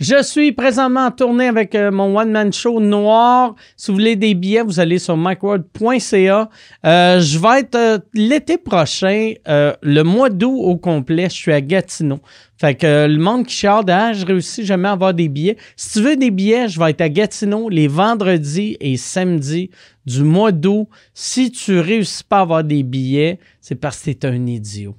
Je suis présentement en tournée avec euh, mon one-man show noir. Si vous voulez des billets, vous allez sur micworld.ca. Euh, je vais être euh, l'été prochain, euh, le mois d'août au complet, je suis à Gatineau. Fait que le monde qui charde, ah, je réussis jamais à avoir des billets. Si tu veux des billets, je vais être à Gatineau les vendredis et samedis du mois d'août. Si tu réussis pas à avoir des billets, c'est parce que t'es un idiot.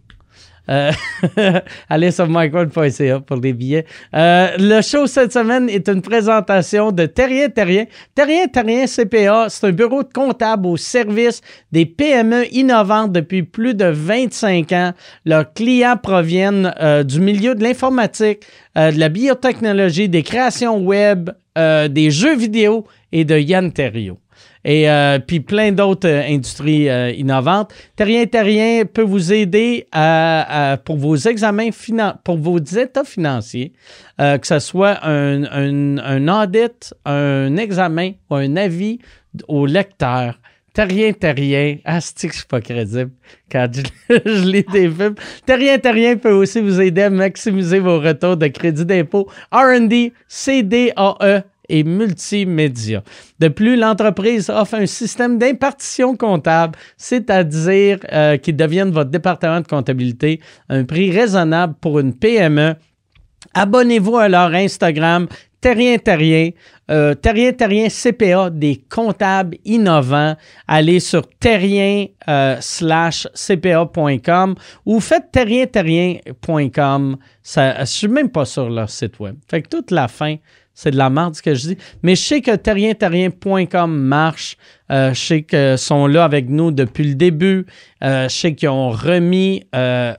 Euh, allez sur myworld.ca pour des billets. Euh, le show cette semaine est une présentation de Terrien Terrien. Terrien Terrien CPA, c'est un bureau de comptable au service des PME innovantes depuis plus de 25 ans. Leurs clients proviennent euh, du milieu de l'informatique, de la biotechnologie, des créations web, des jeux vidéo et de Yann Terriot et euh, puis plein d'autres euh, industries euh, innovantes. Terrien Terrien peut vous aider pour vos examens pour vos états financiers, euh, que ce soit un, un, un audit, un examen ou un avis au lecteur. Terrien Terrien, asti que je suis pas crédible quand je, je lis des films. Terrien Terrien peut aussi vous aider à maximiser vos retours de crédit d'impôt R&D, CDAE et multimédia. De plus, l'entreprise offre un système d'impartition comptable, c'est-à-dire euh, qu'ils deviennent votre département de comptabilité, un prix raisonnable pour une PME. Abonnez-vous à leur Instagram, Terrien Terrien, euh, Terrien Terrien CPA, des comptables innovants. Allez sur terrien euh, CPA.com ou faites terrienterrien.com. Ça, je suis même pas sur leur site web. Fait que toute la fin, c'est de la merde ce que je dis. Mais je sais que terrienterrien.com marche. Euh, je sais qu'ils sont là avec nous depuis le début. Euh, je sais qu'ils ont remis, euh,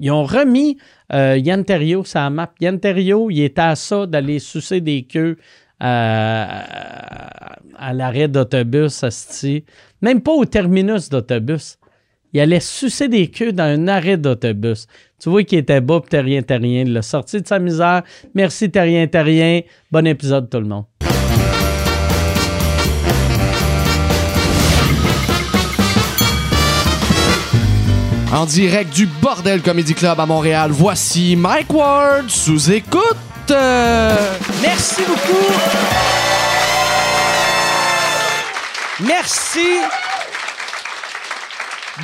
ils ont remis euh, Yann Terriot sur la map. Yann Terriot, il était à ça d'aller sucer des queues à l'arrêt d'autobus. Même pas au terminus d'autobus. Il allait sucer des queues dans un arrêt d'autobus. Tu vois qu'il était bas pour Terrien Terrien. Il l'a sorti de sa misère. Merci Terrien Terrien. Bon épisode tout le monde. En direct du Bordel Comedy Club à Montréal, voici Mike Ward sous écoute. Merci beaucoup. Merci.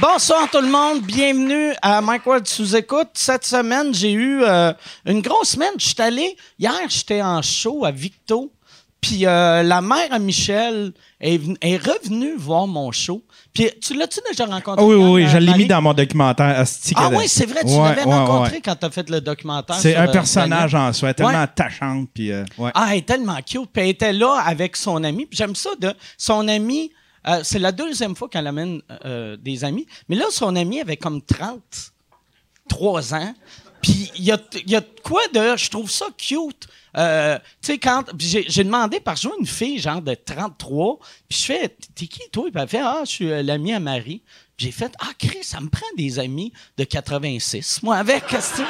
Bonsoir tout le monde, bienvenue à Mike Ward sous écoute. Cette semaine, j'ai eu euh, une grosse semaine. Je suis allé hier, j'étais en show à Victo, puis euh, la mère à Michel est, ven- est revenue voir mon show. Puis tu l'as-tu déjà rencontré? Oui, oui, oui, euh, je l'ai mis dans mon documentaire. Asti, Ah oui, c'est vrai, tu Ouais, l'avais ouais, rencontré ouais. quand tu as fait le documentaire. C'est un personnage en soi, tellement attachante. Puis, euh. Ah, elle est tellement cute. Puis elle était là avec son ami. Puis j'aime ça de son ami. Euh, c'est la deuxième fois qu'elle amène euh, des amis. Mais là, son ami avait comme 33 ans. Puis il y a, y a quoi de. Je trouve ça cute. Euh, tu sais, quand. J'ai demandé par jour une fille, genre de 33. Puis je fais T'es qui, toi? Puis elle fait Ah, je suis euh, l'ami à Marie. J'ai fait Ah, Chris, ça me prend des amis de 86. Moi, avec. qu'est-ce que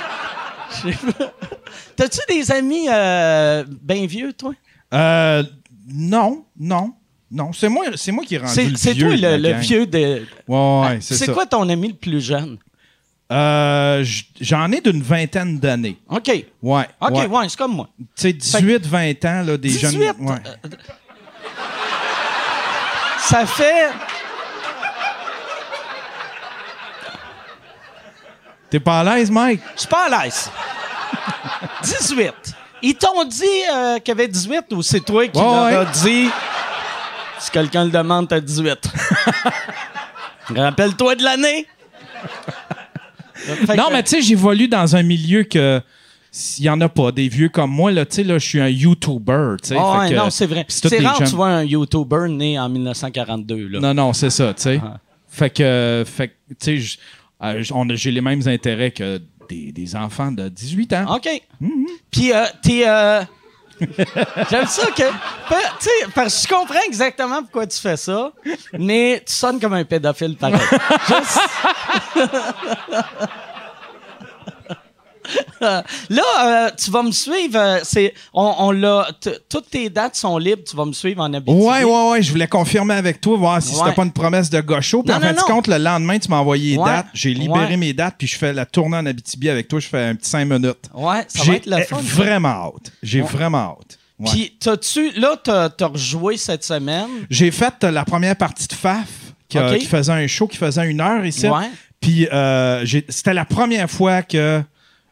tu- T'as-tu des amis euh, bien vieux, toi? Euh, non, non, non. C'est moi, c'est moi qui ai rendu C'est le c'est vieux. toi de le, vieux de. Ouais, ouais, c'est c'est ça. quoi ton ami le plus jeune? Euh, J'en ai d'une vingtaine d'années. OK. Ouais. OK, ouais, ouais. c'est comme moi. Tu sais, 18, 20 ans, là, des 18, jeunes. Ouais. euh, Ça fait. T'es pas à l'aise, Mike? Je suis pas à l'aise. 18. Ils t'ont dit euh, qu'il y avait 18 ou c'est toi qui Ouais, leur ouais. as dit si quelqu'un le demande, t'as 18. Rappelle-toi de l'année. Non, que- mais tu sais, j'évolue dans un milieu que. S'il y en a pas, des vieux comme moi, là, tu sais, là, je suis un YouTuber, tu sais. Ah ouais, non, c'est vrai. c'est rare que tu vois un YouTuber né en 1942. Là. Non, non, c'est ça, tu sais. Ah. Fait que, fait que, tu sais, euh, j'ai les mêmes intérêts que des, des enfants de 18 ans. OK. Puis, euh, t'es. euh, J'aime ça que. Tu sais, parce que je comprends exactement pourquoi tu fais ça, mais tu sonnes comme un pédophile pareil. Juste- là, euh, tu vas me suivre. euh, c'est, on, on l'a, t- toutes tes dates sont libres. Tu vas me suivre en Abitibi. Ouais, ouais, ouais. Je voulais confirmer avec toi, voir si Ouais. c'était pas une promesse de gaucho. Puis Non, en fin de non. compte, le lendemain, tu m'as envoyé les Ouais. dates. J'ai libéré Ouais. mes dates, puis je fais la tournée en Abitibi avec toi. Je fais un petit 5 minutes. Ouais, ça va J'ai être le fun. vraiment hâte. J'ai vraiment hâte. Ouais. Puis, t'as-tu, là, t'as, t'as rejoué cette semaine? J'ai fait euh, la première partie de FAF, qui, a- Ok. qui faisait un show qui faisait une heure ici. Ouais. Puis euh, j'ai- c'était la première fois que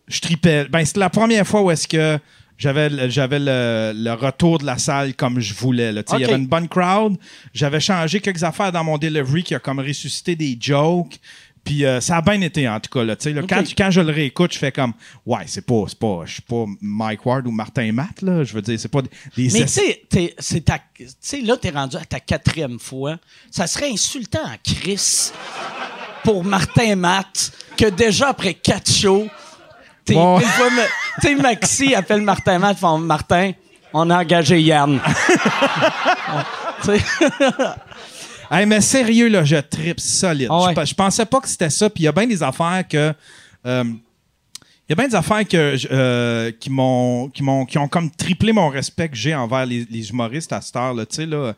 je tripais. Ben, c'était la première fois où est-ce que j'avais le- j'avais le, le retour de la salle comme je voulais. Il y avait une bonne crowd. J'avais changé quelques affaires dans mon delivery qui a comme ressuscité des jokes. Puis euh, ça a bien été, en tout cas. Là, quand, quand je le réécoute, je fais comme Ouais, c'est pas, c'est pas, je suis pas Mike Ward ou Martin Matt, là. Je veux dire, c'est pas des, des Mais tu sais, c'est ta- tu sais, là, t'es rendu à ta quatrième fois. Ça serait insultant à Chris pour Martin Matt que déjà après quatre shows, t'es, Bon. Maxi appelle Martin Matt, font Martin, on a engagé Yann. Hey, mais sérieux, là, je tripe solide. Ah ouais. je, pe- je pensais pas que c'était ça. Puis il y a bien des affaires que. euh, il y a bien des affaires que, euh, qui, m'ont, qui, m'ont, qui ont comme triplé mon respect que j'ai envers les, les humoristes à cette heure. là. Tu sais, là,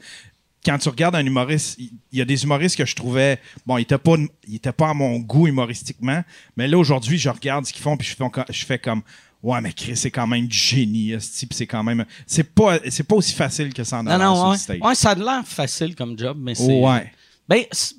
quand tu regardes un humoriste, il y a des humoristes que je trouvais, bon, ils n'étaient pas, ils étaient pas à mon goût humoristiquement, mais là, aujourd'hui, je regarde ce qu'ils font, puis je fais, je fais comme, ouais, mais Chris, c'est quand même du génie, puis c'est quand même, c'est pas, c'est pas aussi facile que ça en a non, non, ouais. Ouais, ça a l'air facile comme job, mais c'est. Ouais. Ben, c'est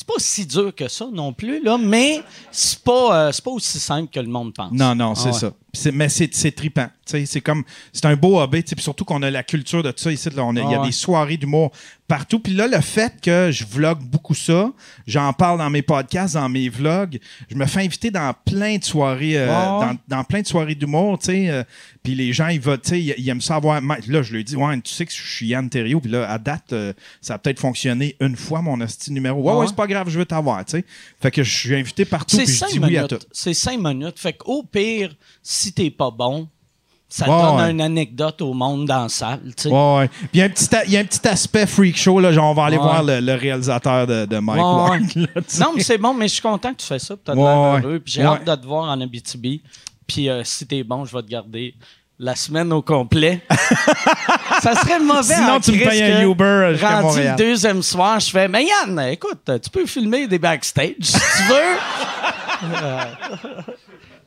c'est pas si dur que ça non plus, là, mais c'est pas, euh, c'est pas aussi simple que le monde pense. Non, non, c'est Ah ouais. ça. Mais c'est c'est trippant. Tu sais, C'est comme c'est un beau hobby. Puis surtout qu'on a la culture de tout ça ici. là, on a- Il y a Ah des soirées d'humour partout. Puis là, le fait que je vlog beaucoup ça, j'en parle dans mes podcasts, dans mes vlogs, je me fais inviter dans plein de soirées, euh, Ah dans, dans plein de soirées d'humour. euh, puis les gens, ils, sais, ils, ils aiment ça avoir. ma- Là, je lui dis, ouais, tu sais que je suis Yann Terriot. Puis là, à date, euh, ça a peut-être fonctionné une fois, mon hostie numéro. Ouais, Ah ouais, ouais? c'est pas grave, je veux t'avoir. Fait que je suis invité partout. C'est cinq oui minutes. C'est cinq minutes. Fait qu'au pire, si t'es pas bon, ça Ouais, donne ouais. une anecdote au monde dans la salle. tu sais. Ouais, ouais. Puis il y a un petit aspect freak show, là. Genre, on va aller voir le, le réalisateur de, de Mike ouais. là. Non, mais c'est bon, mais je suis content que tu fais ça. Tu as Ouais, l'air heureux. Puis j'ai hâte de te voir en Abitibi. Puis euh, si t'es bon, je vais te garder la semaine au complet. ça serait mauvais Sinon, en tu me payes un Uber euh, jusqu'à Rendu le deuxième soir, je fais Mais Yann, écoute, tu peux filmer des backstage si tu veux.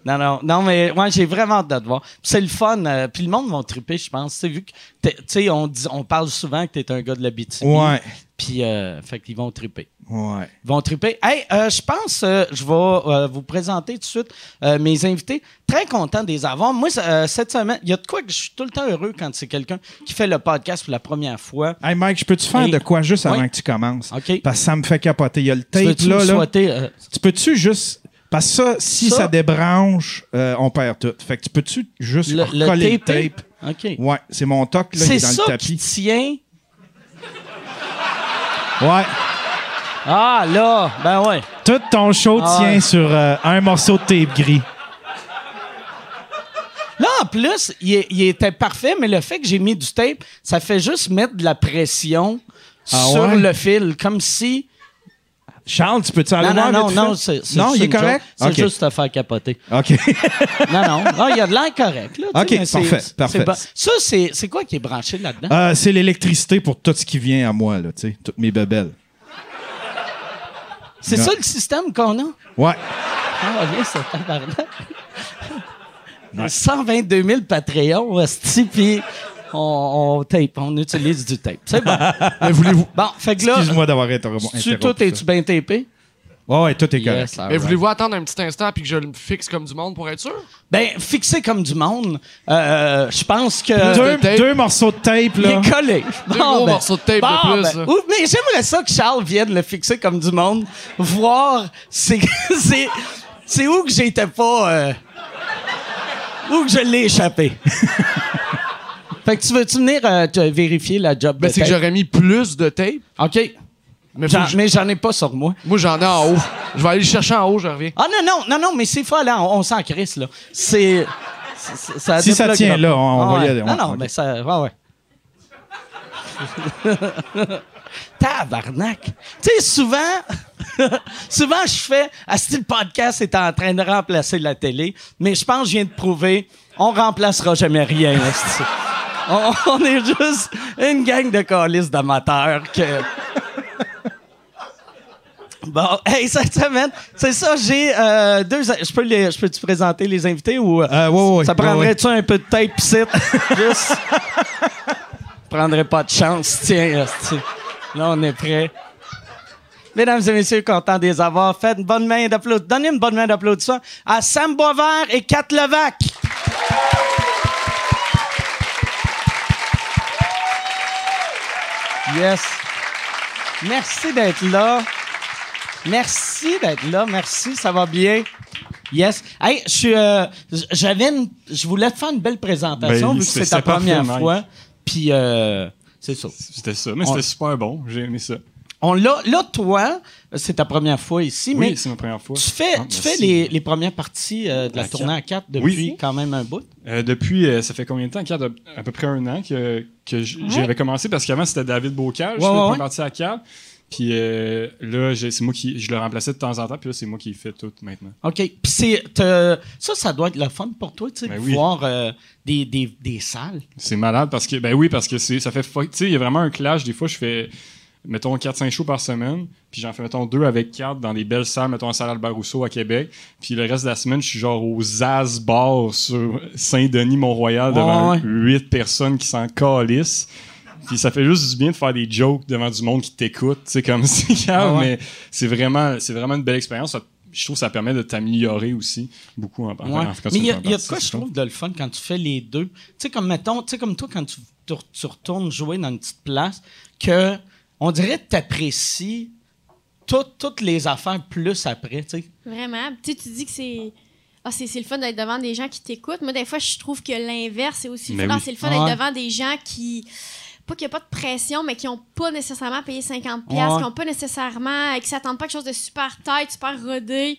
Non, non, non, mais ouais, j'ai vraiment hâte de te voir. C'est le fun. euh, puis le monde va triper, je pense. Tu sais, vu que, tu sais, on, dit- on parle souvent que tu es un gars de l'Abitibi. Ouais. Puis, euh, fait qu'ils vont triper. Ouais. Ils vont triper. Hey, euh, je pense, euh, je vais vous présenter tout de suite mes invités. Très content de les avoir. Moi, cette semaine, il y a de quoi que je suis tout le temps heureux quand c'est quelqu'un qui fait le podcast pour la première fois. Hey, Mike, je peux-tu faire Et- de quoi juste avant que tu commences? OK. Parce que ça me fait capoter. Il y a le Tu tape, veux-tu là. me là. souhaiter, Tu peux-tu juste. Parce que ça, si ça, Ça- débranche, euh, on perd tout. Fait que tu peux-tu juste le, le coller le tapé? tape? OK. Ouais, c'est mon toc, là, il C'est est dans ça le tapis. tient? Ouais. Ah, là, ben ouais. Tout ton show Ah tient sur euh, un morceau de tape gris. Là, en plus, il, était parfait, mais le fait que j'ai mis du tape, ça fait juste mettre de la pression Ah sur ouais? le fil, comme si... Charles, tu peux-tu aller Non, non, voir non, vite non, fait? c'est Non, juste il est correct? C'est Ok. juste te faire capoter. OK. Non, non. Ah, il y a de l'air correct. Là, Ok, parfait, parfait. Ça, c'est quoi qui est branché là-dedans? Euh, c'est l'électricité pour tout ce qui vient à moi, là, tu sais, toutes mes bebelles. c'est non. ça le système qu'on a? Ouais. Ah, oui, c'est tabarnak. 122 000 Patreons, puis on, on tape, on utilise du tape. C'est bon. Mais voulez-vous. Bon, fait que là, Excuse-moi d'avoir interrompu. tu, toi, es-tu bien tapé? Ouais, ouais, tout est correct. Yes, Mais right. voulez-vous attendre un petit instant puis que je le fixe comme du monde pour être sûr? Ben, fixé comme du monde, euh, je pense que... deux, de tape. deux morceaux de tape, Il là. est collé. Deux gros morceaux de tape de plus, ou- mais j'aimerais ça que Charles vienne le fixer comme du monde, voir c'est c'est c'est où que j'étais pas euh, où que je l'ai échappé. fait que tu veux-tu venir euh, te vérifier la job Ben, de c'est que tape? j'aurais mis plus de tape. OK. Mais, faut J'en- que je- mais j'en ai pas sur moi. moi, j'en ai en haut. Je vais aller le chercher en haut, je reviens. Ah non, non, non, non, mais c'est fou, là, on, on s'en crisse, là. C'est... c'est- ça Si ça tient là, on- on Ah va y ouais. aller, Non, on- non, ok. mais ça... Ouais, ouais. Tabarnak! Tu sais, souvent... Souvent, je fais, ah, si le podcast est en train de remplacer la télé, mais je pense que je viens de prouver, on remplacera jamais rien. On, on est juste une gang de calices d'amateurs que... Bon, hey, cette semaine, c'est ça, j'ai euh, deux... Je peux les, je peux-tu présenter les invités ou... Euh, ouais, ça prendrait-tu un peu de tape ici? Juste... prendrais pas de chance, tiens. Là, on est prêt. Mesdames et messieurs, content de les avoir. Faites une bonne main d'applaudissements. Donnez une bonne main d'applaudissements à Sam Boisvert et Kat Levac. Yes. Merci d'être là. Merci d'être là. Merci, ça va bien. Yes. Hey, je euh, j'avais une- je voulais te faire une belle présentation Ben, vu que c'est- ta première fois. Puis, euh, c'est ça. C'était ça, mais On- c'était super bon. J'ai aimé ça. On l'a, là, toi, c'est ta première fois ici, mais Oui, c'est ma première fois. tu fais, Ah, tu fais les, les premières parties euh, de la À tournée à 4 depuis Oui. quand même un bout? Euh, depuis, euh, ça fait combien de temps? Quatre, à peu près un an que, que j'avais commencé parce qu'avant c'était David Bocage, je Ouais, faisais ouais, partie à Cal. Puis euh, là, c'est moi qui je le remplaçais de temps en temps, puis là, c'est moi qui fais tout maintenant. OK. Puis c'est, t'as- ça, ça doit être le fun pour toi, tu sais, Ben de oui. voir euh, des, des, des salles. C'est malade parce que, ben oui, parce que c'est, ça fait, tu sais, il y a vraiment un clash. Des fois, je fais, mettons, 4-5 shows par semaine, puis j'en fais, mettons, deux avec 4 dans des belles salles, mettons, à salle Albert Rousseau à Québec. Puis le reste de la semaine, je suis genre au Zaz Bar sur Saint-Denis-Mont-Royal devant Ouais, ouais. 8 personnes qui s'en calissent. Puis ça fait juste du bien de faire des jokes devant du monde qui t'écoute, tu sais, comme c'est calme, Ah ouais. mais c'est vraiment, c'est vraiment une belle expérience. Je trouve que ça permet de t'améliorer aussi beaucoup en, Ouais. en- en- quand Mais il y a, y a de quoi je trouve de le fun quand tu fais les deux? Tu sais, comme mettons, tu sais, comme toi, quand tu, tu, tu retournes jouer dans une petite place, que on dirait que tu apprécies toutes les affaires plus après, tu sais. Vraiment. Tu dis que c'est. Ah, c'est c'est le fun d'être devant des gens qui t'écoutent. Moi, des fois, je trouve que l'inverse, c'est aussi le fun. Ah, oui. c'est le fun Ouais. d'être devant des gens qui. Pas qu'il n'y a pas de pression, mais qui n'ont pas nécessairement payé 50$, Ouais. qui n'ont pas nécessairement. qui s'attendent pas à quelque chose de super tight, super rodé.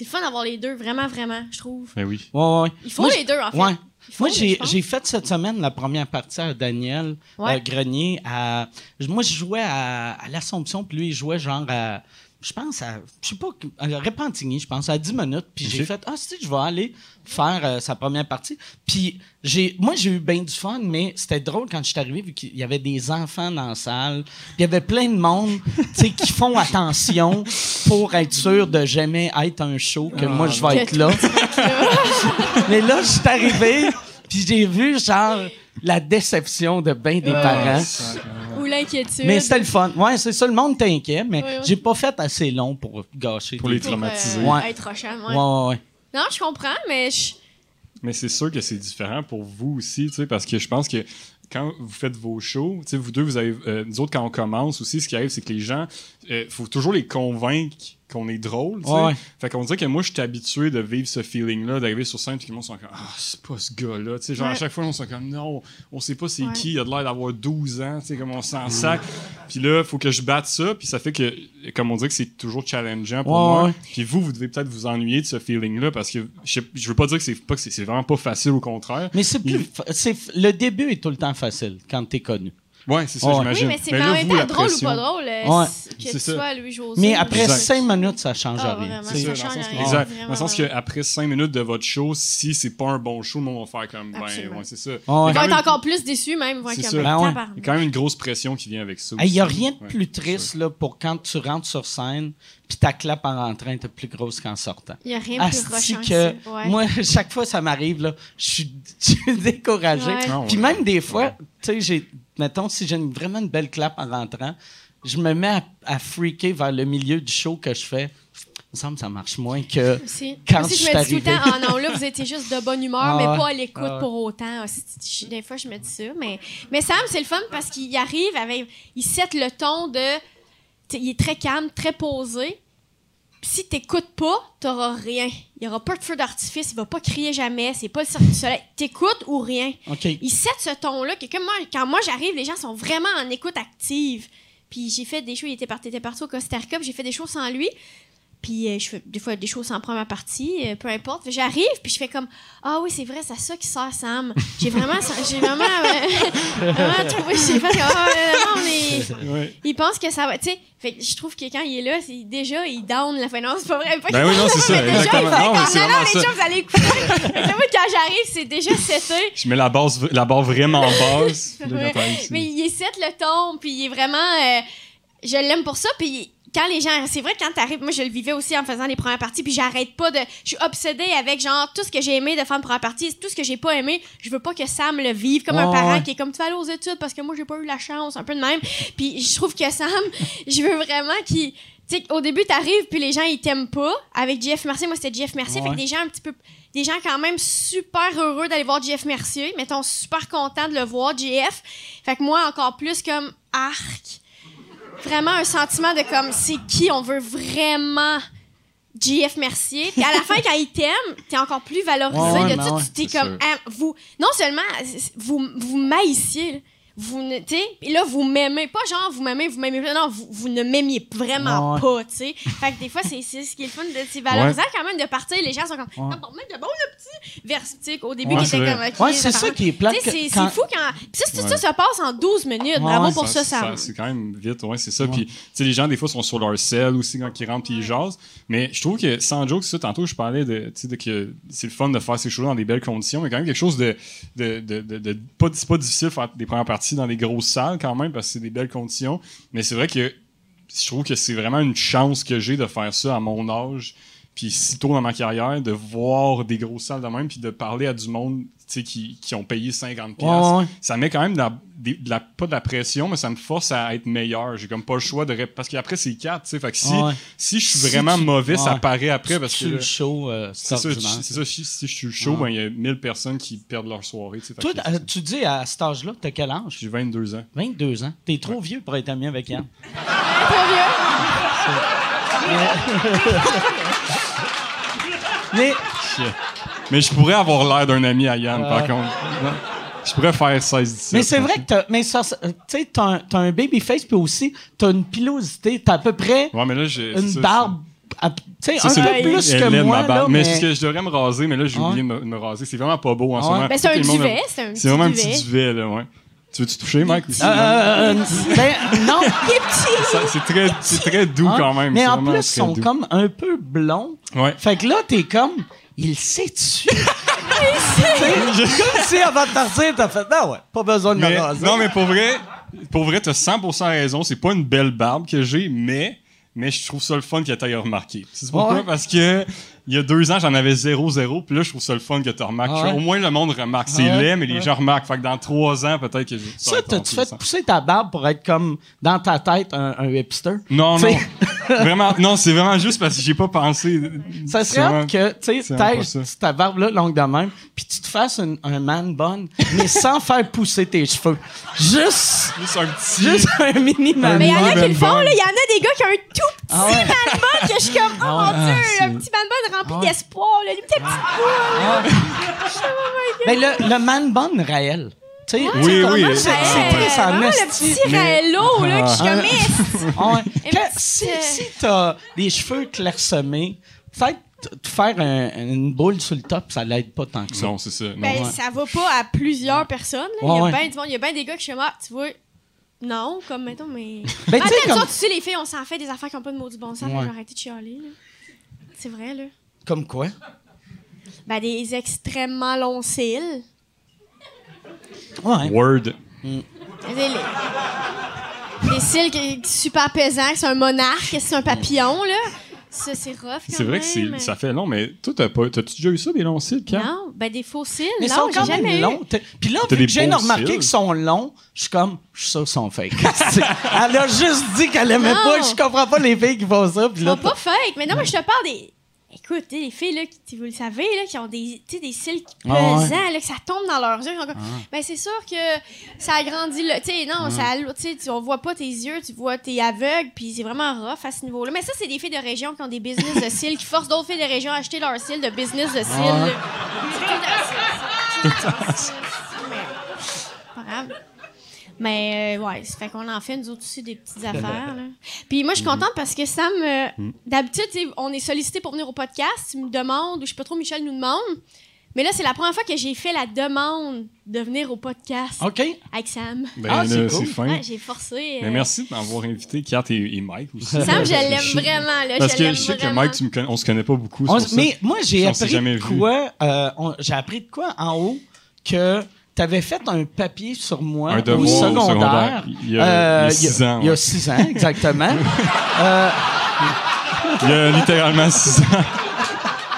C'est le fun d'avoir les deux, vraiment, vraiment, je trouve. Ben oui. Ouais, ouais. Il faut Moi, les deux, en fait. Ouais. Faut, Moi, j'ai fait cette semaine la première partie à Daniel Ouais. euh, Grenier. À, moi, je jouais à, à l'Assomption, puis lui, il jouait genre à. Je pense à. Je sais pas. À Repentigny, je pense, à 10 minutes. Puis j'ai fait Ah, si, je vais aller faire euh, sa première partie. Puis j'ai, moi, j'ai eu bien du fun, mais c'était drôle quand je suis arrivé, vu qu'il y avait des enfants dans la salle. Puis il y avait plein de monde, tu sais, qui font attention pour être sûr de jamais être un show, que moi, je vais être là. Mais là, je suis arrivé, puis j'ai vu, genre, la déception de bien des parents. L'inquiétude. Mais c'était le fun. Ouais, c'est ça, le monde était inquiet, mais Ouais, ouais. j'ai pas fait assez long pour gâcher. Pour les Pour, traumatiser. euh, Ouais. être rochant, Ouais, ouais. ouais, ouais. Non, je comprends, mais je. Mais c'est sûr que c'est différent pour vous aussi, tu sais, parce que je pense que quand vous faites vos shows, tu sais, vous deux, vous avez, euh, nous autres, quand on commence aussi, ce qui arrive, c'est que les gens, il faut toujours les convaincre qu'on est drôle. Ouais. Fait qu'on dirait que moi, je suis habitué de vivre ce feeling-là, d'arriver sur scène, puis que le monde sont comme, ah, c'est pas ce gars-là, tu sais. Genre, à chaque fois, on sont comme, non, on sait pas c'est Ouais. qui, il a de l'air d'avoir 12 ans, tu sais, comme on s'en sac. Puis là, faut que je batte ça, puis ça fait que, comme on dit, que c'est toujours challengeant pour Ouais, moi. Puis vous, vous devez peut-être vous ennuyer de ce feeling-là, parce que je, je veux pas dire que c'est pas que c'est c'est vraiment pas facile, au contraire. Mais c'est plus. Il- fa- c'est f- le début est tout le temps facile quand t'es connu. Ouais, c'est ça, Ouais. Oui, j'imagine. mais c'est là, même la drôle pression- ou pas drôle. euh, Ouais. c'est- Que C'est tu ça. sois Louis José. Mais après Exact. cinq minutes, ça change Ah, rien. ça. C'est ça, change dans le sens que- rien. exact. Vraiment, Dans le sens vraiment. qu'après 5 minutes de votre show, si c'est pas un bon show, monde va faire comme, ben, ouais, c'est ça. Ouais. Ils vont quand être même- encore plus déçus, même. C'est comme, ça. Ben. Il y a quand même une grosse pression qui vient avec ça. Il n'y a rien de plus triste là, pour quand tu rentres sur scène, puis ta clap en rentrant est plus grosse qu'en sortant. Il n'y a rien de plus rushant que que ça. Ouais. moi chaque fois ça m'arrive là, je suis découragé. Ah, Puis même des fois, Ouais. tu sais j'ai mettons si j'ai vraiment une belle clap en rentrant, je me mets à, à freaker vers le milieu du show que je fais. Il me semble que ça marche moins que Aussi. quand Aussi, je je me dis suis tout le temps, ah non, là, vous étiez juste de bonne humeur, Ah mais pas à l'écoute Ah pour autant. Des fois, je me dis ça. Mais, mais Sam, c'est le fun parce qu'il arrive avec. Il set le ton de. Il est très calme, très posé. Puis si t'écoutes pas, t'auras rien. Il y aura pas de feu d'artifice, il va pas crier jamais, c'est pas le cirque du soleil. T'écoutes ou rien. Il set ce ton-là que comme moi, quand moi j'arrive, les gens sont vraiment en écoute active. Puis j'ai fait des shows, il était parti, était parti au Costa Rica, j'ai fait des shows sans lui. Puis euh, je fais des fois des choses en première partie, euh, peu importe. J'arrive, puis je fais comme Ah oui, c'est vrai, c'est à ça qui sert Sam. J'ai vraiment, j'ai vraiment, euh, vraiment trouvé, j'ai fait comme non, mais Ouais. il pense que ça va, tu sais. Fait je trouve que quand il est là, c'est déjà, il down la fin. Non, c'est pas vrai. Pas Ben oui, non, c'est ça, mais déjà, il fait Non, comme, c'est non, vraiment les ça. gens, vous allez écouter. Quand j'arrive, c'est déjà seté. Je mets la, base, la barre vraiment basse. Ouais. Mais il est set le ton, puis il est vraiment. euh, je l'aime pour ça, puis quand les gens. C'est vrai, quand t'arrives. Moi, je le vivais aussi en faisant les premières parties, puis j'arrête pas de. Je suis obsédée avec, genre, tout ce que j'ai aimé de faire une première partie, tout ce que j'ai pas aimé. Je veux pas que Sam le vive comme un parent ouais. qui est comme, tu vas aller aux études parce que moi, j'ai pas eu la chance, un peu de même. Puis je trouve que Sam, je veux vraiment qu'il. Tu sais, au début, t'arrives, puis les gens, ils t'aiment pas. Avec JF Mercier, moi, c'était JF Mercier. Fait que des gens un petit peu. Des gens quand même super heureux d'aller voir JF Mercier. Mettons, super content de le voir, JF. Fait que moi, encore plus comme arc. Vraiment un sentiment de comme, c'est qui on veut vraiment? JF Mercier. Puis à la fin, quand il t'aime, t'es encore plus valorisé Ouais, ouais, de ouais, tu t'es comme, ah, vous, non seulement, vous, vous maïssiez. Vous ne, tu sais, puis là, vous m'aimez pas, genre, vous m'aimez, vous m'aimez pas, non, vous, vous ne m'aimiez vraiment Ouais. pas, tu sais. Fait que des fois, c'est ce qui est le fun, de- c'est valorisant quand même de partir, les gens sont comme, Ouais. bon, mais de bon, le petit, vers, tu sais, au début, Ouais, qui était comme, ok, Ouais, c'est ça qui est plate. C'est quand- fou quand. Ça, Ouais. ça, ça passe en 12 minutes. Ouais, Bravo ouais. pour ça, Sam. C'est quand même vite, ouais, c'est ça. Puis, tu sais, les gens, des fois, sont sur leur sel aussi quand ils rentrent ils jasent. Mais je trouve que, sans joke, ça, tantôt, je parlais de, tu sais, que c'est le fun de faire ces choses dans des belles conditions, mais quand même quelque chose de. de, de, de, de- pas, c'est pas difficile faire des premières parties dans des grosses salles quand même, parce que c'est des belles conditions. Mais c'est vrai que je trouve que c'est vraiment une chance que j'ai de faire ça à mon âge, puis si tôt dans ma carrière, de voir des grosses salles de même, puis de parler à du monde qui, qui ont payé 50$. Ouais, ouais. Ça met quand même de la, des- de la- pas de la pression, mais ça me force à être meilleur. J'ai comme pas le choix de. ré- Parce qu'après, c'est 4, tu sais. Fait que si, Ouais. si je suis Si vraiment tu- mauvais, ça paraît après. Parce que. sur le show, euh, C'est ça, ordinaire. c'est ça, si, si je suis chaud, Ouais. ben, il y a 1000 personnes qui perdent leur soirée. Toi, que euh, tu dis à cet âge-là, t'as quel âge? J'ai 22 ans. 22 ans. T'es trop vieux pour être ami avec Yann. Trop vieux? Mais Mais je pourrais avoir l'air d'un ami à Yann, par contre. Non? Je pourrais faire 16 Mais c'est vrai que t'as, mais ça, t'as un, t'as un babyface, puis aussi, t'as une pilosité. T'as à peu près Ouais, mais là, j'ai. une ça, barbe, tu sais, un peu le- plus que moi, ma barbe. là, mais, mais... ce que je devrais me raser, mais là, j'ai oublié de me, me raser. C'est vraiment pas beau en ce moment. Ben, c'est un duvet. C'est un petit C'est vraiment un duvet. petit duvet, là, ouais. Tu veux-tu toucher, Mike? aussi? Euh, euh, ben, non, c'est très, c'est très doux hein, quand même. mais en plus, ils sont doux. comme un peu blonds. Ouais. Fait que là, t'es comme, il sait-tu? comme si avant de partir, t'as fait, non, ouais, pas besoin de Mais- non, mais pour vrai, pour vrai, t'as 100% raison. C'est pas une belle barbe que j'ai, mais, mais je trouve ça le fun que t'ailles remarqué. C'est pourquoi? Ouais. Parce que il y a deux ans, j'en avais 0-0, puis là, je trouve ça le fun que tu remarques. Ah ouais? Au moins, le monde remarque. C'est Ah ouais? laid, mais les Ouais. gens remarquent. Fait que dans trois ans, peut-être que... Ça, va être t'as-tu fait pousser ta barbe pour être comme, dans ta tête, un, un hipster? Non, T'sais- non. vraiment, non, c'est vraiment juste parce que j'ai pas pensé. Ça serait vraiment- que, tu sais, ça. ta barbe là, longue de même, puis tu te fasses un, un man bun, mais sans faire pousser tes cheveux. Juste, Juste un petit... juste un mini man Mais il y en a bun. qui le font, là. Il y en a des gars qui ont un tout petit Ah ouais. man bun que je suis comme, oh Ah mon Dieu, Ah, un petit man bun rempli Ah ouais. d'espoir, là. Des petits petits Mais le, le man bun réel. Tu sais, Oui, tu sais, oui. c'est triste en Vraiment, le esti. petit Raello, là, que je suis mais Ah Que- petit, si, euh, si t'as des cheveux clairsemés, peut-être te faire un- une boule sur le top, ça l'aide pas tant que ça. Non, c'est ça. Non. Ben, Ouais. ça va pas à plusieurs personnes. Il y Ouais, a ouais. bien du monde. Il y a bien des gars qui sont ah, tu vois. Non, comme mettons, mais. Ben, tu sais, Attends, comme, autres, tu sais, les filles, on s'en fait des affaires qui ont pas de maudit bon sens. Ouais. J'ai arrêté de chialer, là. C'est vrai, là. Comme quoi? Ben, des extrêmement longs cils. Ouais. Word. Des, les- des cils qui, super pesants, que c'est un monarque, que c'est un papillon, là. Ça, c'est rough, quand C'est vrai que même. c'est, ça fait long, mais toi, t'as pas, t'as-tu déjà eu ça, des longs cils, Pierre? Non, ben, des faux cils. Mais ils non, sont j'ai quand jamais même eu. longs. T'as- Puis là, vu que j'ai remarqué qu'ils sont longs, je suis comme, je suis sûr qu'ils sont fake. Elle a juste dit qu'elle aimait Non. pas. Je comprends pas les filles qui font ça. Puis là, pas fake. Mais non, moi, je te parle des. Écoute, les filles, là, qui, vous le savez, là, qui ont des, des cils pesants, Ah ouais. là, que ça tombe dans leurs yeux. sont comme, Ben, c'est sûr que ça agrandit le. Tu sais, non, ça, tu on voit pas tes yeux, tu vois, t'es aveugle, puis c'est vraiment rough à ce niveau-là. Mais ça, c'est des filles de région qui ont des business de cils, qui forcent d'autres filles de région à acheter leurs cils de business de cils. Ah ouais. Mais, pas grave. Mais euh, ouais, ça fait qu'on en fait nous autres aussi des petites affaires. là. Puis moi, je suis contente parce que Sam, euh, d'habitude, tu sais, on est sollicité pour venir au podcast. Tu me demandes, ou je sais pas trop, Michel nous demande. Mais là, c'est la première fois que j'ai fait la demande de venir au podcast OK. avec Sam. Ben, Ah, c'est là, cool. c'est fin. Ouais, j'ai forcé. euh, Mais merci de m'avoir invité, Kat et, et Mike aussi. Sam, je l'aime vraiment. Là, Parce je que je sais que. Mike, tu me connais- on se connaît pas beaucoup. On- ça. mais moi, j'ai appris jamais de vu. quoi, euh, on- appris de quoi en haut que tu avais fait un papier sur moi Un au secondaire. secondaire. Il y a- Euh, il y a six ans, Il y a six ans, exactement. Euh, Il y a littéralement six ans.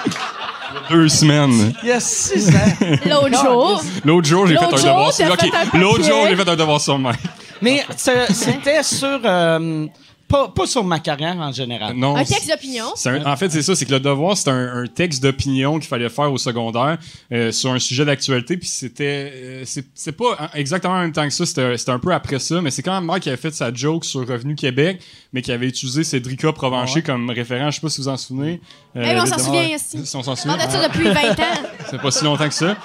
Il y a Deux semaines. il y a six ans. L'autre jour. L'autre jour, j'ai fait un devoir sur. L'autre jour, j'ai fait un devoir sur Mike. Mais c'était sur. euh, pas, pas sur ma carrière en général. Non. Un c'est- texte d'opinion? c'est un- en fait, c'est ça, c'est que le devoir, c'était un, un texte d'opinion qu'il fallait faire au secondaire euh, sur un sujet d'actualité, puis c'était, euh, c'est, c'est pas exactement en même temps que ça, c'était, c'était un peu après ça, mais c'est quand même Mike qui avait fait sa joke sur Revenu Québec, mais qui avait utilisé Cédrica Provencher comme référent, je sais pas si vous en souvenez. Euh, Eh oui, on s'en de- souvient, Ouais. esti. Si on s'en On souvient. parle de ça depuis 20 ans. C'est pas si longtemps que ça.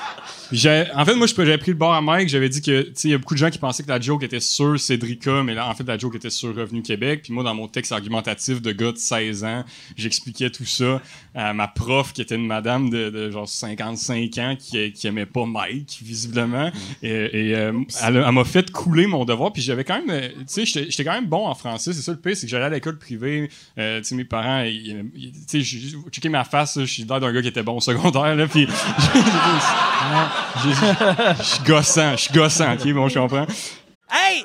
En fait, moi, j'avais pris le bord à Mike. J'avais dit que, il y a beaucoup de gens qui pensaient que la joke était sur Cédrica, mais là, en fait, la joke était sur Revenu Québec. Puis moi, dans mon texte argumentatif de gars de 16 ans, j'expliquais tout ça à ma prof, qui était une madame de, de genre 55 ans, qui, qui aimait pas Mike, visiblement. Et, et, euh, elle, m'a fait couler mon devoir. Puis j'avais quand même, euh, tu sais, j'étais j'étais quand même bon en français. C'est ça le pire, c'est que j'allais à l'école privée. Euh, tu sais, mes parents, tu sais, j'ai- checké ma face, je suis l'air d'un gars qui était bon au secondaire, là. Puis je suis gossant, je suis gossant, ok, bon, je comprends. Hey,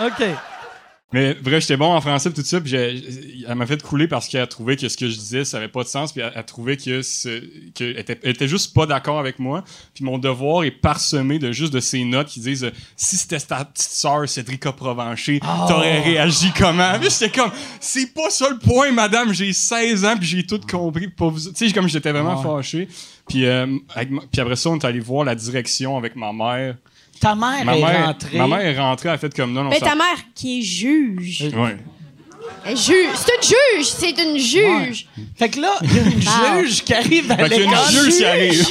OK. Mais vrai, j'étais bon en français tout ça, puis elle m'a fait couler parce qu'elle a trouvé que ce que je disais, ça avait pas de sens, puis elle a trouvé que que elle était, elle était juste pas d'accord avec moi. Puis mon devoir est parsemé de juste de ces notes qui disent si c'était ta petite sœur Cédrica Provencher, t'aurais réagi comment Puis j'étais comme c'est pas ça le point, madame, j'ai 16 ans puis j'ai tout compris pour vous. Tu sais, comme j'étais vraiment fâché. Puis euh, avec puis après ça, on est allé voir la direction avec ma mère. Ta mère Ma est mère, rentrée. ma mère est rentrée, elle a fait comme non, non. Mais ça- ta mère, qui est juge. Ouais. Elle juge. C'est une juge. C'est une juge. Fait que là, il y a une Wow. juge qui arrive à Fait qu'il y a l'école. une juge qui arrive.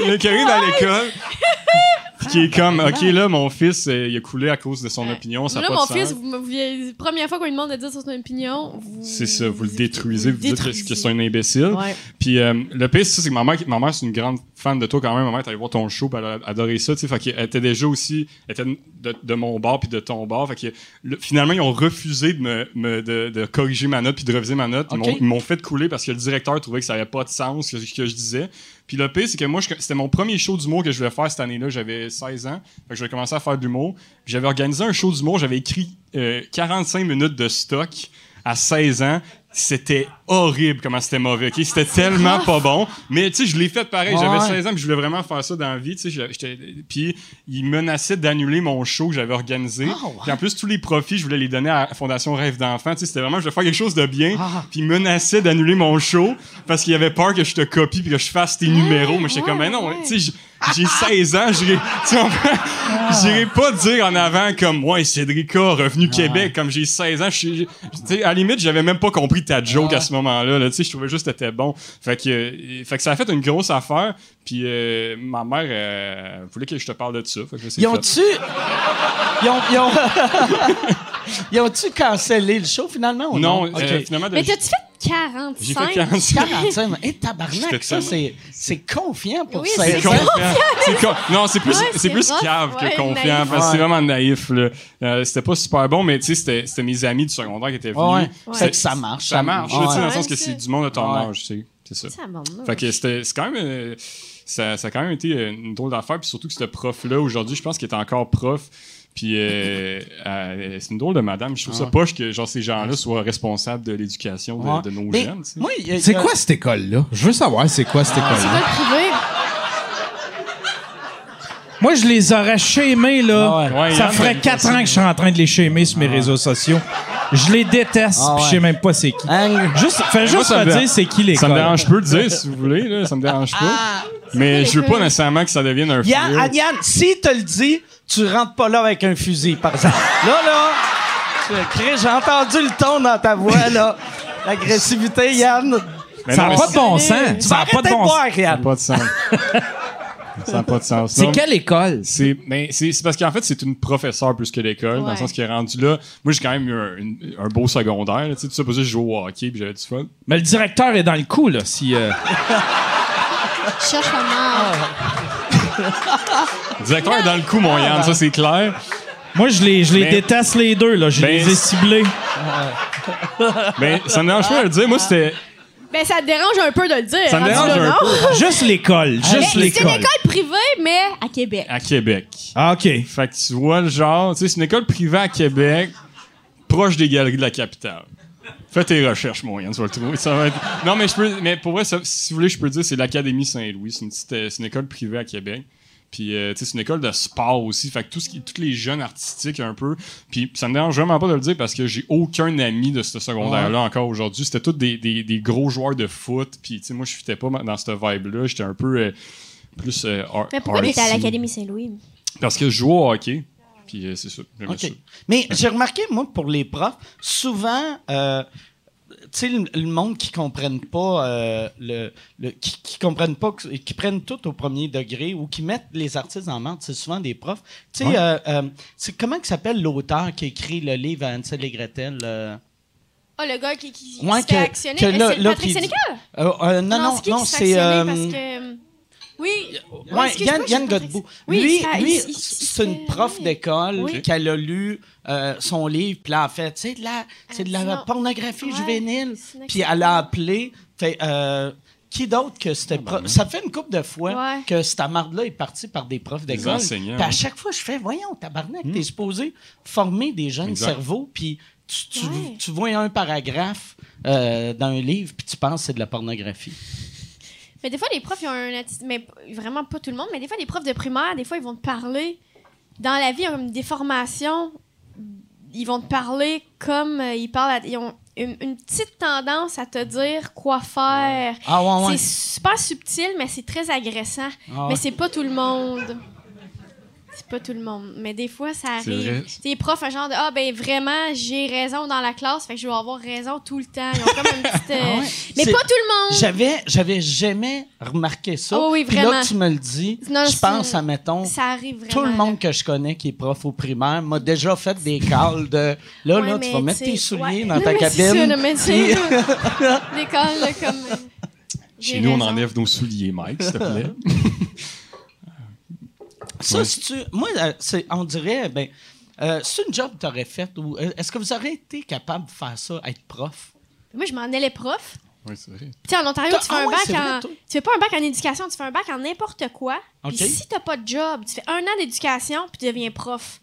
Il y a qui arrive à l'école. Puis qui est comme, OK, là, mon fils, euh, il a coulé à cause de son opinion, ça là, pas mon de fils, sens. vous, première fois qu'on lui demande de dire son opinion, vous. C'est ça, vous le détruisez, vous dites que- c'est un imbécile. Ouais. Puis euh, le pire, c'est que ma mère, ma mère c'est une grande fan de toi quand même. Ma mère est allée voir ton show, puis elle a adoré ça. Tu sais, fait qu'elle était déjà aussi, elle était de, de mon bord puis de ton bord. Fait que le- finalement, ils ont refusé de me, me- de, de corriger ma note puis de réviser ma note. Ils m'ont- Ils m'ont fait couler parce que le directeur trouvait que ça avait pas de sens ce que, que je disais. Puis le pire, c'est que moi, c'était mon premier show d'humour que je voulais faire cette année-là. J'avais 16 ans. Fait que je vais commencer à faire de l'humour. J'avais organisé un show d'humour. J'avais écrit euh, 45 minutes de stock à 16 ans. C'était horrible comment c'était mauvais. ok? C'était tellement pas bon. Mais tu sais, je l'ai fait pareil. J'avais Ouais. 16 ans puis je voulais vraiment faire ça dans la vie. tu sais, Puis ils menaçaient d'annuler mon show que j'avais organisé. Ah, ouais. Puis en plus, tous les profits, je voulais les donner à la Fondation Rêve d'enfant. Tu sais, C'était vraiment, je voulais faire quelque chose de bien. Ah. Puis ils menaçaient d'annuler mon show parce qu'ils avaient peur que je te copie puis que je fasse tes numéros. Mais j'étais comme, mais non, ouais. tu sais, j'ai 16 ans, j'irai? J'irai pas dire en avant comme, ouais, Cédrica, revenu Québec, comme j'ai 16 ans. je suis- Tu sais, à la limite, j'avais même pas compris ta joke à ce moment-là. là. Tu sais, je trouvais juste que t'étais bon. Fait que, euh, fait que ça a fait une grosse affaire. Puis euh, ma mère euh, voulait que je te parle de ça. Fait que c'est Ils ont-tu. Ils ont. Ils ont... Ils ont-tu cancellé le show finalement ou non? Non, euh, finalement, de- Mais t'as-tu fait 45? j'ai fait 45. 45. Et tabarnak, ça, c'est, c'est confiant pour Oui, 16 c'est confiant. Non, c'est plus, Ouais, c'est c'est plus cave que confiant. Parce que c'est vraiment naïf. là. Euh, c'était pas super bon, mais tu sais, c'était, c'était mes amis du secondaire qui étaient venus. Que ça marche. Ça marche, tu sais, dans le sens que c'est du monde de ton Ouais. âge, tu sais. C'est ça. Ça bon, Fait que c'était, c'est quand même. euh, ça, ça a quand même été euh, une drôle d'affaire. Puis surtout que ce prof-là, aujourd'hui, je pense qu'il est encore prof. Puis euh, euh, c'est une drôle de madame. Je trouve ça poche que genre, ces gens-là soient responsables de l'éducation de, nos Mais jeunes. C'est quoi cette école-là? Je veux savoir c'est quoi cette C'est quoi école-là. le privé? Moi, je les aurais shamés, là. Ah ouais. ça Ouais, ferait quatre ans que je suis en train de les shamer sur mes réseaux sociaux. Je les déteste, Ah puis je sais même pas c'est qui. Hein? Juste, fais juste me dire c'est qui les Ça me dérange, je peux le dire si vous voulez, là, ça me dérange pas. Mais je veux pas nécessairement que ça devienne un Yann, ah, Yann, si te le dis, tu rentres pas là avec un fusil, par exemple. Là, là, j'ai entendu le ton dans ta voix, là. L'agressivité, Yann. Mais Ça n'a pas de bon Tu sens. vas Ça n'a pas de bon sens. Ça n'a Yann. pas de sens. Ça n'a pas de sens. C'est quelle école? C'est mais c'est c'est parce qu'en fait c'est une professeure plus que l'école dans le sens qu'il est rendu là. Moi j'ai quand même eu un, une- un beau secondaire, tu sais tout ça ça je joue au hockey puis j'avais du fun. Mais le directeur est dans le coup, là. Si, euh, Je cherche. Le directeur est dans le coup mon Yann, ça c'est clair. Moi, je les, je les Mais- déteste les deux, là. Je Ben, les ai ciblés. Mais ça me dérange pas de le dire, moi c'était Ben, ça te dérange un peu de le dire. ça me dérange un peu Juste l'école. Juste Ben, c'est une école privée, mais à Québec. à Québec. Ah, OK. Fait que tu vois le genre, tu sais c'est une école privée à Québec proche des galeries de la capitale. Fais tes recherches, mon Yann, tu vas le trouver. Ça va être... Non, mais je peux. Mais pour vrai, ça- si vous voulez, je peux dire, c'est l'Académie Saint-Louis. C'est une, petite, euh, c'est une école privée à Québec. Puis, euh, tu sais, c'est une école de sport aussi. Fait que tout ce qui, tous les jeunes artistiques, un peu. Puis, ça me dérange vraiment pas de le dire parce que j'ai aucun ami de ce secondaire-là encore aujourd'hui. C'était tous des, des, des gros joueurs de foot. Puis, tu sais, moi, je fitais pas dans cette vibe-là. J'étais un peu euh, plus. euh, Mais pourquoi t'étais à l'Académie Saint-Louis? Parce que je jouais au hockey. Puis, euh, c'est ça. J'aimais OK. ça. Mais j'ai remarqué, moi, pour les profs, souvent, euh, sais, le, le monde qui comprennent pas, euh, le, le- qui, qui comprennent pas, qui prennent tout au premier degré ou qui mettent les artistes en menthe, c'est souvent des profs. Tu sais, euh, euh, c'est comment que s'appelle l'auteur qui a écrit le livre à Ansel et Gretel? euh? Ah, le gars qui, qui, Ouais, que- là- c'est Patrick qui- Sénécal? Euh, euh, non, non, non, c'est... actionner euh, parce que... Oui. Ouais, Yann, Yann Godbout. Oui, lui, fait- lui c'est une prof oui. d'école Oui. qu'elle a lu euh, son livre, puis là, en fait, c'est de la, c'est de la pornographie Ouais, juvénile. Puis elle a appelé, fait, euh, qui d'autre que c'était prof? Ça fait une couple de fois Ouais. que cette marde-là est partie par des profs d'école. enseignants, Puis à chaque fois, je fais, voyons, tabarnak, t'es supposé former des jeunes Exact. cerveaux, puis tu, tu, Ouais. tu vois un paragraphe euh, dans un livre, puis tu penses que c'est de la pornographie. Mais des fois, les profs, ils ont un attitude. Mais vraiment pas tout le monde, mais des fois, les profs de primaire, des fois, ils vont te parler. Dans la vie, ils ont comme des formations. Ils vont te parler comme euh, ils parlent. à- ils ont une, une petite tendance à te dire quoi faire. Ah ouais, ouais. C'est super subtil, mais c'est très agressant. Ah ouais. Mais c'est pas tout le monde. Pas tout le monde. Mais des fois, ça C'est vrai. arrive. Les profs, un genre de Ah, ben vraiment, j'ai raison dans la classe, fait que je vais avoir raison tout le temps. Ils ont comme une petite. euh, Ah ouais. Mais pas tout le monde. J'avais, j'avais jamais remarqué ça. Oh oui, Puis là vraiment. que tu me le dis, Non, je pense à, mettons, Ça arrive vraiment. tout le monde que je connais qui est prof au primaire m'a déjà fait des calls de là, Ouais, là, tu vas mettre tes souliers ouais. dans Non, ta mais c'est cabine. là, mais puis- Des calls, là, comme. euh, Chez nous, on enlève nos souliers, Mike, s'il te plaît. Ça, Ouais. si tu, moi, euh, c'est, on dirait, ben, euh, c'est une job que tu aurais faite ou euh, est-ce que vous auriez été capable de faire ça, être prof? Moi, je m'en allais prof. oui, c'est vrai. Tu sais, en Ontario, T'as- tu fais ah un ouais, bac vrai, en. toi? Tu fais pas un bac en éducation, tu fais un bac en n'importe quoi. OK. Puis si t'as pas de job, tu fais un an d'éducation, puis tu deviens prof.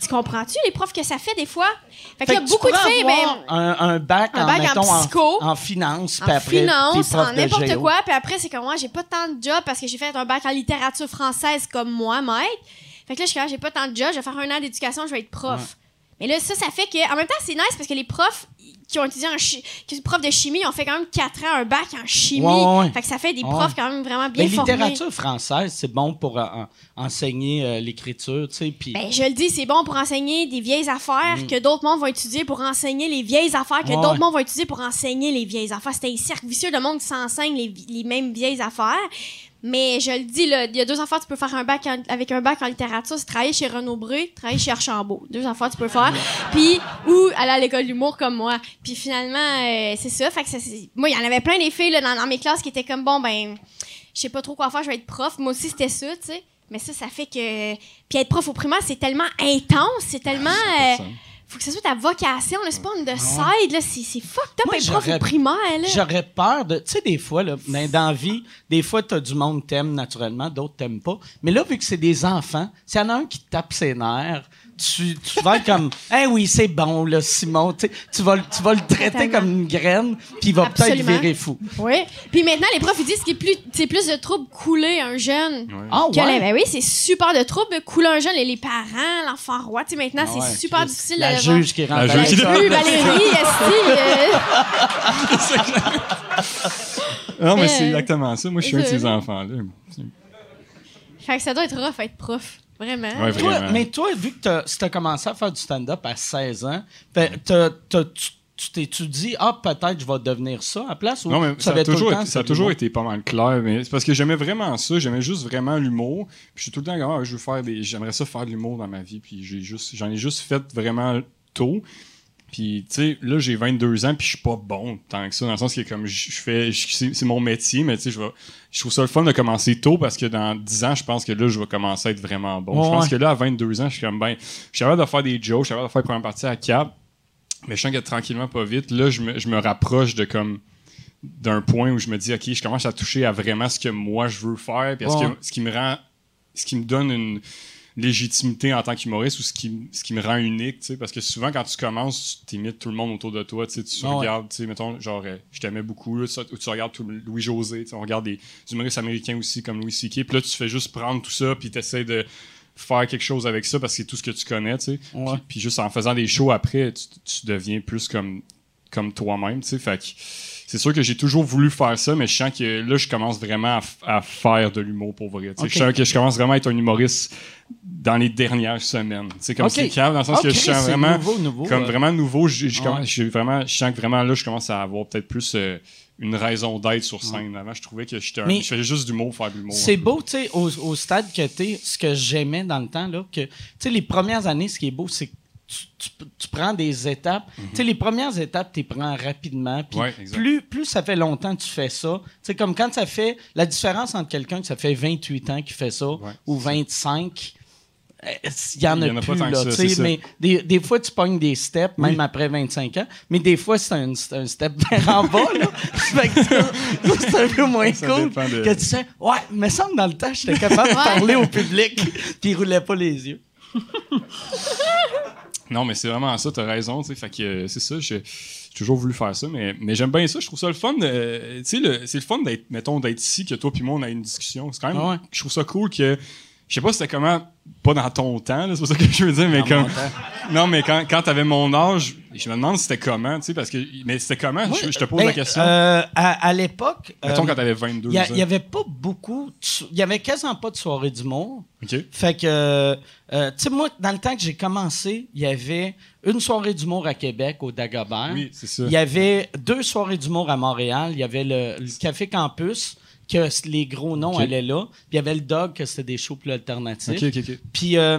Tu comprends-tu les profs que ça fait des fois? Fait qu'il y a beaucoup de filles, ben. un, un bac, un en, bac en mettons, en, psycho, en finance, puis en après, finance, en n'importe quoi. Puis après, c'est comme moi, j'ai pas tant de job parce que j'ai fait un bac en littérature française comme moi, Mike. Fait que là, je suis comme, j'ai pas tant de job, je vais faire un an d'éducation, je vais être prof. Mais là, ça, ça fait que. En même temps, c'est nice parce que les profs qui ont étudié en chi- qui sont profs de chimie, ils ont fait quand même 4 ans un bac en chimie. Ouais. Fait que ça fait des Ouais. profs quand même vraiment bien Mais formés. littérature française, c'est bon pour euh, en- enseigner euh, l'écriture, tu sais, puis... Ben, je le dis, c'est bon pour enseigner des vieilles affaires que d'autres mondes vont étudier pour enseigner les vieilles affaires que Mm. D'autres mondes vont étudier pour enseigner les vieilles affaires. C'était un cercle vicieux de monde qui s'enseigne les, les mêmes vieilles affaires. Mais je le dis, là, il y a deux affaires, tu peux faire un bac en- avec un bac en littérature, c'est travailler chez Renaud Bré, travailler chez Archambault. Deux affaires, tu peux faire. Puis, ou aller à l'école d'humour comme moi. Puis finalement, euh, c'est ça. Fait que moi, il y en avait plein des filles là, dans, dans mes classes qui étaient comme, bon, ben, je sais pas trop quoi faire, je vais être prof. Moi aussi, c'était ça, tu sais. Mais ça, ça fait que. Puis être prof au primaire, c'est tellement intense, c'est tellement. euh, faut que ce soit ta vocation. C'est pas une de side, là. C'est c'est fucked up être prof primaire, là. J'aurais peur de. Tu sais, des fois, là, dans, la vie, des fois, t'as du monde qui t'aime naturellement, d'autres t'aiment pas. Mais là, vu que c'est des enfants, s'il y en a un qui te tape ses nerfs, tu, tu vas être comme, eh oui, c'est bon, là, Simon. Tu sais, tu vas, le- tu vas le traiter Totalement. comme une graine, puis il va peut-être virer fou. Oui. Puis maintenant, les profs, ils disent qu'il est plus, c'est plus de troubles couler un jeune. Ah, que ouais? les- ben oui, c'est super de troubles couler un jeune. Les, les parents, l'enfant roi, tu sais, maintenant, Ah c'est ouais, super difficile La de le voir. juge qui rentre La juge qui-. Oui, Valérie, esti, euh, Non, mais c'est Euh, exactement ça. Moi, je suis un de ces enfants-là. Fait que ça doit être rough être prof. Vraiment? Ouais, Toi, Vraiment. mais toi, vu que tu as commencé à faire du stand-up à 16 ans, t'as- tu tu t'es-tu dit, ah, peut-être je vais devenir ça à la place? Ou Non, mais ça a, toujours, temps été, que ça a c'était toujours l'humour? été pas mal clair. Mais c'est parce que j'aimais vraiment ça. J'aimais juste vraiment l'humour. Puis je suis tout le temps comme, ah, je veux faire des. J'aimerais ça faire de l'humour dans ma vie. Puis j'ai juste, j'en ai juste fait vraiment tôt. Puis, tu sais, là, j'ai 22 ans, puis je suis pas bon tant que ça, dans le sens que, comme, je fais, c'est mon métier, mais tu sais, je trouve ça le fun de commencer tôt parce que dans 10 ans, je pense que là, je vais commencer à être vraiment bon. je pense que là, à 22 ans, je suis comme, ben, je suis capable de faire des jokes, je suis capable de faire la première partie à cap, mais je sens que tranquillement, pas vite, là, je me, je me rapproche de comme d'un point où je me dis, OK, je commence à toucher à vraiment ce que moi je veux faire, puis que- ce qui me rend, ce qui me donne une légitimité en tant qu'humoriste ou ce qui, ce qui me rend unique, tu sais, parce que souvent quand tu commences, tu t'imites tout le monde autour de toi, tu sais, tu Ah ouais. regardes, tu sais, mettons, genre, euh, je t'aimais beaucoup, là, ou tu regardes tout- Louis-José, tu sais, on regarde des humoristes américains aussi comme Louis C.K., puis là, tu fais juste prendre tout ça, puis tu essaies de faire quelque chose avec ça parce que c'est tout ce que tu connais, tu sais. Ouais. Puis, puis juste en faisant des shows après, tu, tu deviens plus comme, comme toi-même, tu sais. Fait que c'est sûr que j'ai toujours voulu faire ça, mais je sens que là, je commence vraiment à, faire de l'humour pour vrai. Je sens que je commence vraiment à être un humoriste dans les dernières semaines. C'est comme Ok. c'est calme, dans le sens que je sens vraiment nouveau, nouveau, comme euh. vraiment nouveau. Je, je Ouais. commence- je, vraiment, je sens que vraiment là, je commence à avoir peut-être plus euh, une raison d'être sur scène. Avant, je trouvais que j'étais je faisais juste du l'humour, faire de l'humour. C'est beau, tu sais, au, au stade que t'es, ce que j'aimais dans le temps, là, que, tu sais, les premières années, ce qui est beau, c'est que tu, tu- tu prends des étapes. Tu sais, les premières étapes, tu les prends rapidement. Puis Ouais, plus, plus ça fait longtemps que tu fais ça, tu sais, comme quand ça fait, la différence entre quelqu'un que ça fait 28 ans qui fait ça Ouais, ou 25, euh, il y en a, Il y en a pas plus, là, ça, c'est ça. mais des, des fois, tu pognes des steps, même Oui. après 25 ans, mais des fois, c'est un, c'est un step vers en bas, là. Fait que ça, ça, c'est un peu moins Ça cool de- que tu sais, ouais, me semble dans le temps, j'étais capable de parler au public, puis il roulait pas les yeux. Non, mais c'est vraiment ça, t'as raison, tu sais. Fait que euh, c'est ça, j'ai toujours voulu faire ça, mais, mais j'aime bien ça, je trouve ça le fun. de- Tu sais, c'est le fun d'être, mettons, d'être ici, que toi puis moi, on a une discussion. C'est quand même, Ah ouais. je trouve ça cool que, je sais pas c'était comment, pas dans ton temps, c'est pas ça que je veux dire, mais Dans comme, non, mais quand, quand t'avais mon âge, je me demande c'était comment, tu sais, parce que, mais c'était comment, je, je te pose Ben, la question. euh, à, à l'époque, mettons euh, quand t'avais 22 il y, a- ans. il y avait pas beaucoup, il y avait quasiment pas de soirée d'humour. OK. Fait que, euh, euh, tu sais, moi, dans le temps que j'ai commencé, il y avait une soirée d'humour à Québec, au Dagobert. Oui, c'est ça. Il y avait deux soirées d'humour à Montréal. Il y avait le, le Café Campus, que les gros noms allaient là. Puis il y avait le Dog, que c'était des shows plus alternatifs. Puis euh,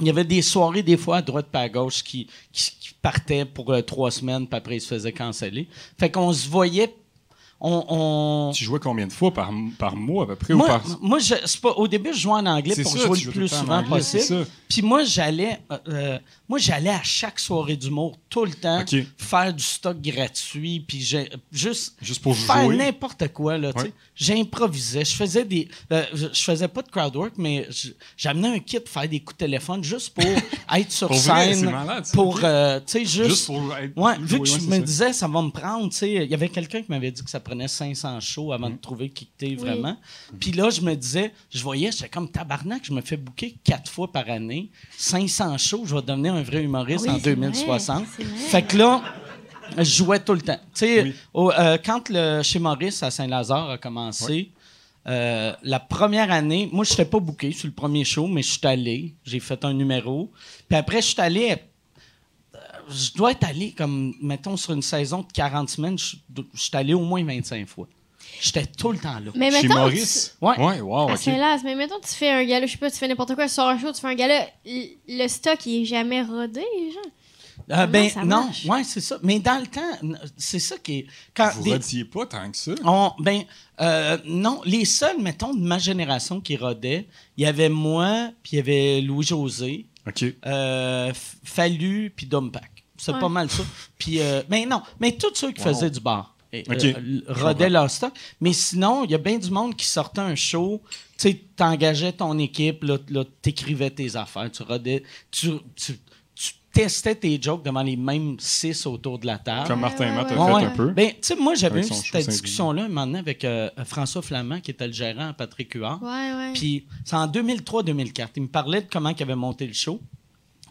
il y avait des soirées, des fois, à droite pas à gauche, qui, qui, qui partaient pour euh, trois semaines, puis après, ils se faisaient canceller. Fait qu'on se voyait. On, on- Tu jouais combien de fois par, par mois, à peu près, ou par... moi je, pas, au début, je jouais en anglais pour ça, jouer le plus souvent anglais, possible. Puis moi, j'allais, euh, euh, moi, j'allais à chaque soirée d'humour tout le temps faire du stock gratuit, puis juste Juste pour faire n'importe quoi là. Ouais. J'improvisais, je faisais des, euh, je, faisais pas de crowd work, mais j'amenais un kit pour faire des coups de téléphone juste pour être sur Pour scène, malade, pour, euh, juste. Juste pour être- Ouais, vu que je me disais, ça va me prendre, il y avait quelqu'un qui m'avait dit que ça prenait 500 shows avant Mm. de trouver qui était vraiment. Puis là, je me disais, je voyais, j'étais comme tabarnak, je me fais booker quatre fois par année, 500 shows, je vais devenir un vrai humoriste Oui, en c'est 2060. vrai, c'est vrai. Fait que là, je jouais tout le temps. Tu sais, Oui. euh, quand le chez Maurice à Saint-Lazare a commencé, euh, la première année, moi, je n'étais pas booké sur le premier show, mais je suis allé. J'ai fait un numéro. Puis après, je suis allé. Euh, Je dois être allé comme, mettons, sur une saison de 40 semaines, je je suis allé au moins 25 fois. J'étais tout le temps là. Mais Chez mettons, Maurice? Ouais. Ouais, wow. Saint-Laz, mais mettons, tu fais un gala, je sais pas, tu fais n'importe quoi, tu sors un show, tu fais un gala, le stock, il est jamais rodé, genre? Euh, ben, non, ouais, c'est ça. Mais dans le temps, c'est ça qui est. Quand Vous des- rodiez pas tant que ça. On- ben, euh, non, les seuls, mettons, de ma génération qui rodaient, il y avait moi, puis il y avait Louis-José, OK. euh, F- Fallu, puis Dumpack. C'est Ouais. pas mal ça. Puis, euh, mais non, mais tous ceux qui Wow. faisaient du bar euh, Ok, euh, rodaient leur stock. Mais sinon, il y a bien du monde qui sortait un show. Tu sais, t'engageais ton équipe, là, là t'écrivais tes affaires, tu rodais, tu, tu, tu testais tes jokes devant les mêmes six autour de la table. Comme Martin Matt a Ouais, fait ouais. un peu. Ben, tu sais, moi, j'avais eu cette discussion-là un moment donné avec euh, François Flamand, qui était le gérant à Patrick Huard. Ouais, ouais. Puis c'est en 2003-2004. Il me parlait de comment il avait monté le show.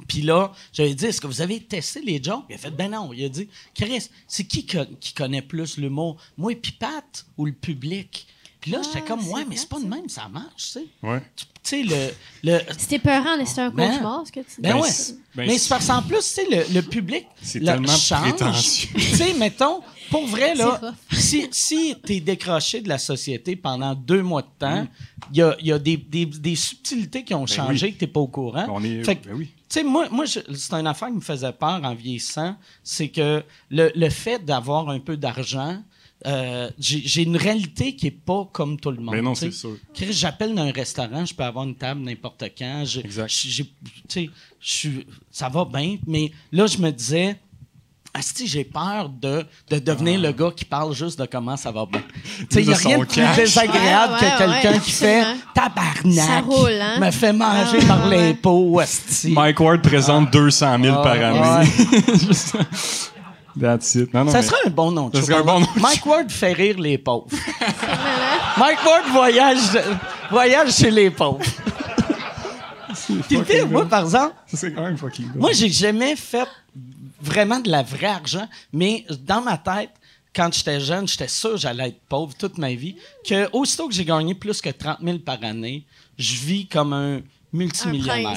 Puis là, j'avais dit, est-ce que vous avez testé les jokes? Il a fait, ben non. Il a dit, Chris, c'est qui co- qui connaît plus l'humour? Moi et puis Pat ou le public? Puis là, j'étais Ah, comme, ouais, mais c'est pas de même, ça marche, tu sais. Ouais. Tu sais, le. le C'était peurant, c'était un Ben, cauchemar, ce que tu dis. ben Ben, ouais. ben, mais c'est- parce qu'en plus, tu sais, le, le public. C'est le tellement change. prétentieux. Tu sais, mettons, pour vrai, là, si, si tu es décroché de la société pendant deux mois de temps, Mm. il y a, il y a des, des- des subtilités qui ont changé oui. que tu n'es pas au courant. On est. Fait ben oui. Tu sais, moi, moi je- c'est une affaire qui me faisait peur en vieillissant, c'est que le, le fait d'avoir un peu d'argent, euh, j'ai une réalité qui est pas comme tout le monde. Ben non, c'est sûr. J'appelle dans un restaurant, je peux avoir une table n'importe quand. Je- Exact. je- je ça va bien, mais là, je me disais, Asti, j'ai peur de, de devenir le gars qui parle juste de comment ça va bien. Tu sais, Il n'y a rien de plus cash. désagréable Ouais, que quelqu'un ouais, qui fait tabarnak. Ça roule, hein? Me fait manger Ah, par ouais. l'impôt, Asti. Mike Ward présente 200 000 par Ah, année. Juste- That's it. Non, non, Ça mais- serait un bon nom de Ça show. serait un bon nom de Mike Ward fait rire les pauvres. Mike Ward voyage, voyage chez les pauvres. Puis le pire, moi, par exemple, Ça, c'est quand même fucking good. moi, j'ai jamais fait vraiment de la vraie argent, mais dans ma tête, quand j'étais jeune, j'étais sûr que j'allais être pauvre toute ma vie. Que aussitôt que j'ai gagné plus que 30 000 par année, je vis comme un multimillionnaire.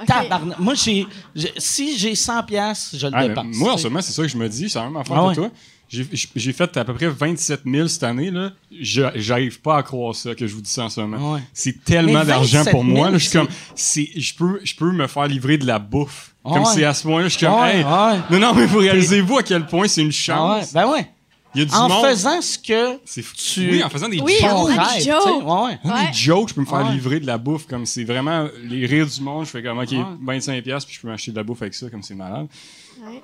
Un prince, là. Moi, j'ai, j'ai- si j'ai 100 pièces, je le Ah, dépense. moi, en ce moment, c'est ça que je me dis. C'est la même affaire Ah que ouais. toi. J'ai- fait à peu près 27 000 cette année. là. Je- J'arrive pas à croire ça, que je vous dis ça en ce moment. Ouais. C'est tellement d'argent 27 pour 000, moi. là. Je suis comme, c'est- je peux, je peux me faire livrer de la bouffe. Ah Comme ouais. c'est à ce point-là, je suis comme, Ouais, hey, ouais. non, non, mais vous réalisez-vous à quel point c'est une Ah ouais, chance. ben ouais. Il y a du En monde. faisant ce que tu- Oui, en faisant des Oui, jokes. ton en faisant des jokes. Ouais, ouais. Moi, Ouais. des jokes, je peux me faire Ouais. livrer de la bouffe comme c'est vraiment les rires du monde. Je fais comme, OK, Ouais. 25$, piastres, puis je peux m'acheter de la bouffe avec ça, comme c'est malade. Ouais.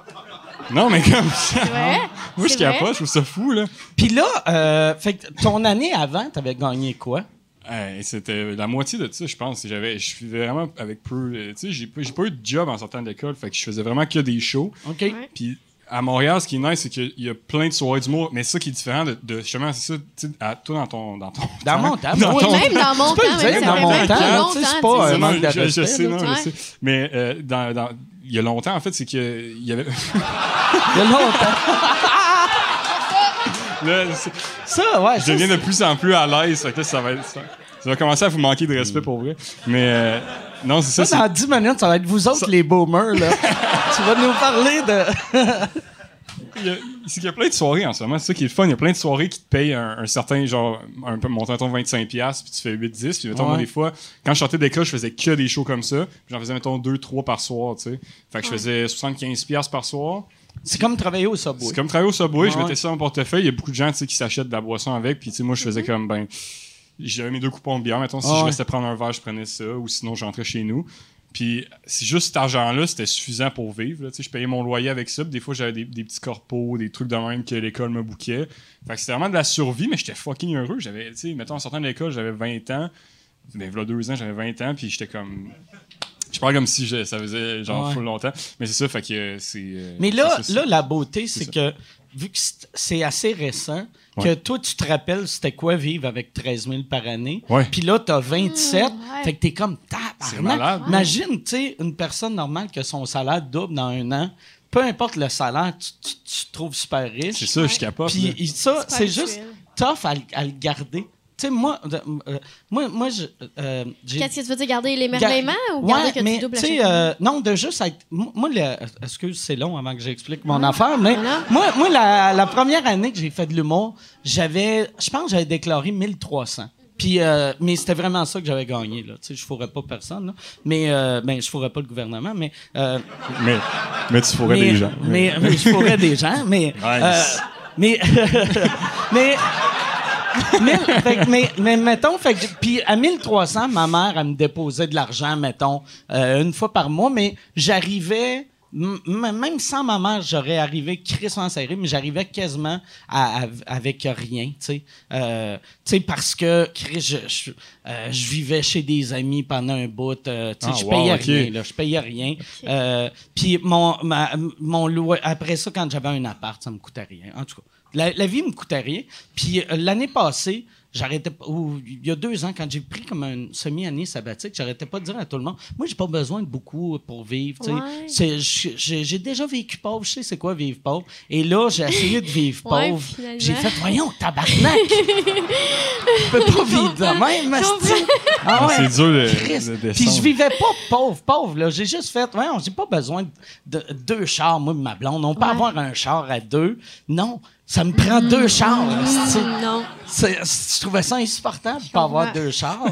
Non, mais comme ça. Ouais, Moi, je vrai? capote, je trouve ça fou, là. Puis là, euh, fait que ton année avant, t'avais gagné quoi? Hey, c'était la moitié de ça, je pense. J'avais, je suis vraiment avec peu. euh, Tu sais, j'ai, pas- j'ai pas eu de job en sortant de l'école, fait que je faisais vraiment que des shows. OK. Ouais. Puis à Montréal, ce qui est nice, c'est qu'il y a plein de soirées d'humour, mais ça qui est différent de, de justement, c'est ça, tu sais, à toi dans ton, dans ton. Dans mon temps. Dans oui. ton- Même dans mon Tu peux temps, le dire, dans mon temps, tu sais, c'est pas, Non, manque je, sais, non, je sais. Mais euh, dans, dans- il y a longtemps, en fait, c'est que il y avait. Il y a longtemps. là, Ça, ouais. je deviens de plus en plus à l'aise, fait que là, ça va être. Ça, ça va commencer à vous manquer de respect pour vrai. Mais euh, non, c'est ça. Ça, dans 10 minutes, ça va être vous autres, Ça- les boomers, là. tu vas nous parler de. Il y, a, c'est qu'il y a plein de soirées en ce moment. C'est ça qui est le fun. Il y a plein de soirées qui te payent un, un certain, genre, un peu, montant, mettons, 25$, puis tu fais 8-10. Puis, mettons, moi, des fois, quand je sortais d'école, je faisais que des shows comme ça. Puis j'en faisais, mettons, 2-3 par soir, tu sais. Fait que je faisais 75$ par soir. C'est comme travailler au Subway. C'est comme travailler au Subway. Je mettais ça dans mon portefeuille. Il y a beaucoup de gens, tu sais, qui s'achètent de la boisson avec. Puis, tu sais, moi, je faisais Mm-hmm. comme, ben, j'avais mes deux coupons de bière. Mettons, si je restais prendre un verre, je prenais ça. Ou sinon, j'entrais chez nous. Puis, c'est juste cet argent-là, c'était suffisant pour vivre. là. Je payais mon loyer avec ça. Puis des fois, j'avais des, des petits corpos, des trucs de même que l'école me bouquait. Fait que c'était vraiment de la survie, mais j'étais fucking heureux. J'avais, tu sais, mettons, en sortant de l'école, j'avais 20 ans. Ben, voilà deux ans, j'avais 20 ans. Puis j'étais comme. Je parle comme si je- ça faisait genre Ouais. full longtemps. Mais c'est ça, fait que c'est. euh, Mais là, ça, là, la beauté, c'est que, vu que c'est assez récent, que toi, tu te rappelles c'était quoi vivre avec 13 000 par année? Puis là, t'as 27. Mmh, ouais. Fait que t'es comme C'est tabarnak. malade. Imagine, tu sais, une personne normale que son salaire double dans un an. Peu importe le salaire, tu, tu- tu te trouves super riche. C'est ça, je capote. Puis ça, c'est juste tough à le garder. Sais, moi, euh, moi, moi, je, euh, Qu'est-ce que tu veux dire, garder l'émerveillement ou Ouais, garder que mais tu doubles euh, non, de juste être. Moi, le- excuse, c'est long avant que j'explique mon affaire, mais voilà. moi, moi la, la première année que j'ai fait de l'humour, j'avais, je pense, que j'avais déclaré 1300. Puis, euh, mais c'était vraiment ça que j'avais gagné là. Tu sais, je fourrais pas personne, là. mais euh, ben, je fourrais pas le gouvernement, mais euh, Mais, mais tu fourrais mais, des gens. Mais, mais je fourrais des gens, mais. euh, mais. mais. Mille- fait que- mais, mais mettons, fait que- puis à 1300, ma mère, elle me déposait de l'argent, mettons, euh, une fois par mois, mais j'arrivais même sans ma mère, j'aurais arrivé crissement serré, mais j'arrivais quasiment à- à- avec rien, tu sais. Euh, tu sais, parce que, Chris, je, je, euh, je vivais chez des amis pendant un bout, euh, tu sais, Ah, je wow, payais rien, là, je payais rien. Euh, Puis mon, ma- mon loyer, après ça, quand j'avais un appart, ça me coûtait rien. En tout cas, la, la vie me coûtait rien. Puis euh, l'année passée, j'arrêtais pas, ou il y a deux ans, quand j'ai pris comme une semi-année sabbatique, j'arrêtais pas de dire à tout le monde, moi, j'ai pas besoin de beaucoup pour vivre. Ouais. J'ai j'ai déjà vécu pauvre, je sais c'est quoi vivre pauvre. Et là, j'ai essayé de vivre Ouais, pauvre. j'ai fait, voyons, tabarnak! Je peux pas vivre de même. Ah ouais. C'est dur de, de Puis je vivais pas pauvre, pauvre. Là. J'ai juste fait, voyons, j'ai pas besoin de, de- deux chars, moi et ma blonde. On peut Ouais. avoir un char à deux. Non, ça me prend deux chars. asti. Non. Je trouvais ça insupportable de pas avoir deux chars.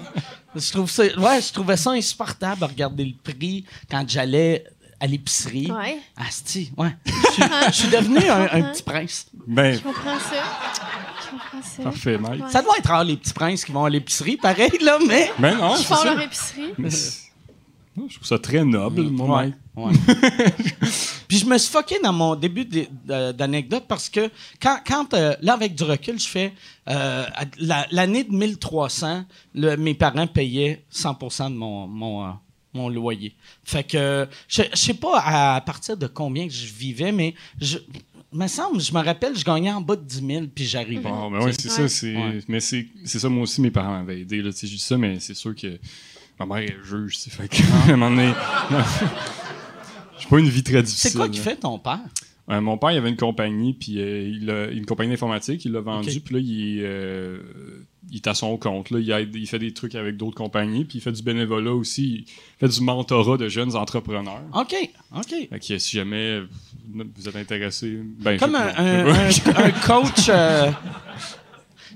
je, trouve ça, ouais, je trouvais ça insupportable de regarder le prix quand j'allais à l'épicerie. Ouais. Asti, ouais. Je suis- je suis devenu un, un petit prince. Ben, Je comprends ça. Je comprends ça. parfait, Mike. Ouais. Ça doit être rare, les petits princes qui vont à l'épicerie, pareil, là, mais... Ben non, Ils c'est font ça. leur épicerie. Mais je trouve ça très noble, mon Ouais, Mike. ouais. Puis je me suis fucké dans mon début d'anecdote parce que quand, quand euh, là, avec du recul, je fais euh, l'année de 1300, le- mes parents payaient 100% de mon, mon, euh, mon loyer. Fait que je je sais pas à, partir de combien que je vivais, mais je me semble, je me rappelle, je gagnais en bas de 10 000 puis j'arrivais. Bon, ben ouais, c'est Ouais. ça. Mais c'est, c'est ça, moi aussi, mes parents m'avaient aidé. Là, je dis ça, mais c'est sûr que ma mère est juge. sais, Fait que, à un moment donné, j'ai pas une vie très difficile. C'est quoi qui fait ton père? Euh, mon père, il avait une compagnie, puis euh, il a une compagnie d'informatique, il l'a vendue, Ok. puis là, il, est, euh, il est à son compte. Là, il, aide- il fait des trucs avec d'autres compagnies, puis il fait du bénévolat aussi. Il fait du mentorat de jeunes entrepreneurs. OK, OK. Fait que si jamais vous êtes intéressé, ben, Comme je- un, je coach. euh,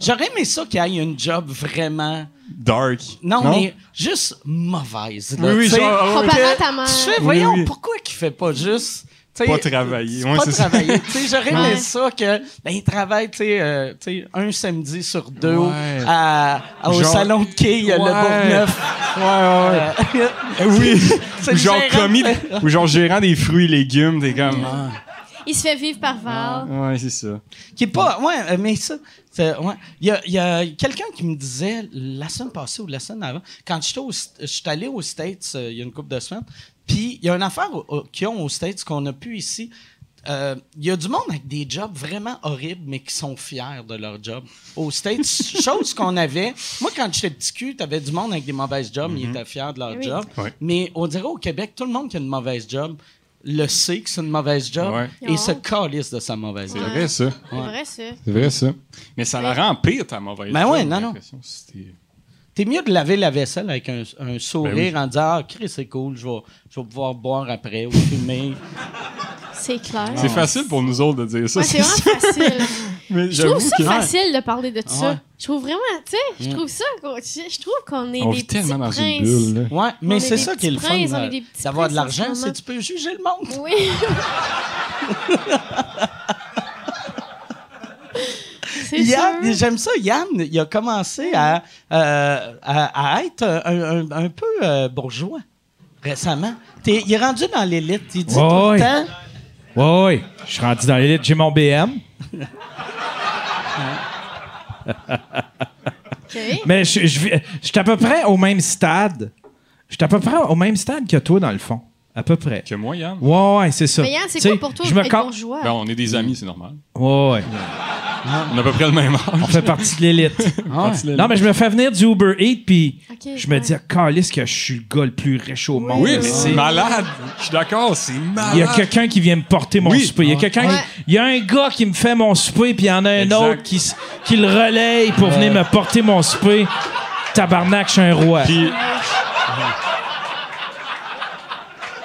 J'aurais aimé ça qu'il ait une job vraiment. Dark. Non, mais juste mauvaise. là, Oui, oui, genre. Comparé à ta mère. Tu fais, Oui, voyons, oui. pourquoi qu'il fait pas juste. Pas travailler. c'est Ouais, pas travailler. Tu sais, J'aurais aimé Ouais. ça que ben, il travaille tu sais, euh, un samedi sur deux Ouais. à, à- au Genre- salon de quai, Ouais. le Bourgneuf. Ouais, ouais, ouais. Euh, oui. ou genre gérant commis, ou genre gérant des fruits et légumes, t'es comme. Il se fait vivre par Val. Ouais, c'est ça. Qui est pas. Ouais, euh, mais ça. ouais. Il y a, il y a quelqu'un qui me disait la semaine passée ou la semaine avant, quand j'étais au- je suis allé aux States euh, il y a une couple de semaines, puis il y a une affaire qu'ils ont aux States qu'on a pu ici. Euh, Il y a du monde avec des jobs vraiment horribles, mais qui sont fiers de leur job. Aux States, chose qu'on avait. Moi, quand j'étais petit cul, t'avais du monde avec des mauvaises jobs, mais ils étaient fiers de leur Oui. job. Mais on dirait au Québec, tout le monde qui a une mauvaise job le sait que c'est une mauvaise job Ouais. et se calisse de sa mauvaise C'est job. vrai, ça. C'est vrai, ça. C'est vrai, ça. Mais ça la rend pire, ta mauvaise Ben job, ouais, non, non. T'es mieux de laver la vaisselle avec un, un sourire Ben oui. en disant Ah, Chris, c'est cool, je vais, je vais pouvoir boire après ou fumer. C'est clair. C'est facile pour nous autres de dire ça. Ouais, c'est vraiment facile. Mais Je trouve ça que- facile de parler de ça. Ouais. Je trouve vraiment, tu sais, je trouve ça, je trouve qu'on est On des petits tellement dans princes. une bulle. Là. Ouais, mais est c'est ça qui est le fun d'avoir de l'argent, ce c'est tu peux juger le monde? Oui. c'est Yann, j'aime ça, Yann, il a commencé à, euh, à, à être un, un- un peu euh, bourgeois récemment. Il est rendu dans l'élite. Il dit tout le temps. Ouais, ouais. Je suis rendu dans l'élite. J'ai mon BM. Mais je, je, vis- je suis à peu près au même stade. Je suis à peu près au même stade que toi, dans le fond. À peu près. Que moi, Yann. Ouais, ouais, c'est ça. Mais Yann, c'est quoi pour toi? je me être bourgeois? Ben, on est des amis, c'est normal. Ouais, ouais. On a à peu près le même âge. On fait partie de l'élite. Ah, non, mais je me fais venir du Uber Eats, puis je me ouais. dis, ah, calisse que je suis le gars le plus riche au monde. Oui, c'est malade. Je suis d'accord, c'est malade. Il y a quelqu'un qui vient me porter mon Oui. souper. Il y a quelqu'un, Ouais. il y a un gars qui me fait mon souper, puis il y en a un Exact. autre qui, s- qui le relaye pour venir me porter mon souper. Tabarnak, je suis un roi. Puis,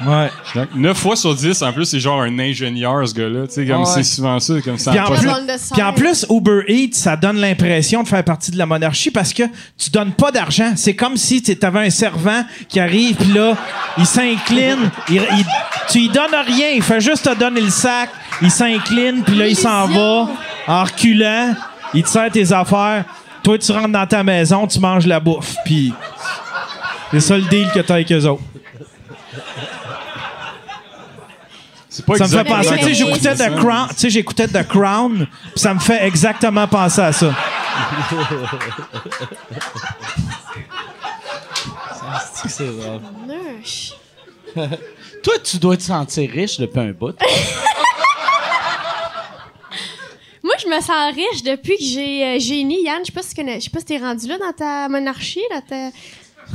Ouais. 9 fois sur 10, en plus, c'est genre un ingénieur, ce gars-là. Tu sais, comme Ouais. c'est souvent ça, comme ça. Puis en, plus, puis en plus, Uber Eats, ça donne l'impression de faire partie de la monarchie parce que tu donnes pas d'argent. C'est comme si tu avais un servant qui arrive, puis là, il s'incline. il- il- tu lui donnes rien, il fait juste te donner le sac. Il s'incline, puis là, il s'en va en reculant. Il te sert tes affaires. Toi, tu rentres dans ta maison, tu manges la bouffe. Puis c'est ça le deal que tu as avec eux autres. Pas Ça me fait penser, tu sais, j'écoutais c'est The ça. Crown, tu sais, j'écoutais The Crown, puis ça me fait exactement penser à ça. Nush. Toi, tu dois te sentir riche depuis un bout. Moi, je me sens riche depuis que j'ai euh, Génie. Yann, je sais pas si tu connais, je sais pas si t'es rendu là dans ta monarchie, là, ta...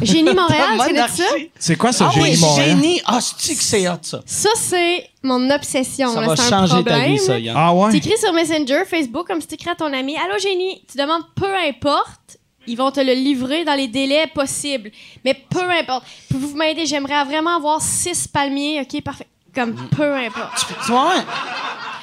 Génie Montréal, tu connais ça? C'est quoi ça, Ah oui, Génie Montréal? génie. Ah, c'est que c'est hot, ça? Ça, c'est mon obsession. Ça là, va un changer ta vie, ça, Yann. Ah ouais? T'écris sur Messenger, Facebook, comme si t'écris à ton ami Allô génie, tu demandes peu importe, ils vont te le livrer dans les délais possibles. Mais peu importe. Pouvez-vous m'aider? J'aimerais vraiment avoir six palmiers, ok, parfait. Comme peu importe. Tu vois,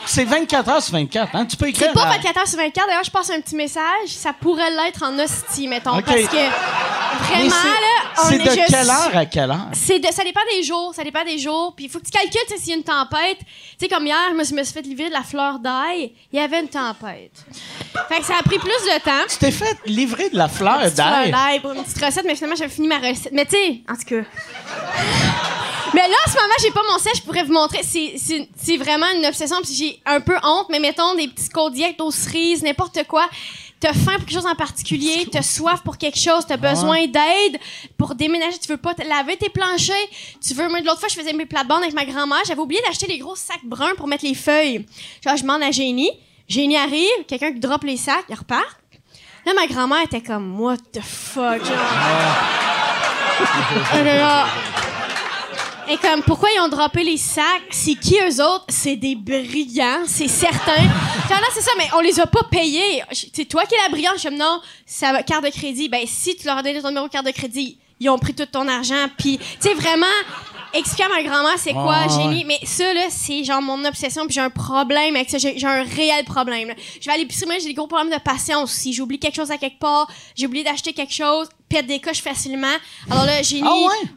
c'est 24 heures sur 24, hein? Tu peux écrire. C'est pas à- 24 heures sur 24. D'ailleurs, je passe un petit message. Ça pourrait l'être en hostie, mettons. Ok. Parce que vraiment, là, on C'est est de juste- quelle heure à quelle heure? C'est de, ça dépend des jours, ça dépend des jours. Puis il faut que tu calcules s'il y a une tempête. Tu sais, comme hier, je me suis, me suis fait livrer de la fleur d'ail. Il y avait une tempête. Fait que ça a pris plus de temps. Tu t'es fait livrer de la fleur Petite fleur d'ail. d'ail pour une petite recette, mais finalement, j'avais fini ma recette. Mais tu sais, en tout cas. Mais là, en ce moment, j'ai pas mon sèche, je pourrais vous montrer. C'est- vraiment une obsession, puis j'ai un peu honte, mais mettons des petits codiacs aux cerises, n'importe quoi. T'as faim pour quelque chose en particulier, t'as soif pour quelque chose, t'as besoin d'aide pour déménager, tu veux pas te laver tes planchers, tu veux. Moi, de l'autre fois, je faisais mes plates-bandes avec ma grand-mère, j'avais oublié d'acheter les gros sacs bruns pour mettre les feuilles. Genre, je demande à Génie, Génie arrive, quelqu'un qui drop les sacs, il repart. Là, ma grand-mère était comme, what the fuck, genre. Et comme, pourquoi ils ont droppé les sacs? C'est qui eux autres? C'est des brillants, c'est certain. Genre là, c'est ça, mais on les a pas payés. C'est toi qui es la brillante. Je comme, non, ça carte de crédit. Ben, si tu leur as donné ton numéro de carte de crédit, ils ont pris tout ton argent. Puis, tu sais, vraiment, expliquer à ma grand-mère c'est quoi, ouais. génie. Mais ça, là, c'est genre mon obsession. Puis j'ai un problème avec ça. J'ai un réel problème. là. Je vais à l'épicerie, mais j'ai des gros problèmes de patience aussi. J'oublie quelque chose à quelque part. J'ai oublié d'acheter quelque chose. Pète des coches facilement. Alors là, génie Ah ouais?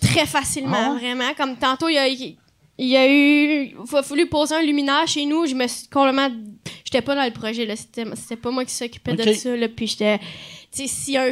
Très facilement, Ah vraiment. Comme tantôt, il y a, il y a eu. Il a fallu poser un luminaire chez nous. Je me suis complètement. J'étais pas dans le projet, là. C'était pas moi qui s'occupais de ça, là. Puis j'étais. Sais,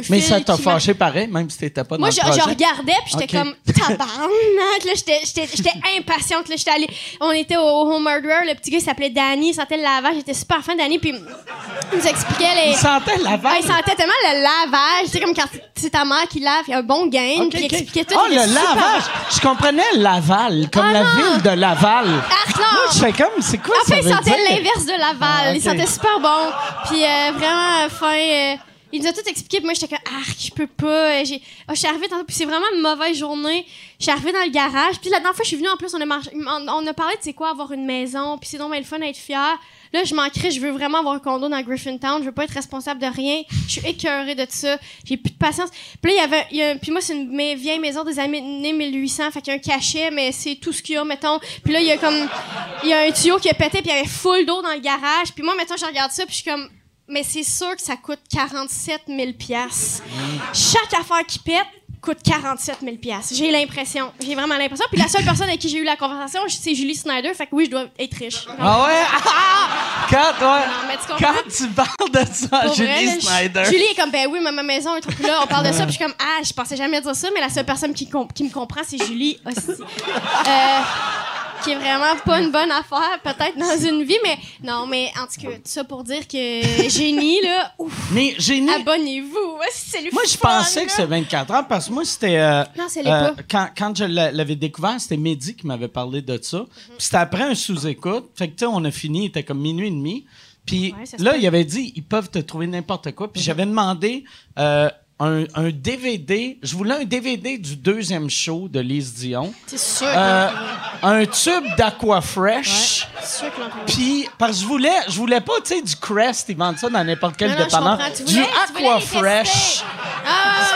Mais ça t'a fâché pareil, même si t'étais pas moi, dans je, le je projet? regardais, puis j'étais comme tabarnak. Là, j'étais- impatiente. Là, j'étais allée, on était au Home Murderer. Le petit gars il s'appelait Danny. Il sentait le lavage. J'étais super fan de Danny. Puis il nous expliquait les. Il sentait la Ah, vague. il sentait tellement le lavage. Tu sais, comme quand c'est ta mère qui lave, il y a un bon gain. Ok, puis il ok. expliquait tout. Oh, il le super- lavage! Je comprenais Laval, comme Ah, la ville de Laval. Non. Moi, je fais comme, c'est quoi En ça fait, il sentait l'inverse de Laval. Ah. Il sentait super bon. Puis euh, vraiment fin. euh, il nous a tout expliqué. Puis moi, j'étais comme, ah, je peux pas. J'ai... Ah, je suis arrivée tantôt. Puis c'est vraiment une mauvaise journée. Je suis arrivée dans le garage. Puis la dernière fois, je suis venue, en plus, on a, marché- on, a parlé de c'est quoi avoir une maison. Puis c'est donc bien le fun d'être fier. Là, je manquerais. Je veux vraiment avoir un condo dans Griffintown. Je veux pas être responsable de rien. Je suis écœurée de ça. J'ai plus de patience. Puis là, il y avait. y a- puis moi, c'est une vieille maison des années 1800. Fait qu'il y a un cachet, mais c'est tout ce qu'il y a, mettons. Puis là, il y a comme. Il y a un tuyau qui a pété, puis il y avait full d'eau dans le garage. Puis moi, mettons, je regarde ça, puis je suis comme. Mais c'est sûr que ça coûte 47 000 piastres. Chaque affaire qui pète coûte 47 000 piastres. J'ai l'impression. J'ai vraiment l'impression. Puis la seule personne avec qui j'ai eu la conversation, c'est Julie Snyder. Fait que oui, je dois être riche. Ah ouais? Ah! Quand, ouais. Non, mais tu? Quand tu parles de ça Pour Julie vrai, Snyder. Julie est comme, ben oui, ma, ma maison, un truc là, on parle de ça. Puis je suis comme, ah, je pensais jamais dire ça, mais la seule personne qui, com- qui me comprend, c'est Julie aussi. Euh, qui est vraiment pas une bonne affaire, peut-être dans une vie, mais non, mais en tout cas, tout ça pour dire que génie, là, ouf, Mais génie, abonnez-vous. C'est le moi, je pensais là. que c'était 24 ans parce que moi, c'était. euh, Non, c'est euh, quand, quand je l'a- l'avais découvert, c'était Mehdi qui m'avait parlé de ça. Puis c'était après un sous-écoute. Fait que, tu sais, on a fini, il était comme minuit et demi. Puis Ouais, là, il avait dit, ils peuvent te trouver n'importe quoi. Puis j'avais demandé euh, un, un DVD. Je voulais un DVD du deuxième show de Lise Dion. C'est sûr Euh, un tube d'Aquafresh. C'est sûr que l'on Puis, parce que je voulais, je voulais pas, tu sais, du Crest, ils vendent ça dans n'importe quel dépanneur. Du Aquafresh.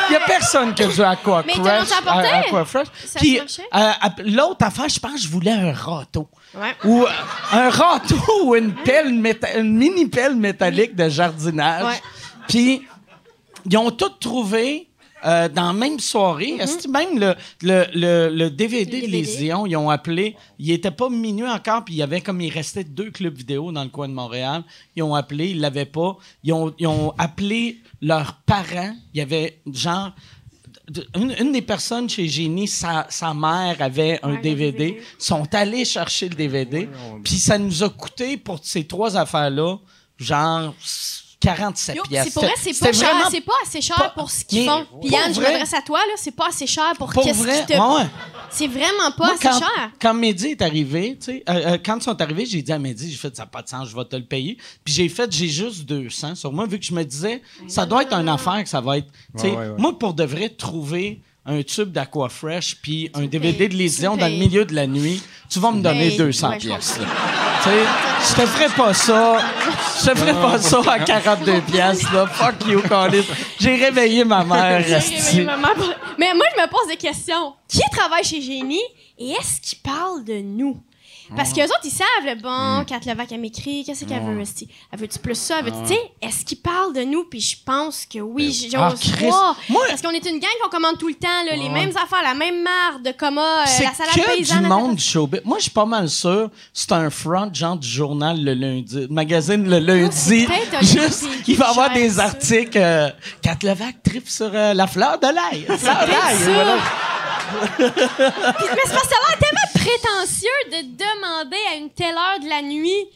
Il y a personne qui a du Aquafresh. Mais Aquafresh. Puis, euh, l'autre affaire, je pense que je voulais un râteau. Ouais. Ou euh, un râteau ou une pelle, une mini pelle métallique de jardinage. Ouais. Puis, ils ont tout trouvé euh, dans la même soirée. Est-ce que même le, le, le, le DVD de Ions, ils ont appelé, il était pas minuit encore, puis il y avait comme il restait deux clubs vidéo dans le coin de Montréal. Ils ont appelé, ils l'avaient pas. Ils ont, ils ont appelé leurs parents. Il y avait genre une, une des personnes chez Génie, sa, sa mère avait un Ouais, DVD. DVD. Ils sont allés chercher le DVD. Puis ça nous a coûté pour ces trois affaires-là, genre 47 Yo, pièces. c'est pour vrai, c'est pas cher, vraiment pas assez cher pas- pour ce qu'ils font. Puis Yann, je m'adresse à toi là, c'est pas assez cher pour, Pour qu'est-ce qui te ouais, ouais. C'est vraiment pas Moi, assez quand, cher. quand Mehdi est arrivé, tu sais, euh, euh, quand ils sont arrivés, j'ai dit à Mehdi, j'ai fait, ça n'a pas de sens, je vais te le payer. Puis j'ai fait, j'ai juste 200 sur moi, vu que je me disais, ça doit être une affaire que ça va être. tu sais, Ouais, ouais, ouais. Moi, pour de vrai, trouver un tube d'Aquafresh puis un DVD de Lésion dans le milieu de la nuit, tu vas me donner payes. 200 Ouais, je pièces. là. Tu sais, je te ferai pas ça. Je te ferai pas ça à 42 pièces là. Fuck you, Colin. J'ai réveillé ma mère. J'ai réveillé ma mère Mais moi, je me pose des questions. Qui travaille chez Génie et est-ce qu'ils parlent de nous? Parce qu'eux autres, ils savent, le bon, Kat Levac, elle m'écrit, qu'est-ce qu'elle veut, esti? Elle veut-tu plus ça? Elle veut tu sais, est-ce qu'ils parlent de nous? Puis je pense que oui, j'ose Ah. Moi- Parce qu'on est une gang qu'on commande tout le temps, là, les mêmes affaires, la même marde de coma, euh, C'est la salade que paysanne. du monde du showbiz. Moi, je suis pas mal sûr. C'est un front, genre du journal le lundi, magazine le lundi. Ah, un Juste, lundi il va y avoir des articles. Euh, Kat Levac tripe sur euh, la fleur de l'ail. La fleur d'ail. voilà. Puis, mais c'est parce que ça a l'air tellement prétentieux de demander à une telle heure de la nuit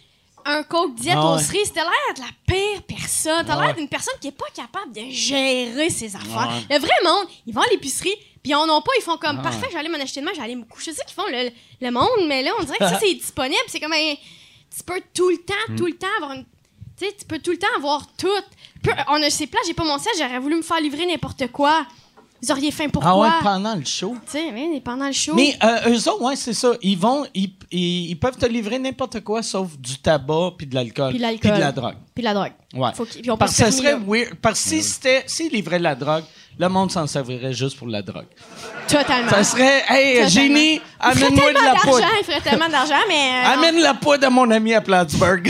un coke diète Ah au ouais. T'as l'air de la pire personne. T'as Ah l'air d'une personne qui est pas capable de gérer ses affaires. Ah ouais. Le vrai monde, ils vont à l'épicerie, puis ils en ont pas, ils font comme parfait, j'allais m'en acheter demain, j'allais me coucher. C'est ça qu'ils font le, le monde, mais là, on dirait que ça, c'est disponible. C'est comme un. Tu peux tout le temps, tout le temps avoir une. Tu sais, tu peux tout le temps avoir tout. On a ces plats, j'ai pas mon siège, j'aurais voulu me faire livrer n'importe quoi. Vous auriez faim pourquoi? Ah ouais, pendant le show. Tu sais, mais pendant le show. Mais euh, eux autres, ouais, c'est ça. Ils vont, ils, ils, ils peuvent te livrer n'importe quoi sauf du tabac puis de l'alcool. Puis de de la drogue. Puis la drogue. Ouais. Faut qu'ils- puis on peut Parce que ça se serait weird. Parce que si c'était, s'ils livraient de la drogue, le monde s'en servirait juste pour la drogue. Totalement. Ça serait, hey, Totalement. Génie, Il ferait amène-moi de tellement la d'argent, poudre. Il ferait tellement d'argent, mais. euh, Amène la poudre à mon ami à Plattsburgh.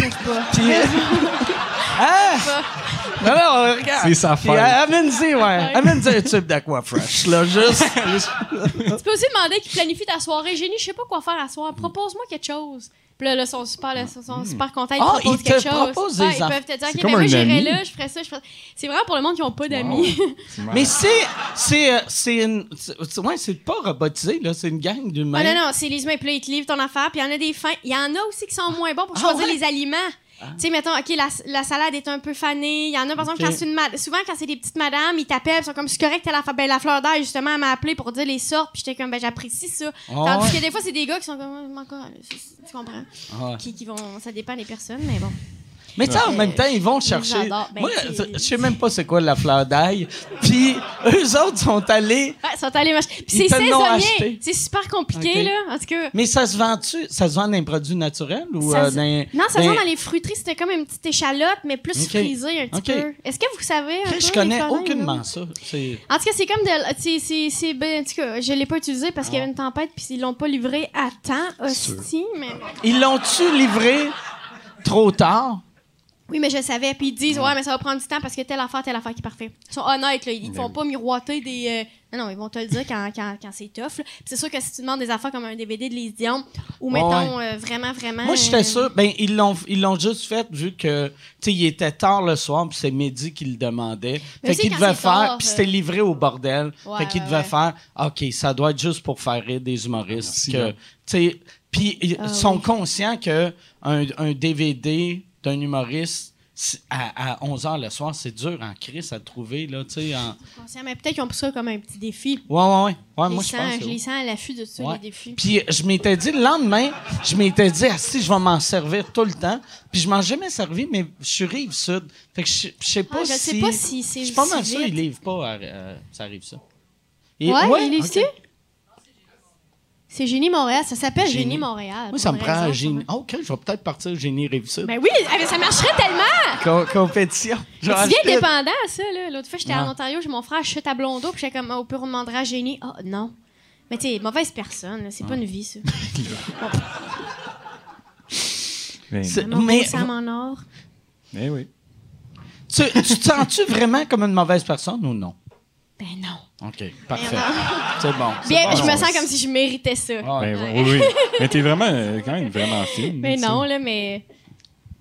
Puis, hein? Non, non, regarde. C'est sa Puis, fête. euh, Amène-y, ouais. Amène-y un tube d'Aquafresh, là, juste. Tu peux aussi demander qu'ils planifient ta soirée. Génie, je sais pas quoi faire à soir. Propose-moi quelque chose. Puis là, là, ils sont super, là, ils sont super contents. Ils Ah, proposent ils te quelque chose. Ouais, Ils peuvent te dire, OK, ben moi, j'irai là, je ferais ça. je ferais- C'est vraiment pour le monde qui ont pas d'amis. Mais c'est, c'est, euh, c'est une, c'est, ouais, c'est pas robotisé, là. C'est une gang d'humains. Ah non, non, c'est les humains. Puis là, ils te livrent ton affaire. Puis il y en a des fins. Il y en a aussi qui sont moins bons pour Ah, choisir ouais? les aliments. Tu sais, mettons, OK, la, la salade est un peu fanée. Il y en a, par exemple, quand c'est une souvent, quand c'est des petites madames, ils t'appellent, ils sont comme, c'est correct, t'as la, ben, la fleur d'ail, justement, elle m'a appelé pour dire les sortes. Puis j'étais comme, ben, j'apprécie ça. Ah Tandis ouais? que des fois, c'est des gars qui sont comme, Ah, encore, tu comprends? Ah ouais. Qui, qui vont, ça dépend des personnes, mais bon. Mais tu sais, en même temps, ils vont chercher. Ben, Moi, je sais même pas c'est quoi la fleur d'ail. Puis, eux autres sont allés. Ouais, ils sont allés. Puis c'est saisonnier. C'est super compliqué, là. En tout cas. Mais ça se vend-tu? Ça se vend dans les produits naturels ou Ça euh, dans. Non, ça se vend dans les fruiteries. C'était comme une petite échalote, mais plus frisée un petit peu. Est-ce que vous savez un peu Je connais aucunement ça. En tout cas, c'est comme de. C'est, c'est, c'est, ben, en tout cas, je l'ai pas utilisé parce qu'il y avait une tempête puis ils l'ont pas livré à temps, hostie, mais. Ils l'ont-tu livré trop tard? Oui, mais je savais. Puis ils disent, ouais, mais ça va prendre du temps parce que telle affaire, telle affaire qui est parfait. Ils sont honnêtes, là. Ils te font pas miroiter des. euh, Non, non, ils vont te le dire quand, quand, quand c'est tough. là. Puis c'est sûr que si tu demandes des affaires comme un DVD de Les Dion ou Ouais, mettons euh, vraiment, vraiment. Moi, euh, j'étais sûr. Ben, ils l'ont, ils l'ont juste fait vu que, tu sais, il était tard le soir, puis c'est midi qu'il le demandait. Mais Fait aussi, qu'il quand devait c'est faire, puis euh, c'était livré au bordel. Ouais, fait qu'il ouais, devait ouais. faire, OK, ça doit être juste pour faire rire des humoristes. Merci, que, là. tu sais, puis ils Ah, sont oui. conscients que un, un DVD d'un humoriste à, à 11h le soir, c'est dur en crise à trouver, là, tu sais. En... mais peut-être qu'ils ont pris ça comme un petit défi. Ouais, ouais, ouais. Ouais, Je moi, les je pense. je les oui. sens à l'affût de ça, Ouais. les défis. Puis je m'étais dit, le lendemain, je m'étais dit, ah, si, je vais m'en servir tout le temps. Puis je m'en ai jamais servi, mais je suis rive sud. Fait que je, je sais pas Ah, je si. sais pas si c'est Je suis pas mal sûr, ils livrent pas, à, à- ça arrive ça. Et- Ouais, il est ok. ici. C'est Génie Montréal. Ça s'appelle Génie. Génie Montréal. Moi, ça me prend un génie. Ah, ok, je vais peut-être partir génie sud. Ben oui, ah, mais ça marcherait tellement! Co- compétition. Je viens acheter- dépendant, ça, là. L'autre fois, j'étais en Ontario, j'ai mon frère chute à Blondeau, puis j'étais comme, oh, on peut demander à Génie. Ah, non. Mais tu sais, mauvaise personne, là. c'est pas une vie, ça. Ben, C'est- Mon Mais or. ben oui. tu, tu te sens-tu vraiment comme une mauvaise personne ou non? Ben non. OK, parfait. C'est bon. Bien, bon. je me sens comme si je méritais ça. Ah, Ben Ouais. oui, oui. Mais t'es vraiment, euh, quand même vraiment fine. Mais sais. non, là, mais.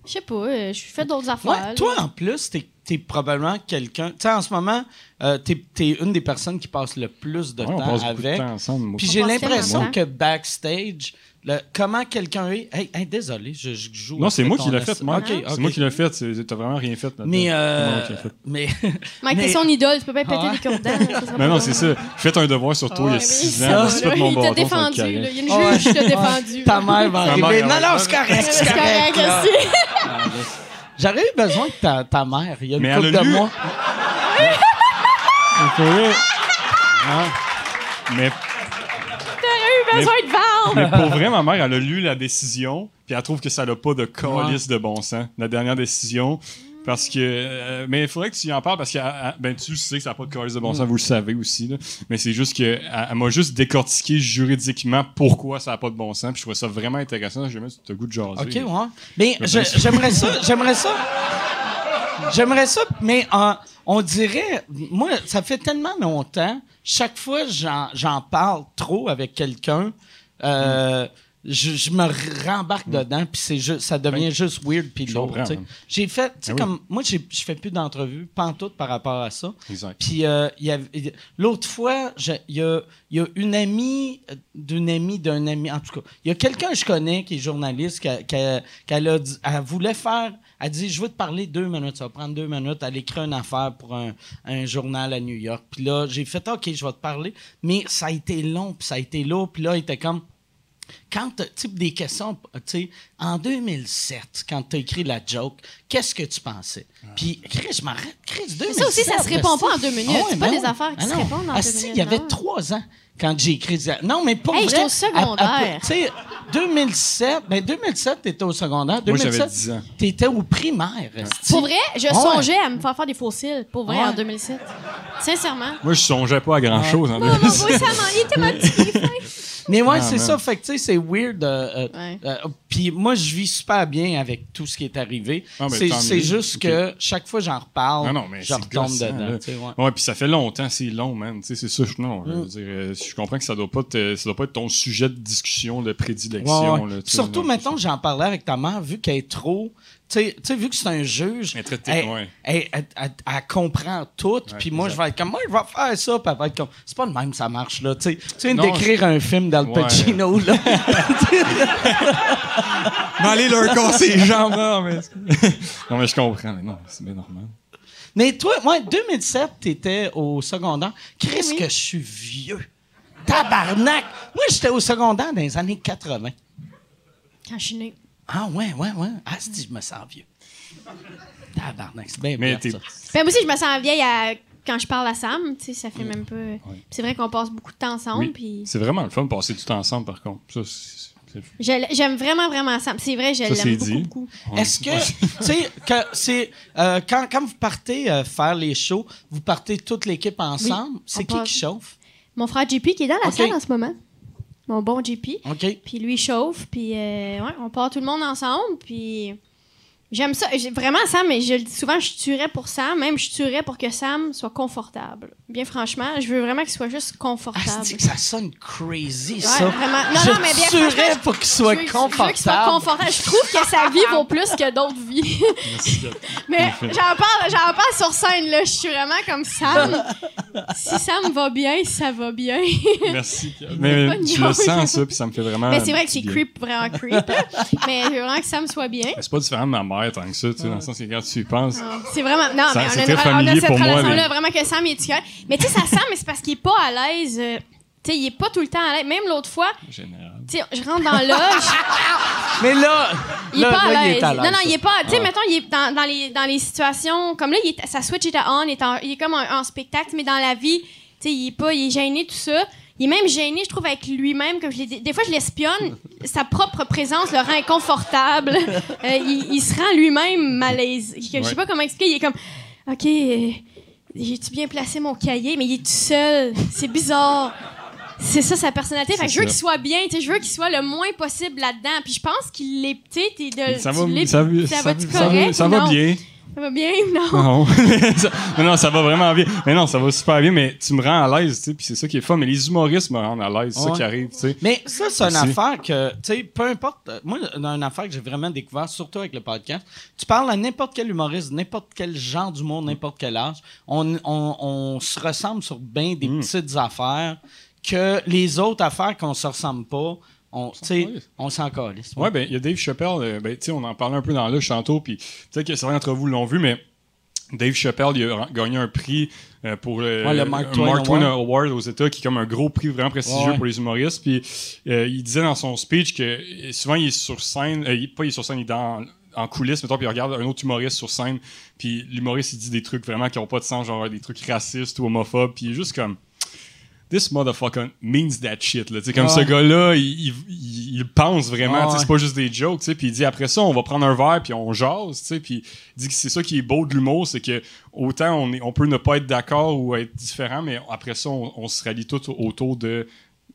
Je sais pas, euh, je fais d'autres affaires. Ouais, toi, en plus, t'es t'es probablement quelqu'un. Tu sais, en ce moment, euh, t'es es une des personnes qui passe le plus de Ouais, on temps passe beaucoup de avec. temps ensemble. moi. Puis j'ai l'impression que backstage, le- comment quelqu'un est. Hey, hey, désolé, je, je joue. Non, c'est moi ton qui l'ai fait, moi. C'est moi qui l'ai fait. T'as vraiment rien fait. là-dedans. Mais, euh, fait. mais Mike, t'es son idole, tu peux pas péter Ah des cure-dents. Mais non, c'est ça. Faites un devoir sur toi il y a Ouais, mais 6 ça, ans. là, mon il t'a défendu, là. Il y a une juge qui t'a défendu. ta mère va arriver. Non, non, c'est correct, C'est correct. là. aussi. J'aurais eu besoin de ta, ta mère. Il y a une Mais couple elle a de mois. Hein? Mais, T'aurais eu besoin de vendre. mais pour vrai, ma mère, elle a lu la décision, puis elle trouve que ça n'a pas de calice de bon sens, la dernière décision. Parce que. euh, mais il faudrait que tu y en parles parce que ben, tu sais que ça n'a pas de calice de bon sens, vous le savez aussi. Là. Mais c'est juste que elle, elle m'a juste décortiqué juridiquement pourquoi ça n'a pas de bon sens. Puis je trouvais ça vraiment intéressant. J'ai même ce goût de jaser. OK, ouais. Mais j'aimerais ça, j'aimerais ça. J'aimerais ça, mais euh, on dirait, moi, ça fait tellement longtemps, chaque fois j'en parle trop avec quelqu'un, euh, je, je me rembarque dedans, puis c'est juste, ça devient juste weird puis lourd. hein. J'ai fait, tu sais, oui. comme, moi, j'ai- je fais plus d'entrevues, pantoute par rapport à ça. Puis euh, l'autre fois, il y a, y a une amie euh, d'une amie d'un ami, en tout cas, il y a quelqu'un que je connais qui est journaliste, qui, a- qui a- qu'elle a dit- elle voulait faire, elle dit, je veux te parler deux minutes, ça va prendre deux minutes, elle écrit une affaire pour un, un journal à New York. Puis là, j'ai fait, OK, je vais te parler, mais ça a été long, puis ça a été lourd, puis là, il était comme, quand tu des questions, tu sais, en 2007, quand tu as écrit la joke, qu'est-ce que tu pensais? Puis, Chris, je m'arrête, Chris, 2007. ça aussi, ça se répond pas en deux minutes. Ah C'est pas des affaires qui se non. répondent en Ah, deux si, minutes, Il y avait trois ans quand j'ai écrit. Non, mais pas Hey, vrai. j'étais au secondaire. Tu sais, 2007, ben 2007, t'étais au secondaire. Moi, j'avais 2007, 10 ans. T'étais au primaire. Pour vrai, je Ouais. songeais à me faire faire des fossiles. Pour vrai, Ouais. en 2007. Sincèrement. Moi, je songeais pas à grand chose en Oh, mon beau, 2007. ça m'en- il était fin. Mais ouais, Ah, c'est ça. Fait que, tu sais, c'est weird. euh, euh, Ouais. euh, Puis moi, je vis super bien avec tout ce qui est arrivé. Ah, ben, c'est juste que chaque fois j'en reparle, Non, non, mais je retombe gossant, dedans. ouais. Ouais, puis ça fait longtemps, c'est long, man. Tu sais, c'est ça. je- Non, je, Mm. veux dire, euh, je comprends que ça doit pas te- ça doit pas être ton sujet de discussion, de prédilection. Ouais, ouais. là, tu sais, Surtout, mettons, que j'en parlais avec ta mère, vu qu'elle est trop. Tu sais- vu que c'est un juge, Elle ouais. elle- elle- elle- elle comprend tout. puis moi, je vais être comme, moi, je vais faire ça. Puis elle va être comme, c'est pas le même, ça marche, là. Tu viens d'écrire un film d'Al Ouais. Pacino, là. Mais allez leur casser les jambes, non, mais. non, mais je comprends, mais non, c'est bien normal. Mais toi, moi, 2007, t'étais au secondaire. Oui. que je suis vieux. Tabarnak! Moi, j'étais au secondaire dans les années 80. Quand je suis née. Ah, ouais, ouais, ouais. Ah, si, je me sens vieux. Tabarnak, c'est bien Mais ça. Ben, moi aussi, je me sens vieille à- quand je parle à Sam. Tu sais, ça fait même pas. C'est vrai qu'on passe beaucoup de temps ensemble. Puis C'est vraiment le fun de passer du temps ensemble, par contre. Ça, c'est- j'aime vraiment, vraiment Sam. C'est vrai, je l'aime beaucoup, dit. beaucoup. Ouais. Est-ce que, tu sais, que c'est euh, quand, quand vous partez euh, faire les shows, vous partez toute l'équipe ensemble? c'est qui part- qui chauffe? Mon frère JP qui est dans la salle en ce moment. Mon bon JP. OK. Puis lui chauffe, puis euh, ouais, on part tout le monde ensemble, puis j'aime ça. Vraiment, Sam, et je le dis souvent, je tuerais pour Sam, même je tuerais pour que Sam soit confortable. Bien franchement, je veux vraiment qu'il soit juste Ah, confortable. c'est que ça sonne crazy, Ouais, ça? vraiment. Non, je non, mais bien tuerais franchement, pour qu'il je soit veux- je veux qu'il soit confortable. Je trouve que sa vie vaut plus que d'autres vies. Mais j'en parle, j'en parle sur scène, là. Je suis vraiment comme Sam. si Sam va bien, ça va bien. Merci. Mais tu le sens, ça, puis ça me fait vraiment. Mais c'est vrai que c'est creep, vraiment creep. là. Mais je veux vraiment que Sam soit bien. Mais C'est pas différent de ma mère tant que ça, tu sais, dans le sens que quand tu y penses. Ah, C'est vraiment. Non, Ça- mais c'est on a, on a familier cette pour moi, relation-là, les- vraiment que Sam est tueur. Mais tu sais, ça sent, mais c'est parce qu'il est pas à l'aise. euh, tu sais, il est pas tout le temps à l'aise. Même l'autre fois, général. tu sais, je rentre dans la loge. Mais là, Il est là, pas à là, l'aise. à. Non, non, il est pas. Tu sais, Ah. mettons, il est dans, dans les, dans les situations. Comme là, il est, sa switch est on, il est, en- il est comme en, en spectacle, mais dans la vie, tu sais, il est pas. Il est gêné, tout ça. Il est même gêné, je trouve, avec lui-même. Comme je l'ai dit. Des fois, je l'espionne. Sa propre présence le rend inconfortable. Euh, il, il se rend lui-même malaise. Je sais pas comment expliquer. Il est comme. OK, euh, j'ai-tu bien placé mon cahier? Mais il est tout seul. C'est bizarre. C'est ça sa personnalité. Fait que je veux qu'il soit bien, je veux qu'il soit le moins possible là-dedans. Puis je pense qu'il l'est, tu sais, Ça va, ça, va- ça va- correct ça ou va non? bien. Ça va bien? Non. Non. Ça- mais non, ça va vraiment bien. Mais non, ça va super bien, mais tu me rends à l'aise, tu sais, puis c'est ça qui est fun. Mais les humoristes me rendent à l'aise, c'est ça qui arrive, tu sais. Mais ça, c'est une affaire que, tu sais, peu importe. euh, Moi, une affaire que j'ai vraiment découvert, surtout avec le podcast, tu parles à n'importe quel humoriste, n'importe quel genre d'humour, n'importe quel âge, on, on, on se ressemble sur bien des Mm. petites affaires que les autres affaires qu'on se ressemble pas, on, on s'en calisse. Ouais, ben, il y a Dave Chappelle, euh, ben, on en parlait un peu dans le tantôt, puis peut-être que certains d'entre vous l'ont vu, mais Dave Chappelle, il a gagné un prix euh, pour le, Ouais, le Mark Twain Mark Twain Award. Award aux États, qui est comme un gros prix vraiment prestigieux Ouais. pour les humoristes. Puis euh, il disait dans son speech que souvent il est sur scène, il- pas il est sur scène, il est dans en coulisses, mettons, puis il regarde un autre humoriste sur scène, puis l'humoriste, il dit des trucs vraiment qui ont pas de sens, genre des trucs racistes ou homophobes, puis il est juste comme this motherfucker means that shit. Là. Comme ce gars-là, il, il- pense vraiment. C'est pas juste des jokes. Puis il dit après ça, on va prendre un verre puis on jase. Puis il dit que c'est ça qui est beau de l'humour, c'est que autant on, est, on peut ne pas être d'accord ou être différent, mais après ça, on, on se rallie tout autour de,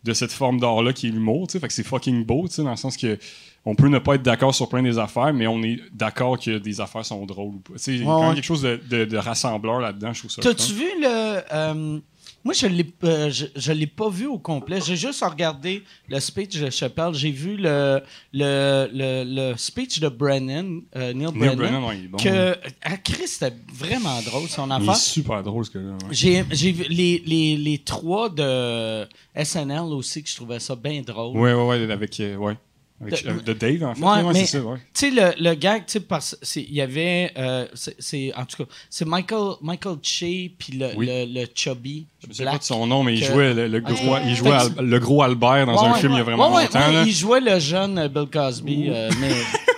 de cette forme d'art-là qui est l'humour. Fait que c'est fucking beau, dans le sens que on peut ne pas être d'accord sur plein des affaires, mais on est d'accord que des affaires sont drôles ou pas. Il y a quelque chose de, de- de rassembleur là-dedans, je trouve ça. T'as-tu vu le. euh, moi, je l'ai, euh, je, je l'ai pas vu au complet. J'ai juste regardé le speech de Chappelle. J'ai vu le, le, le, le speech de Brennan, euh, Neil, Neil Brennan. Brennan, ouais, il est bon. que, à Chris, c'était vraiment drôle, son Il est affaire. super drôle, ce ouais. J'ai, j'ai vu les, les, les trois de SNL aussi, que je trouvais ça bien drôle. Ouais, ouais, ouais, avec, euh, ouais. Avec, De- euh, de Dave, en fait. Ouais, c'est ça, ouais. Tu sais, le, le gag, tu sais, il y avait. euh, c'est, en tout cas, c'est Michael, Michael Che, puis le, Oui. le, le Chubby. Je me souviens Black. pas de son nom, mais il jouait le, le gros, il jouait Al- le gros Albert dans un film il y a vraiment longtemps. là. il jouait le jeune Bill Cosby, euh, mais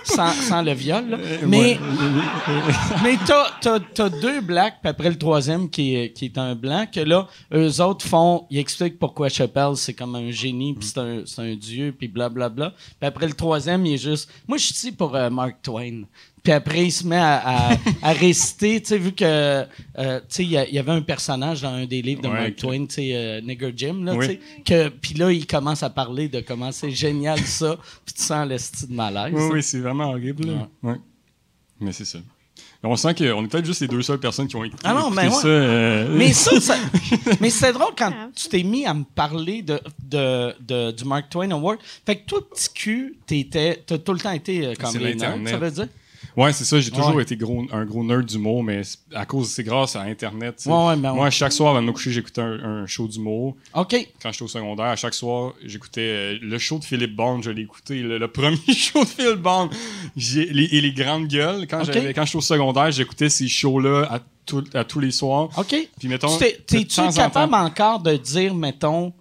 sans, sans le viol. là. Mais, mais t'as, t'as, t'as deux blacks, puis après le troisième qui est, qui est un blanc, que là, eux autres font, ils expliquent pourquoi Chappelle, c'est comme un génie, puis c'est un, c'est un dieu, puis blablabla. Puis après le troisième, il est juste, moi, je suis ici pour euh, Mark Twain. Puis après, il se met à, à, à réciter, tu sais, vu que, euh, tu sais, il y, avait un personnage dans un des livres de Ouais, Mark. Twain, tu sais, euh, Nigger Jim, là, Oui. tu sais, que, puis là, il commence à parler de comment c'est génial ça, puis tu sens le style de malaise. Oui, oui, c'est vraiment horrible. là. Ouais. Mais c'est ça. On sent qu'on est peut-être juste les deux seules personnes qui ont écouté, Ah non, écouté mais ouais. ça. euh, Mais ça, ça- mais c'est drôle quand tu t'es mis à me parler de, de, de- du Mark Twain Award. Fait que toi, petit cul, t'as tout le temps été euh, comme les nerds, ça veut dire? Ouais, c'est ça. J'ai toujours Ouais. été gros, un gros nerd d'humour, mais à cause, c'est grâce à Internet. Ouais, ouais, ben. Moi, chaque soir avant de me coucher, j'écoutais un, un show d'humour. OK. quand j'étais au secondaire, à chaque soir, j'écoutais euh, le show de Philippe Bond, je l'ai écouté, le, le premier show de Philippe Bond. Les- et les grandes gueules, quand, Ok. j'avais- quand j'étais au secondaire, j'écoutais ces shows-là à, tout- à tous les soirs. OK. Puis mettons, T'es-tu en capable temps- encore de dire, mettons,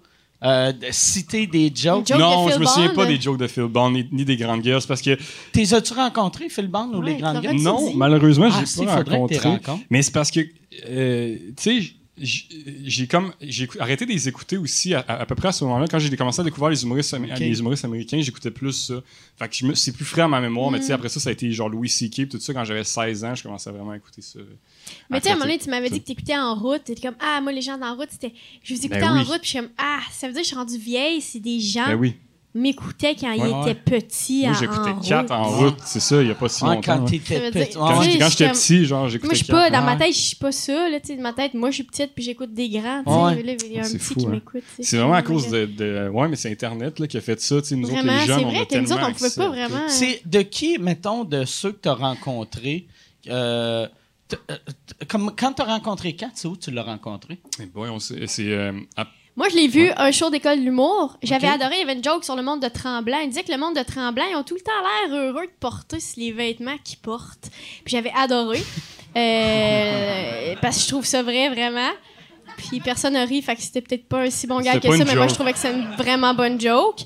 euh, citer des jokes? Joke non, de je me souviens Bond? pas des jokes de Phil Bond ni, ni des grandes gueules, parce que T'es as-tu rencontré, Phil Bond, ou Ouais, les grandes gueules? non, malheureusement, Ah, j'ai si, pas rencontré. Mais c'est parce que, euh, tu sais, j'ai comme j'ai arrêté de les écouter aussi à, à- à peu près à ce moment-là quand j'ai commencé à découvrir les humoristes les américains j'écoutais plus ça fait que c'est plus frais à ma mémoire mais tu Mm. sais après ça ça a été genre Louis C.K. tout ça quand j'avais 16 ans je commençais vraiment à écouter ça Mais tu sais, à un moment donné, tu m'avais dit que t'écoutais en route. T'étais comme, ah, moi, les gens en route, c'était. Je vous écoutais Ben en oui. route, puis je suis comme, ah, ça veut dire que je suis rendue vieille, c'est des gens ben oui m'écoutaient quand Ouais, ouais. petits. moi en- j'écoutais 4 en route. route c'est ça il y a pas si Ouais, longtemps quand t'étais petit. j'étais petit genre j'écoutais Moi, je suis Kat. pas, dans ma tête, je suis pas ça, là, tu sais, de ma tête, moi, je suis petite, puis j'écoute des grands, tu sais, il y a un C'est petit fou, qui hein. m'écoute, c'est vraiment à cause de, de- ouais mais c'est internet là, qui a fait ça tu sais nous Vraiment, autres les c'est jeunes on a vrai que nous tellement autres, on pouvait pas vraiment. C'est de qui, mettons, de ceux que tu as rencontrés, euh, euh, comme, quand tu as rencontré Kat, c'est où tu l'as rencontré? Eh boy, c'est euh, Moi, je l'ai vu, un show d'école d'humour. J'avais Ok. adoré, il y avait une joke sur le monde de Tremblant. Il disait que le monde de Tremblant, ils ont tout le temps l'air heureux de porter les vêtements qu'ils portent. Puis j'avais adoré. Euh, parce que je trouve ça vrai, vraiment. Puis personne n'a ri, fait que c'était peut-être pas un si bon gars que ça, mais moi, je trouvais que c'est une vraiment bonne joke.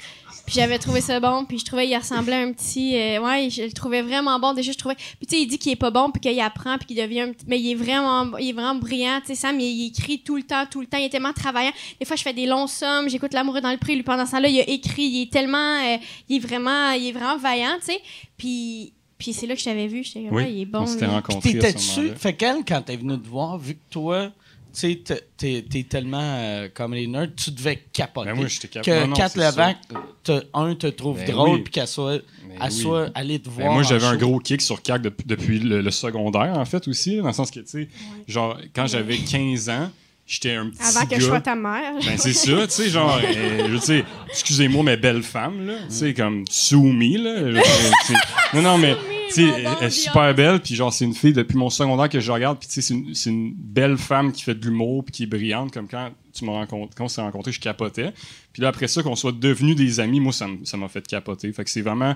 Puis j'avais trouvé ça bon, puis je trouvais qu'il ressemblait à un petit... euh, ouais, je le trouvais vraiment bon. Déjà, je trouvais... Puis tu sais, il dit qu'il est pas bon, puis qu'il apprend, puis qu'il devient un petit... Mais il est vraiment, il est vraiment brillant, tu sais, Sam, il, il écrit tout le temps, tout le temps. Il est tellement travaillant. Des fois, je fais des longs sommes, j'écoute L'amoureux dans le prix. Lui, pendant ce temps-là, il a écrit. Il est tellement... euh, il est vraiment... Il est vraiment vaillant, tu sais. Puis... Puis c'est là que je t'avais vu. J'étais comme, oui ouais, il est bon. on s'était rencontrés t'étais-tu. Fait qu'elle, quand t'es venue te voir, vu que toi, tu sais, t'es- tellement euh, comme les nerds, tu devais capoter. Ben moi, j'étais Que capable. Non, non, Kat c'est Levac, te- un, te trouve Ben drôle, oui. puis qu'elle soit. Mais elle oui. soit allée te Ben, voir. moi, en j'avais un show. gros kick sur CAC depuis, depuis le, le secondaire, en fait, aussi. Dans le sens que, tu sais, genre, quand j'avais 15 ans, j'étais un petit Avant que gars. je sois ta mère. Ben, c'est ça, tu sais, genre, euh, je excusez-moi, mais belle femme, là, tu sais, comme Soumi, là. je veux dire, tu sais. non, non, mais, tu sais, elle, est super belle, puis genre, c'est une fille depuis mon secondaire que je regarde, puis tu sais, c'est une, c'est une belle femme qui fait de l'humour, puis qui est brillante, comme quand tu m'as rencontré, quand on s'est rencontrés, je capotais. Puis là, après ça, qu'on soit devenus des amis, moi, ça m- ça m'a fait capoter. Fait que c'est vraiment.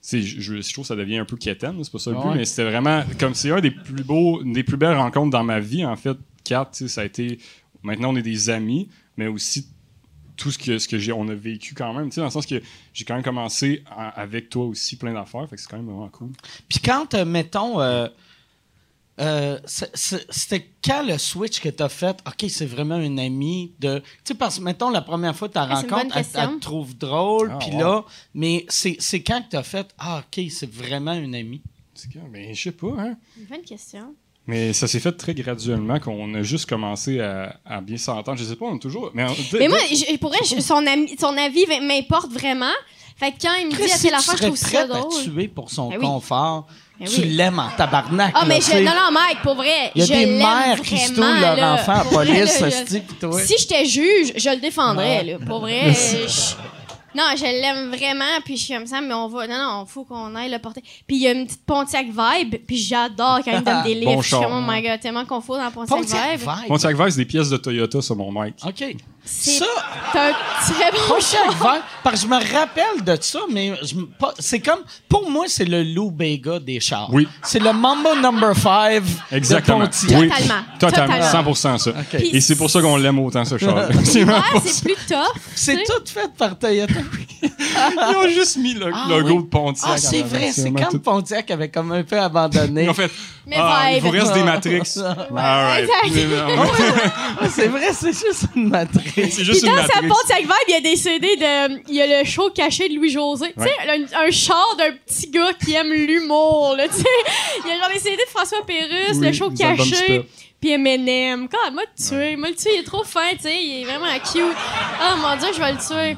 c'est- Je, je, je trouve que ça devient un peu quétaine, c'est pas ça le but, Ouais. mais c'était vraiment comme c'est un des plus beaux, une des plus belles rencontres dans ma vie, en fait. Kat, tu sais, ça a été. Maintenant, on est des amis, mais aussi tout ce que, ce que j'ai, on a vécu quand même, tu sais, dans le sens que j'ai quand même commencé à- avec toi aussi plein d'affaires, fait que c'est quand même vraiment cool. Puis quand, euh, mettons, euh, euh, c'était quand le switch que t'as fait, OK, c'est vraiment un ami de. Tu sais, parce que, mettons, la première fois que tu Ah, c'est une rencontre, bonne elle, question. elle te trouve drôle, Ah, puis là, mais c'est c'est quand que t'as fait, ah, OK, c'est vraiment un ami. C'est que, ben, je sais pas, hein. Une bonne question. Mais ça s'est fait très graduellement, qu'on a juste commencé à, à bien s'entendre. Je sais pas, on a toujours. Mais, on- Mais moi, je- pour vrai, je- son, ami- son avis m'importe vraiment. Fait que quand il me dit à telle tu affaire, je trouve ça drôle. tuer pour son Ben oui. confort, Ben tu oui. l'aimes en tabarnak. Ah, mais tu je, sais. non, non, Mike, pour vrai. Il y a je des mères qui se leur là. enfant à vrai, police, là, je- se dit, pis toi. Si j'étais juge, je le défendrais, là. Pour vrai. je- Non, je l'aime vraiment, puis je suis comme ça, mais on va. Non, non, faut qu'on aille le porter. Puis il y a une petite Pontiac vibe, puis j'adore quand il me donne des livres. Bon je suis comme, oh my god, tellement confus dans la Pontiac, Pontiac vibe. Vibe. Pontiac Vice, des pièces de Toyota sur mon mic. OK. C'est Ça, c'est un très bon. Vibe, parce que je me rappelle de ça, mais c'est comme, pour moi, c'est le Lou Bega des chars. Oui. C'est le Mambo Number 5 Exactement. de Pontiac. Oui. Totalement. Totalement. Totalement. 100% ça. Et c'est pour ça qu'on l'aime autant, ce char. c'est vraiment c'est plus tough. C'est tout fait par Toyota. Ils ont juste mis le Ah, logo oui. de Pontiac. Ah, c'est en vrai, c'est quand Pontiac avait comme un peu abandonné. Ont fait. Mais ah, il vibe. vous reste des. Matrix. All right. exact. Ah, c'est vrai, c'est juste une matrice. C'est Puis juste une dans sa Matrix. Pontiac Vibe, il y a des CD de. Il y a le show caché de Louis-José. Tu sais, un, un char d'un petit gars qui aime l'humour, là, tu sais. Il y a genre des CD de François Pérusse, Oui, le show caché. Puis Eminem. Quand m'a tué, m'a le tué, il est trop fin, tu sais, il est vraiment cute. Oh mon dieu, je vais le tuer.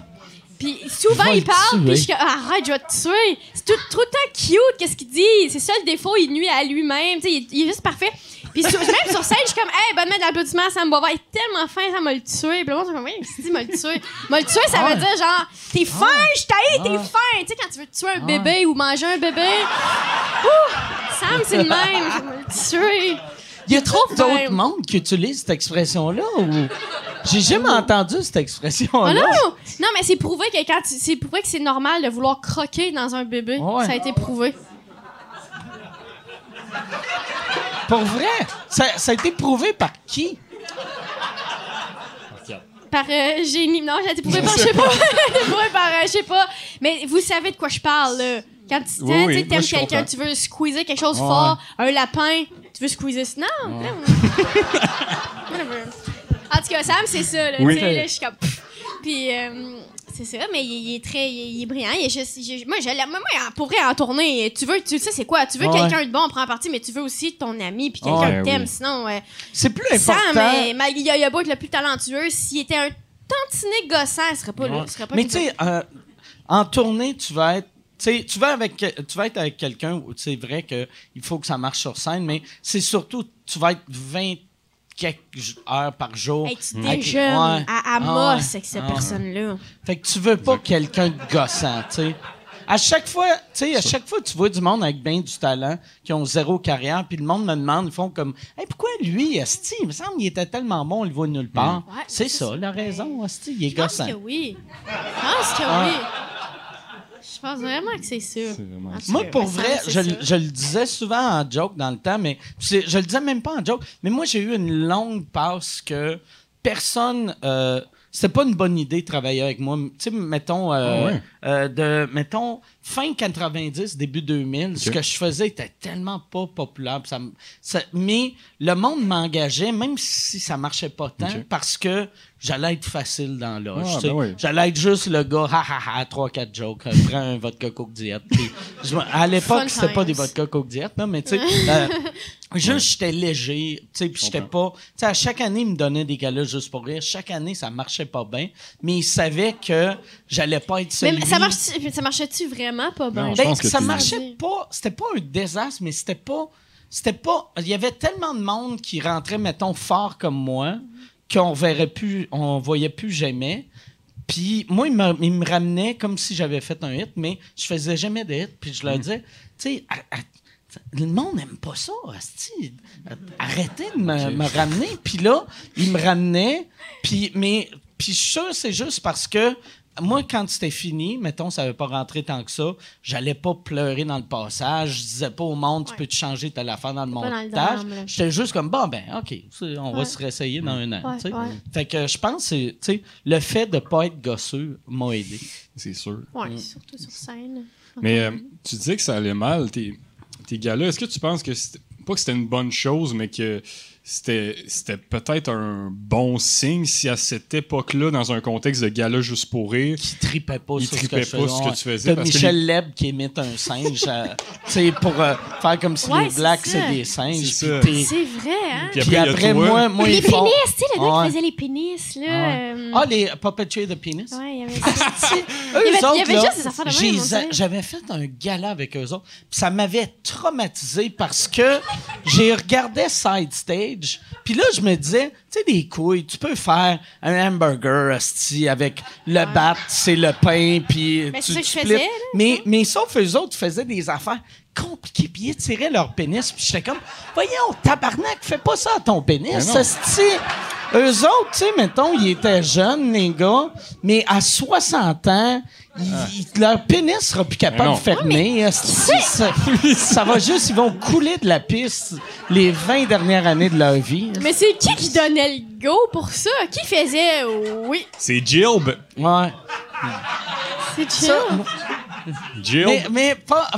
Puis souvent il le parle, tuer. puis je suis comme arrête, je vais te tuer. Tout, tout le temps cute, qu'est-ce qu'il dit? C'est ça le défaut, il nuit à lui-même, tu sais, il, est- il est juste parfait. Puis sur- même sur scène, je suis comme hey, bonne main d'applaudissement, Sam Bova est tellement fin, ça m'a le tué. Puis le monde, c'est comme oui, il dit m'a le tué. M'a le tué, ça veut dire genre t'es fin, je t'haïs, t'es fin. Tu sais quand tu veux tuer un bébé ou manger un bébé. Ouh, Sam c'est le même, je vais le tuer. Il y a trop trop d'autres mondes qui utilisent cette expression-là ou. J'ai jamais entendu cette Ah expression-là. non, non, mais c'est prouvé que quand tu- c'est prouvé que c'est normal de vouloir croquer dans un bébé. Ouais. Ça a été prouvé. Pour vrai, ça, ça a été prouvé par qui? Par euh, génie. Non, ça a été prouvé par, je sais pas. Par, euh, je sais pas. Mais vous savez de quoi je parle, là. Quand tu Oui, t'aimes quelqu'un, tu veux squeezer quelque chose fort, un lapin, tu veux squeezer. Non, non. Whatever. En tout cas, Sam, c'est ça, là. Oui. Tu sais, là, je suis comme. Puis, euh, c'est ça, mais il, il est très. Il, est- il est brillant. Il est juste, il- moi, je. Moi, moi, pour vrai, en tournée, tu veux, tu sais, c'est quoi? Tu veux Ouais. quelqu'un de bon en première partie, mais tu veux aussi ton ami, puis quelqu'un Ouais, que t'aimes. oui. Sinon, euh, C'est plus Sam, important. mais il y a, beau être le plus talentueux, s'il était un tantinet gossant, il serait pas là. serait pas Mais tu sais, euh, en tournée, tu vas être. Tu vas avec tu vas être avec quelqu'un où c'est vrai que il faut que ça marche sur scène, mais c'est surtout tu vas être 20 quelques heures par jour. Hey, tu avec- déjeunes ouais. à Amos Ah ouais. avec cette Ah ouais. personne-là. Fait que tu veux pas quelqu'un de gossant, tu sais. À chaque fois, tu sais, à chaque fois, tu vois du monde avec bien du talent, qui ont zéro carrière, puis le monde me demande, ils font comme, hey, pourquoi lui, Esti, il me semble qu'il était tellement bon, on le voit nulle part. Ouais, c'est ça, ça. la raison, Esti, il est Je pense gossant. que oui. Je pense que Ah. oui. Je pense vraiment que c'est ça. Vraiment tout Moi, pour vrai, je, le disais souvent en joke dans le temps, mais je le disais même pas en joke, mais moi, j'ai eu une longue passe que personne. Euh, c'était pas une bonne idée de travailler avec moi. Tu sais, mettons, euh, Ah ouais? euh, de, mettons, fin 90, début 2000, ce que je faisais était tellement pas populaire. Ça, ça- mais le monde m'engageait, même si ça marchait pas tant, parce que j'allais être facile dans l'âge. Ah, ben oui. J'allais être juste le gars, ha ha ha, 3-4 jokes, euh, prends un vodka coke diète. Puis je me- à l'époque, c'était pas des vodka coke diète, là, mais tu sais. euh, Juste, j'étais léger, tu sais, puis j'étais pas... Tu sais, à chaque année, il me donnait des galas juste pour rire. Chaque année, ça marchait pas bien, mais il savait que j'allais pas être celui... Mais ça, marche, ça marchait-tu vraiment pas bien? Non, je Ben, pense que ça marchait pas. C'était pas un désastre, mais c'était pas. C'était pas. Il y avait tellement de monde qui rentrait, mettons, fort comme moi, qu'on verrait plus, on voyait plus jamais. Puis moi, il me, il me ramenait comme si j'avais fait un hit, mais je faisais jamais de hit. Puis je Mm. leur disais, tu sais, le monde n'aime pas ça. Arrêtez de me, me ramener. Puis là, il me ramenait. Puis, mais, puis je suis sûr, c'est juste parce que moi, quand c'était fini, mettons, ça n'avait pas rentré tant que ça, j'allais pas pleurer dans le passage. Je disais pas au monde, tu Ouais. peux te changer telle affaire dans le Pas dans le montage. J'étais juste comme, bon, ben, OK, on va se réessayer dans un an. Ouais. Fait que je pense que c'est, tu sais, le fait de pas être gosseux m'a aidé. C'est sûr. Ouais, surtout sur scène. Mais euh, tu disais que ça allait mal, tes, tes gars-là. Est-ce que tu penses que c'était, pas que c'était une bonne chose, mais que c'était, c'était peut-être un bon signe si à cette époque-là, dans un contexte de gala juste pour rire, qui tripait pas Il sur tripait ce que pas ce que tu faisais, parce que Michel Leb qui imite un singe, euh, tu sais, pour euh, faire comme si Ouais, les blacks c'est des singes. C'est vrai, hein? Puis Puis il y a après, toi. moi, moi, les ils font- pénis, tu sais, le gars Ouais. qui faisait les pénis, là. Ouais. euh, Ah, les puppetry de pénis? Ouais, il y avait ça. Eux Il y avait- il y autres, avait là, juste des affaires de. J'avais fait un gala avec eux autres. Puis ça m'avait traumatisé parce que j'ai regardé Side Stage. Puis là, je me disais, tu sais, des couilles, tu peux faire un hamburger asti, avec le bat, c'est le pain, puis Ben, tu, tu faisais, là, mais, mais sauf eux autres faisaient des affaires compliquées, puis ils tiraient leur pénis. Puis j'étais comme, voyons, tabarnak, fais pas ça à ton pénis, asti. Eux autres, tu sais, mettons, ils étaient jeunes, les gars, mais à 60 ans, ils- leur pénis sera plus capable Ben de fermer. ça, ça va juste, ils vont couler de la piste les 20 dernières années de leur vie. Mais c'est qui qui donnait le go pour ça? Qui faisait oui? c'est Jilb. Ouais. C'est. Ça, Jilb. mais, mais pas.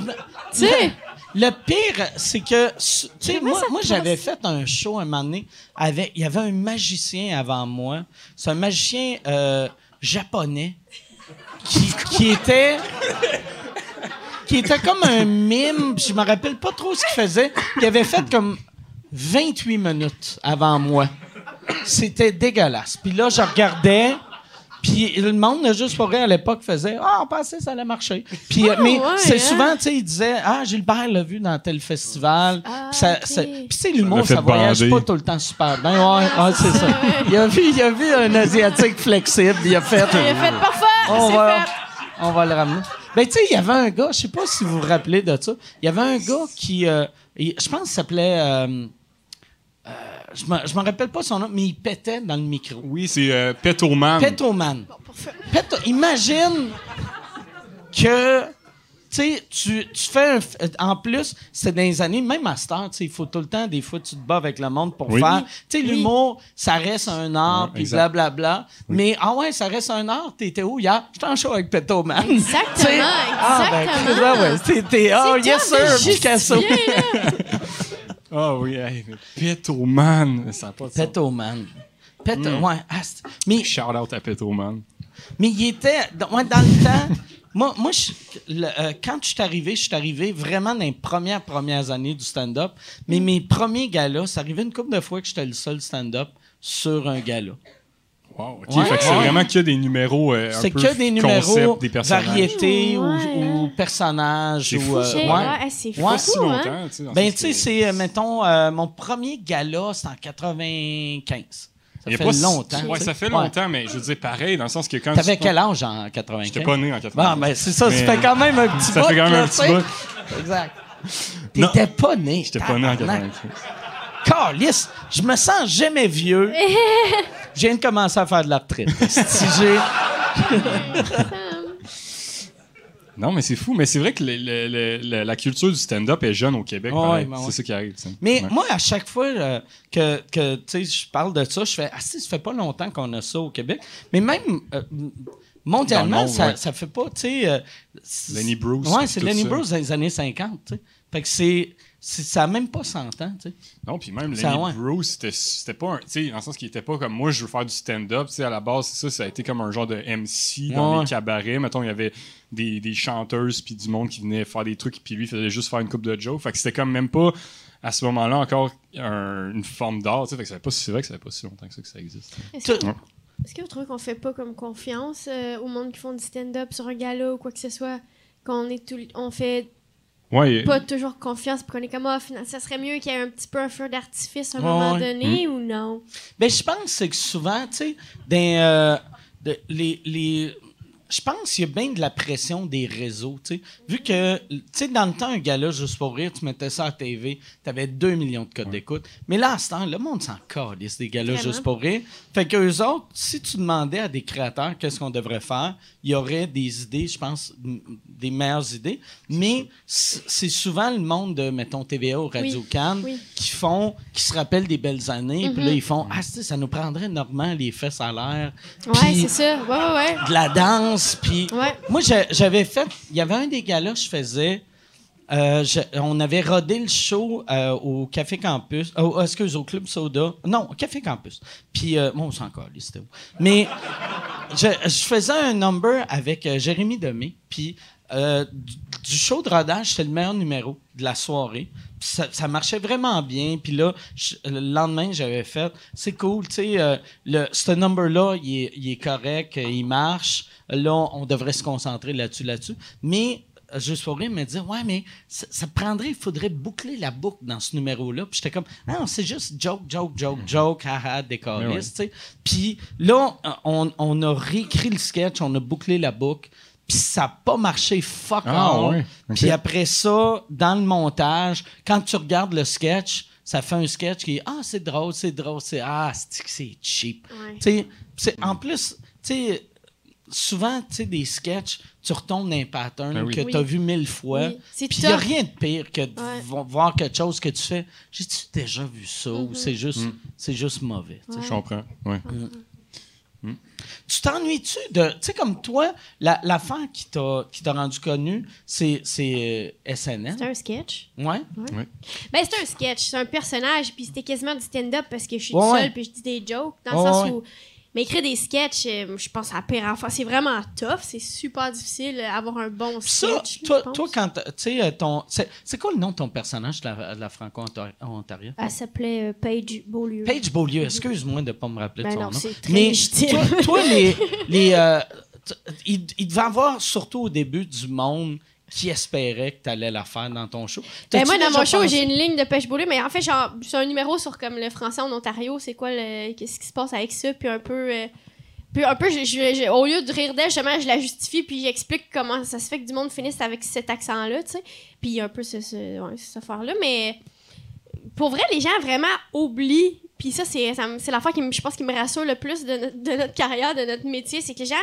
Tu sais. Le pire, c'est que, tu sais, moi, moi j'avais fait un show un moment donné avec, il y avait un magicien avant moi. C'est un magicien euh, japonais qui, qui était, qui était comme un mime. Je me rappelle pas trop ce qu'il faisait. Il avait fait comme 28 minutes avant moi. C'était dégueulasse. Puis là, je regardais. Puis le monde, là, juste pour rire, à l'époque, faisait Ah, on pensait que ça allait marcher. Puis, Ah, mais ouais, c'est hein? souvent, tu sais, il disait Ah, Gilbert l'a vu dans tel festival. Ah, Puis ça- ça- tu sais, Ça l'humour, fait ça voyage bander. pas tout le temps super bien. Ouais, ouais, c'est ça. Il a, vu, il a vu un Asiatique flexible. Il a fait. Il a fait parfait, on va, on va le ramener. Ben, tu sais, il y avait un gars, je sais pas si vous vous rappelez de ça. Il y avait un gars qui, euh, je pense qu'il s'appelait. euh, euh, je me je me rappelle pas son nom, mais il pétait dans le micro. Oui, c'est euh, Petoman. Petoman. Peto- imagine que tu sais, tu tu fais un f- en plus, c'est dans les années, même à Star, tu sais, il faut tout le temps, des fois, tu te bats avec le monde pour Oui. faire. Tu sais, l'humour, ça reste un art, Ouais, puis blablabla. Mais, ah ouais, ça reste un art. T'étais où hier? J'étais en show avec Petoman. Exactement, Tu sais, Ah, ben, exactement. ah ouais, t'étais, ah, C'est yes sir, Picasso. Ah oui, hey, Petoman. Ça pas de. Petoman. Peto, Mm. ouais. mais Shout out à Petoman. Mais il était. Dans, dans le temps. Moi, moi je- le- euh, quand je suis arrivé, je suis arrivé vraiment dans les premières, premières années du stand-up. Mais mes premiers galas, ça arrivait une couple de fois que j'étais le seul stand-up sur un gala. Wow, ok. Ouais, fait que c'est ouais. vraiment que des numéros. euh, un C'est peu que des numéros, concept des personnages. variétés ou, Ouais, ou hein. personnages. C'est ou, fou, euh, c'est fou, si hein? longtemps, tu sais. dans le Ben, tu sais, que- c'est, euh, mettons, euh, mon premier gala, c'est en 95. Ça fait pas longtemps. Ouais, ça fait longtemps, mais je veux dire, pareil, dans le sens que quand. T'avais tu- quel âge en 95? J'étais pas né en 80. Bon, ben, c'est ça, Mais- ça fait quand même un petit Ça bout. fait quand même un petit bout. Exact. T'étais pas né. J'étais pas né en tabarnak. 80. Calisse, je me sens jamais vieux. Je viens de commencer à faire de la retraite. si j'ai... Non, mais c'est fou. Mais c'est vrai que le- le- le- le- la culture du stand-up est jeune au Québec. Ouais, pareil. ben ouais. C'est ça qui arrive. Mais Ouais. moi, à chaque fois euh, que, je parle de ça, je fais Ah, si, ça fait pas longtemps qu'on a ça au Québec. Mais même euh, mondialement, monde, ça, ouais. ça fait pas, tu sais. euh, c'est- Lenny Bruce, Ouais, c'est Lenny ça. Bruce dans les années 50, tu sais. Fait que c'est. Ça n'a même pas 100 ans, tu sais. Non, puis même Ça, Lenny ouais. Bruce, c'était- pas un. Tu sais, dans le sens qu'il était pas comme moi, je veux faire du stand-up. Tu sais, à la base, c'est ça, ça a été comme un genre de MC dans Ouais. les cabarets. Mettons, il y avait des, des chanteuses puis du monde qui venait faire des trucs, puis lui, il faisait juste faire une coupe de jokes. Fait que c'était comme même pas, à ce moment-là, encore un- une forme d'art. Fait que pas si- c'est vrai que ça fait pas si longtemps que ça, que ça existe. Est-ce que, Ouais. vous trouvez qu'on fait pas comme confiance euh, au monde qui font du stand-up sur un gala ou quoi que ce soit? Qu'on est tout, on fait Ouais, pas toujours confiance puis qu'on est comme, ah, finalement, ça serait mieux qu'il y ait un petit peu un feu d'artifice à un Ouais, moment ouais. donné ou non? Ben, je pense c'est que souvent, tu sais, dans, euh, de- les, les- je pense qu'il y a bien de la pression des réseaux, tu sais. Vu que, tu sais, dans le temps, un gars-là, juste pour rire, tu mettais ça à TV, tu avais 2 millions de codes d'écoute. Mais là, à ce temps, le monde s'en calisse des gars-là, juste pour rire. Fait qu'eux autres, si tu demandais à des créateurs qu'est-ce qu'on devrait faire, il y aurait des idées, je pense, des meilleures idées. Mais c'est souvent le monde de, mettons, TVA ou Radio Cannes oui. qui font, qui se rappellent des belles années, puis Mhm. là, ils font, ah, ça nous prendrait normalement les fesses à l'air. Ouais, c'est ça. Ouais, ouais, ouais. de la danse. Puis Ouais. moi, j'avais fait. Il y avait un des gars-là, je faisais. euh, je- on avait rodé le show euh, au Café Campus. Oh, excuse, au Club Soda. Non, au Café Campus. Puis, euh, bon, on s'en calait, c'était où? Mais je, je faisais un number avec Jérémy Demé. Puis, du, du show de rodage, c'était le meilleur numéro de la soirée. Puis ça, ça marchait vraiment bien. Puis là, je- le lendemain, j'avais fait, c'est cool, tu sais, ce number-là, il est, il est correct, il marche. Là, on devrait se concentrer là-dessus, là-dessus. Mais, euh, juste pour rire, me dire, ouais, mais ça, ça prendrait, il faudrait boucler la boucle dans ce numéro-là. Puis j'étais comme, non, c'est juste joke, joke, joke, joke, haha, décaliste, Mais ouais. tu sais. Puis là, on, on a réécrit le sketch, on a bouclé la boucle. Puis ça n'a pas marché fuck Ah, ouais. Puis après ça, dans le montage, quand tu regardes le sketch, ça fait un sketch qui est Ah, c'est drôle, c'est drôle, c'est Ah, c'est cheap? Ouais. Tu sais, c'est- en plus, tu sais, souvent, tu sais, des sketchs, tu retombes dans un pattern Ben oui. que Oui. tu as vu mille fois. Oui. Puis il n'y a rien de pire que de Ouais. voir quelque chose que tu fais. J'ai-tu déjà vu ça ou c'est juste, c'est juste mauvais? Ouais. Je comprends. Ouais. Tu t'ennuies-tu de. Tu sais, comme toi, la- l'affaire qui t'a qui t'a rendu connu, c'est c'est, euh, SNL. C'est un sketch. Ouais. Ben, c'est un sketch, c'est un personnage, puis c'était quasiment du stand-up parce que je suis seule, puis je dis des jokes, dans le sens où. Mais écrire des sketchs, euh, je pense à la pire affaire. C'est vraiment tough, c'est super difficile euh, avoir un bon Puis ça, sketch. toi, quand. Tu sais, euh, ton. C'est quoi le nom de ton personnage de la, de la Franco-Ontario? Elle s'appelait euh, Paige Beaulieu. Paige Beaulieu, excuse-moi de ne pas me rappeler Ben de son non, nom. c'est très Mais toi, toi, les. les euh, il, il devait avoir, surtout au début, du monde qui espérait que tu allais la faire dans ton show? Ben, moi, dans mon show, pensé- j'ai une ligne de pêche Beaulieu, mais en fait, genre, c'est un numéro sur comme le français en Ontario, c'est quoi le. Qu'est-ce qui se passe avec ça, puis un peu. euh, puis un peu, je- je- je- au lieu de rire d'elle, justement, je la justifie, puis j'explique comment ça se fait que du monde finisse avec cet accent-là, tu sais. Puis un peu ce, ce- ouais, cette affaire-là, mais pour vrai, les gens vraiment oublient. Puis ça, c'est c'est l'affaire qui, je pense, qui me rassure le plus de, notre- de notre carrière, de notre métier, c'est que les gens,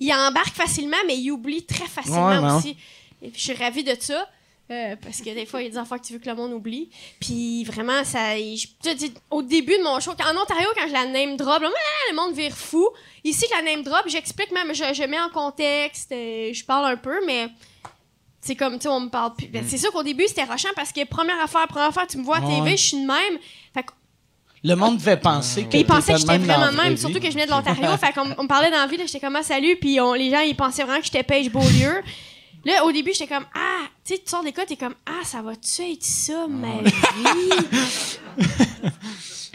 ils embarquent facilement, mais ils oublient très facilement Ouais, ouais. aussi. Et puis je suis ravie de ça. euh, parce que des fois, il y a des affaires que tu veux que le monde oublie. Puis vraiment, ça. je- au début de mon show, en Ontario, quand je la name drop, là, le monde vire fou. Ici, je la name drop, j'explique même, je, je mets en contexte, euh, je parle un peu, mais c'est comme, tu sais, on me parle plus. Ben, c'est sûr qu'au début, c'était rochant parce que première affaire, première affaire, tu me vois à TV, Ouais. je suis de même. Fait que Le monde devait penser que. ils pensaient que j'étais vraiment même, surtout que je venais de l'Ontario. fait qu'on on me parlait dans la vie, là, j'étais comme ah, salut, puis on- les gens ils pensaient vraiment que j'étais Paige Beaulieu. Là, au début, j'étais comme ah, tu sais, tu sors d'école, t'es comme ah, ça va-tu être ça, ma vie?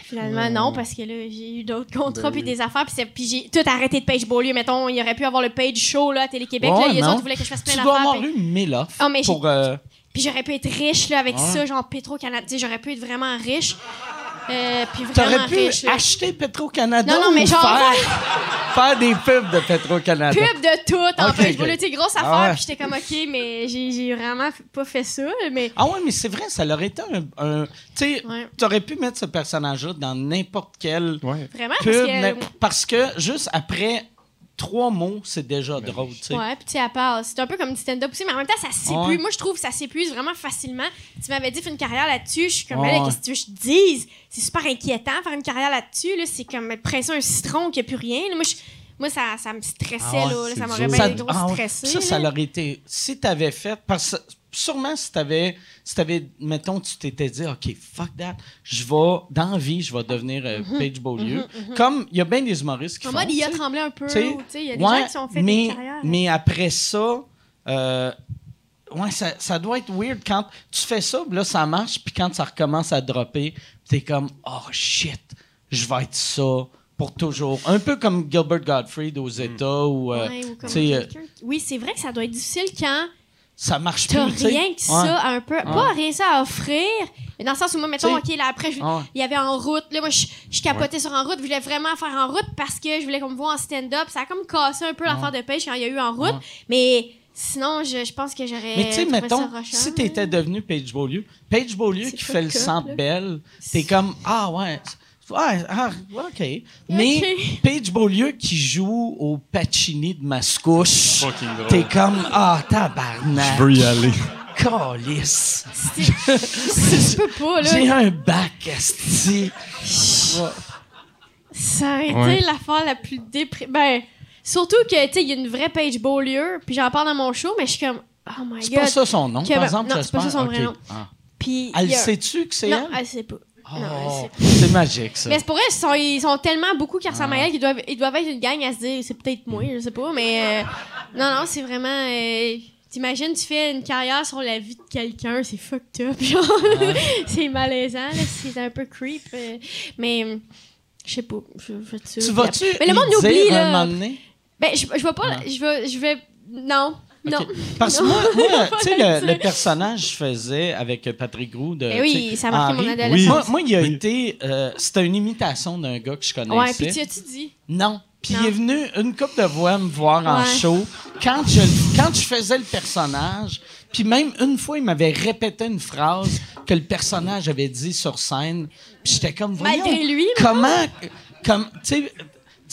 Finalement, non, parce que là, j'ai eu d'autres contrats puis des affaires, puis j'ai tout arrêté de Page Beaulieu. Mettons, il aurait pu avoir le Page Show là, à Télé-Québec. Ouais, là, les non. autres voulaient que je fasse plein Tu dois d'affaires. avoir puis- eu mille offres Ah, mais pour. euh, Puis j'aurais pu être riche là, avec Ouais. ça, genre Petro-Canada. J'aurais pu être vraiment riche. Euh, puis T'aurais vraiment pu riche. acheter Petro-Canada Non, non, mais ou genre- faire, faire des pubs de Petro-Canada. pub de tout en fait. Je voulais, tu sais, grosse affaire, Ah ouais. puis j'étais comme, OK, mais j'ai vraiment pas fait ça, mais... Ah ouais, mais c'est vrai, ça aurait été un... un- tu sais, Ouais. t'aurais pu mettre ce personnage-là dans n'importe quel Ouais. Vraiment, pub, parce que... mais- parce que juste après trois mots, c'est déjà drôle, tu sais. Ouais, puis tu sais, à part, c'est un peu comme du stand-up aussi, mais en même temps, ça s'épuise. Ouais. Moi, je trouve que ça s'épuise vraiment facilement. Tu m'avais dit, fais une carrière là-dessus. Je suis comme, Ouais. qu'est-ce que tu veux que je dise? C'est super inquiétant, faire une carrière là-dessus. Là, c'est comme presser un citron qu'il n'y a plus rien. Là, moi, je- moi ça, ça me stressait, Ah ouais, là, Ça m'aurait bien Ça, trop ah ouais. stressé. ça, ça l'aurait été... Si t'avais fait... Parce sûrement, si t'avais, si t'avais, mettons, tu t'étais dit, OK, fuck that, je vais, dans la vie, je vais devenir euh, Paige Beaulieu. Comme, il y a bien des humoristes qui En font, mode, il a tremblé un peu. Tu sais, Il y a des ouais, gens qui ont fait mais, des carrières. Mais après ça, euh, ouais, ça, ça doit être weird quand tu fais ça, là, ça marche, puis quand ça recommence à dropper, t'es comme, oh shit, je vais être ça pour toujours. Un peu comme Gilbert Gottfried aux États, ou euh, Ouais, ou comme euh, Oui, c'est vrai que ça doit être difficile quand ça marche t'as plus. tu sais. rien que Ouais. ça, un peu. Pas rien ça à offrir. Mais dans le sens où moi, mettons, OK, là, après, je- Ouais. il y avait en route. Là, moi, je, je capotais sur en route. Je voulais vraiment faire en route parce que je voulais qu'on me voit en stand-up. Ça a comme cassé un peu l'affaire de pêche quand il y a eu en route. Mais sinon, je, je pense que j'aurais. Mais tu sais, mettons, si t'étais devenu Paige Beaulieu, Paige Beaulieu qui fait le centre belle, t'es comme, ah ouais, ouais, ah, OK. Mais Ok. Paige Beaulieu qui joue au Pacini de Mascouche, Fucking drôle. t'es comme, ah, tabarnak. Je veux y aller. Calice. Je peux pas, là. J'ai un bac, esti. Ça a été Ouais. l'affaire la plus déprimante. Ben, surtout que, tu sais, il y a une vraie Paige Beaulieu, puis j'en parle dans mon show, mais je suis comme, oh my C'est god. pas ça son nom, Que- par exemple, non, c'est pas ça son vrai nom. Ah. Puis Elle a- sait-tu que c'est Non, elle? elle sait pas. Oh, c'est magique, ça. Mais c'est pour elle, ils sont, ils sont tellement beaucoup qui ressemblent Ah. à elle qu'ils doivent, ils doivent être une gang à se dire, c'est peut-être moi, je sais pas, mais euh, non, non, c'est vraiment. euh, T'imagines, tu fais une carrière sur la vie de quelqu'un, c'est fucked up, genre. c'est malaisant, c'est un peu creep. euh, mais je sais pas, je, je. Tu vas-tu Mais le monde oublie, là. Ben, je, je vais pas. Je vais. Je vais. Non. Non. Parce que moi, moi, tu sais, le personnage que je faisais avec Patrick Groux de. Ben oui, ça a marqué Henri, mon adolescence. Moi, moi, il a Oui. été. euh, C'était une imitation d'un gars que je connaissais. Ouais, puis tu as-tu dit? Non. Puis il est venu une couple de fois me voir en show. Quand je, quand je faisais le personnage, puis même une fois, il m'avait répété une phrase que le personnage avait dit sur scène. Puis j'étais comme, voyons, Malgré lui, là. comment... Comme, tu sais...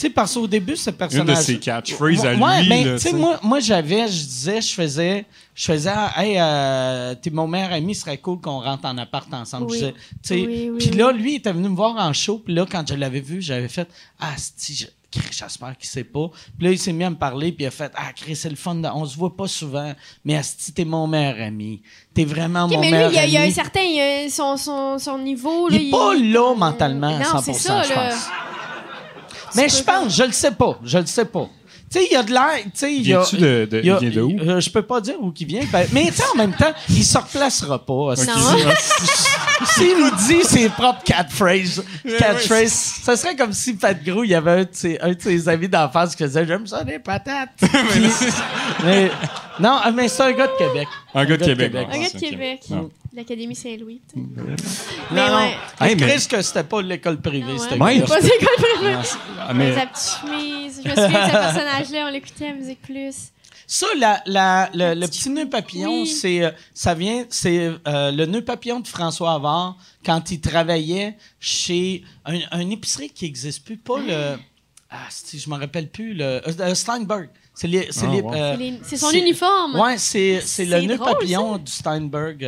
Tu sais, parce qu'au début, ce personnage. ses catchphrases à Ouais, lui, mais là, tu sais, tu sais. moi, moi j'avais, je disais, je faisais, je faisais, ah, hey, euh, t'es mon meilleur ami, ce serait cool qu'on rentre en appart ensemble. Oui. Je disais, tu sais, Oui, oui, puis là, lui, il était venu me voir en show, puis là, quand je l'avais vu, j'avais fait, ah, si, je... Chris, j'espère qu'il sait pas. Puis là, il s'est mis à me parler, puis il a fait, ah, Chris, c'est le fun, de- on se voit pas souvent, mais Asti, t'es mon meilleur ami. T'es vraiment mon mais meilleur lui, il y a, il y a un certain. il y a son, son, son niveau. Il là, est pas là mentalement à Non, 100%, c'est ça, je là. Mais je pense, je le sais pas, je le sais pas. Tu sais, il y a de l'air, tu sais, il y a... Viens-tu de- de- vient de où? euh, je peux pas dire où il vient, ben, mais tu sais, en même temps, il se replacera pas. S'il nous dit ses propres catchphrases, catchphrases, ça serait comme si Pat Grou, il y avait un de ses, un de ses amis d'enfance qui disait « J'aime ça, les patates! » mais, Non, ah, mais c'est un gars de Québec. Un gars de Québec. Un ouais, gars de. Québec. Non. L'Académie Saint-Louis. sais. Non, Mais non. ouais. Hey, mais- que c'était pas l'école privée, Ouais. c'était. Pas d'école privée. Ah, mais- Sa petite chemise. Je me souviens de ce personnage-là, on l'écoutait à Musique Plus. Ça, la, la- le, le petit nœud papillon, Oui. c'est, euh, ça vient, c'est euh, le nœud papillon de François Havard quand il travaillait chez un, un épicerie qui n'existe plus, pas le. Ah, si je me rappelle plus, le euh, euh, Steinberg. C'est les, Ah, euh, son uniforme. Ouais, c'est, le nœud drôle, papillon du Steinberg.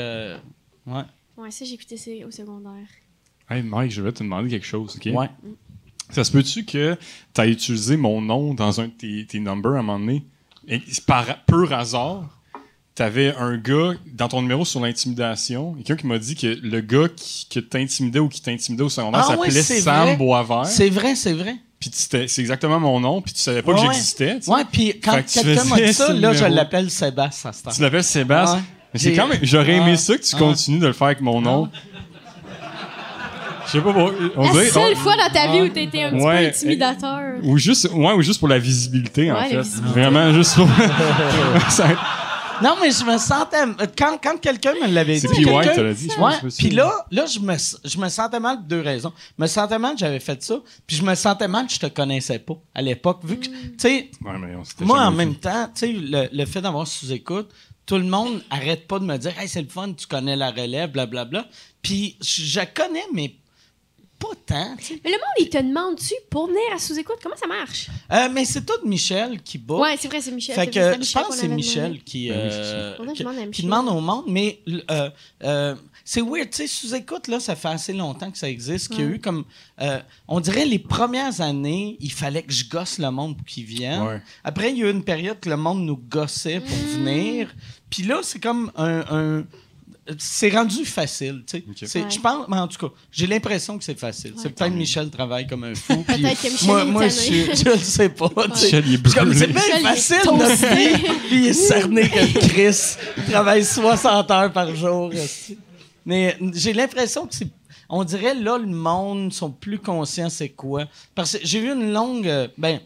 Ouais. Ouais, ça, j'ai écouté ça au secondaire. Hey, Mike, je vais te demander quelque chose, OK? Ouais. Ça se peut-tu que tu as utilisé mon nom dans un de tes, tes numbers à un moment donné? Et par pur hasard, tu avais un gars dans ton numéro sur l'intimidation, quelqu'un qui m'a dit que le gars qui, qui t'intimidait ou qui t'intimidait au secondaire Ah oui, s'appelait c'est Sam vrai. Boisvert. C'est vrai, c'est vrai. Puis tu t'es- c'est exactement mon nom, puis tu savais pas Ouais, que j'existais. tu sais. Ouais, puis quand que quelqu'un m'a dit ça, là, je l'appelle Sébastien. Tu l'appelles Sébastien? Ouais. Mais c'est quand même. J'aurais aimé Ouais. ça que tu Ouais. continues de le faire avec mon nom. Je sais pas, on La dirait. seule on- fois dans ta vie où t'as été un petit Ouais. peu intimidateur. Ou juste, ouais, ou juste pour la visibilité, en Ouais, fait. visibilité. Vraiment, juste pour. Non, mais je me sentais. Quand, quand quelqu'un me l'avait dit. C'est P. White, quelqu'un- tu l'as dit, Ouais, puis là, là je, me, je me sentais mal pour deux raisons. Je me sentais mal que j'avais fait ça, puis je me sentais mal que je te connaissais pas à l'époque. Vu que, tu sais, Ouais, mais on s'était moi, en même temps, tu sais, le, le fait d'avoir sous-écoute, tout le monde arrête pas de me dire, hey, c'est le fun, tu connais la relève, blablabla. Puis je, connais, mais pas tant. Mais le monde, il te demande-tu pour venir à sous-écoute? Comment ça marche? Euh, mais c'est tout Michel qui bat. Ouais, c'est vrai, c'est Michel. Fait que je pense que c'est Michel qui, oui, euh, qui, demande qui au monde, mais euh, euh, c'est weird, tu sais, sous-écoute, là, ça fait assez longtemps que ça existe, qu'il y a eu comme, euh, on dirait les premières années, il fallait que je gosse le monde pour qu'ils viennent. Ouais. Après, il y a eu une période que le monde nous gossait pour Mm. venir, puis là, c'est comme un... un- c'est rendu facile, tu sais. Ouais. Je pense, mais en tout cas, j'ai l'impression que c'est facile. c'est peut-être Michel travaille comme un fou. puis Peut-être que Michel moi, est moi je, le sais pas. Michel, il est C'est bien Michel, il est facile, notre toasté. vie. Puis il est cerné que Chris travaille 60 heures par jour. Mais j'ai l'impression que c'est. On dirait là, le monde sont plus conscients c'est quoi. Parce que j'ai eu une longue. euh, Ben,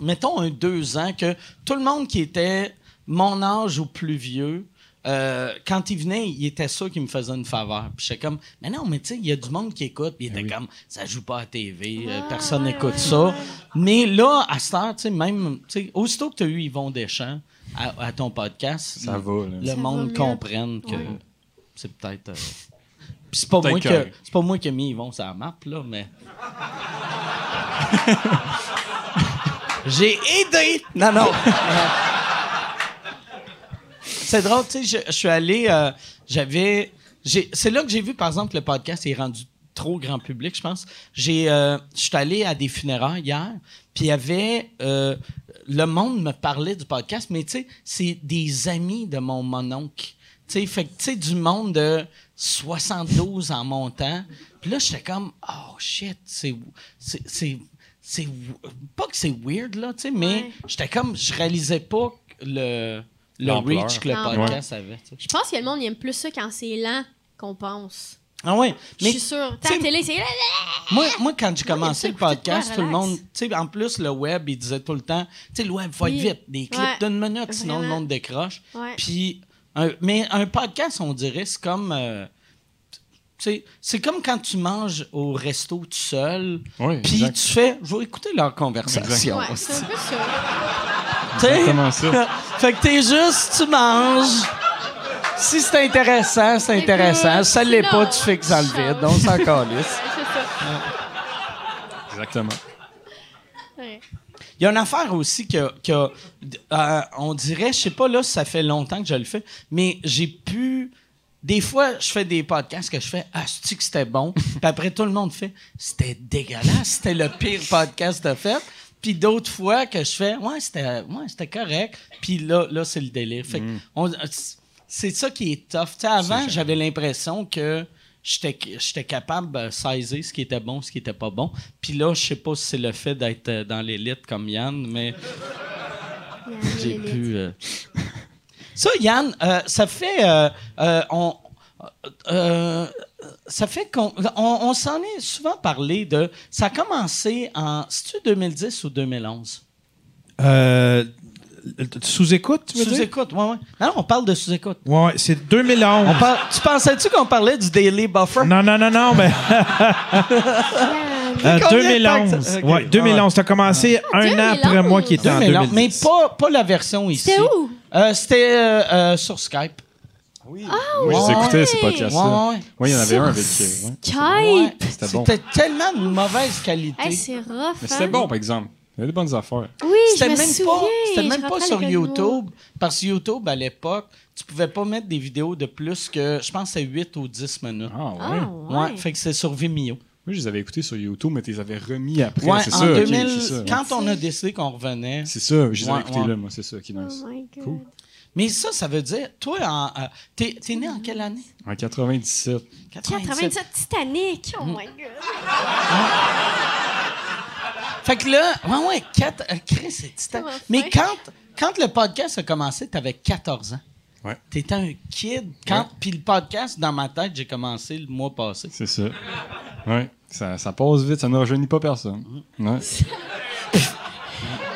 mettons un deux ans que tout le monde qui était mon âge ou plus vieux. Euh, quand il venait, il était sûr qu'il me faisait une faveur. Puis j'étais comme, mais non, mais tu sais, il y a du monde qui écoute. Puis il était comme, ça joue pas à TV, euh, personne n'écoute ouais, ça. ouais. Mais là, à cette heure, tu sais, même, tu sais, aussitôt que tu as eu Yvon Deschamps à, à ton podcast, Ça le Ça va monde comprenne que Ouais. c'est peut-être. euh, Puis c'est pas, moi que, c'est pas moi qui ai mis Yvon sur la map, là, mais. J'ai aidé! Non, non. c'est drôle, tu sais, je, je suis allé. euh, J'avais. C'est là que j'ai vu, par exemple, que le podcast est rendu trop grand public, je pense. J'ai, euh, je suis allé à des funérailles hier, puis il y avait. euh, le monde me parlait du podcast, mais tu sais, c'est des amis de mon mononcle. Tu sais, fait que, tu sais, du monde de 72 en montant. Puis là, j'étais comme, oh shit, c'est. c'est- c'est c'est pas que c'est weird là, tu sais, mais Ouais. j'étais comme je réalisais pas le le reach que le Ah, podcast avait. tu sais. Je pense que le monde aime plus ça quand c'est lent qu'on pense. Ah ouais, Je mais suis sûre. tu Ta sais, télé, c'est. moi, moi quand j'ai commencé le podcast, tout le relax. monde, tu sais, en plus le web, il disait tout le temps, tu sais, le web, faut être Oui. vite, des clips Ouais. d'une minute, sinon le Vraiment. monde décroche. Ouais. Puis, un- mais un podcast, on dirait, c'est comme. euh, tu sais, c'est comme quand tu manges au resto tout seul, Oui, puis exact. tu fais, je vais écouter leur conversation. Ouais, c'est un peu ça. Tu sais? Exactement ça. fait que t'es juste, tu manges. Si c'est intéressant, c'est intéressant. Si ça l'est pas, tu fixes dans le vide. On s'en calisse. C'est ça. Exactement. Il y a une affaire aussi que, que euh, on dirait, je sais pas là si ça fait longtemps que je le fais, mais j'ai pu. Des fois, je fais des podcasts que je fais Ah, que c'était bon? Puis après, tout le monde fait C'était dégueulasse, c'était le pire podcast que t'as fait. Puis d'autres fois que je fais Ouais, c'était ouais, c'était correct. Puis là, là c'est le délire. Fait que on- c'est ça qui est tough. Avant, j'avais l'impression que j'étais j'étais capable de saisir ce qui était bon, ce qui était pas bon. Puis là, je sais pas si c'est le fait d'être euh, dans l'élite comme Yann, mais j'ai pu. euh. Ça, Yann, euh, ça fait. euh, euh, on, euh, ça fait qu'on on, on s'en est souvent parlé de. Ça a commencé en. C'est-tu 2010 ou 2011? Euh, Sous-écoute, tu veux dire? Sous-écoute, ouais, ouais. Non, on parle de sous-écoute. Ouais, c'est 2011. On parle- tu pensais-tu qu'on parlait du Daily Buffer? Non, non, non, non, mais euh, Combien de temps que 2011. ça- ok. Ouais, 2011. T'as commencé un an 2011. après moi qui était en 2011, 2010. mais pas, pas la version ici. C'était où? Euh, C'était euh, euh, sur Skype. Oui, Ah je les ouais. écoutais, ces podcasts-là. Ouais. Oui, il y en avait Sur un avec. euh, ouais. Skype! C'était bon. C'était tellement de mauvaise qualité. Hey, c'est rough. Mais c'était hein? bon, par exemple. Il y avait des bonnes affaires. Oui, je C'était me même souviens. pas, c'était je même pas à sur. YouTube. Parce que YouTube, à l'époque, tu pouvais pas mettre des vidéos de plus que, je pense, c'est 8 ou 10 minutes. Ah, ouais. Ah, ouais. ouais. Fait que c'est sur Vimeo. Moi, je les avais écoutés sur YouTube, mais tu les avais remis après. Ouais, c'est en ça, ok, 2000, c'est ça. quand on a décidé qu'on revenait. C'est ça, je les avais écoutés ouais. là, moi, c'est ça qui nice. Oh my god. Cool. Mais ça, ça veut dire, toi, en, euh, t'es, t'es né en quelle année? En 97. 97 Titanic! Oh my god! Fait que là, ouais, ouais, quatre, euh, Chris, c'est titan. Comment Mais quand, quand le podcast a commencé, t'avais 14 ans. Ouais. T'étais un kid. Quand, Puis le podcast, dans ma tête, j'ai commencé le mois passé. C'est ça. Ouais. Ça, ça passe vite, ça ne rajeunit pas personne. Ouais.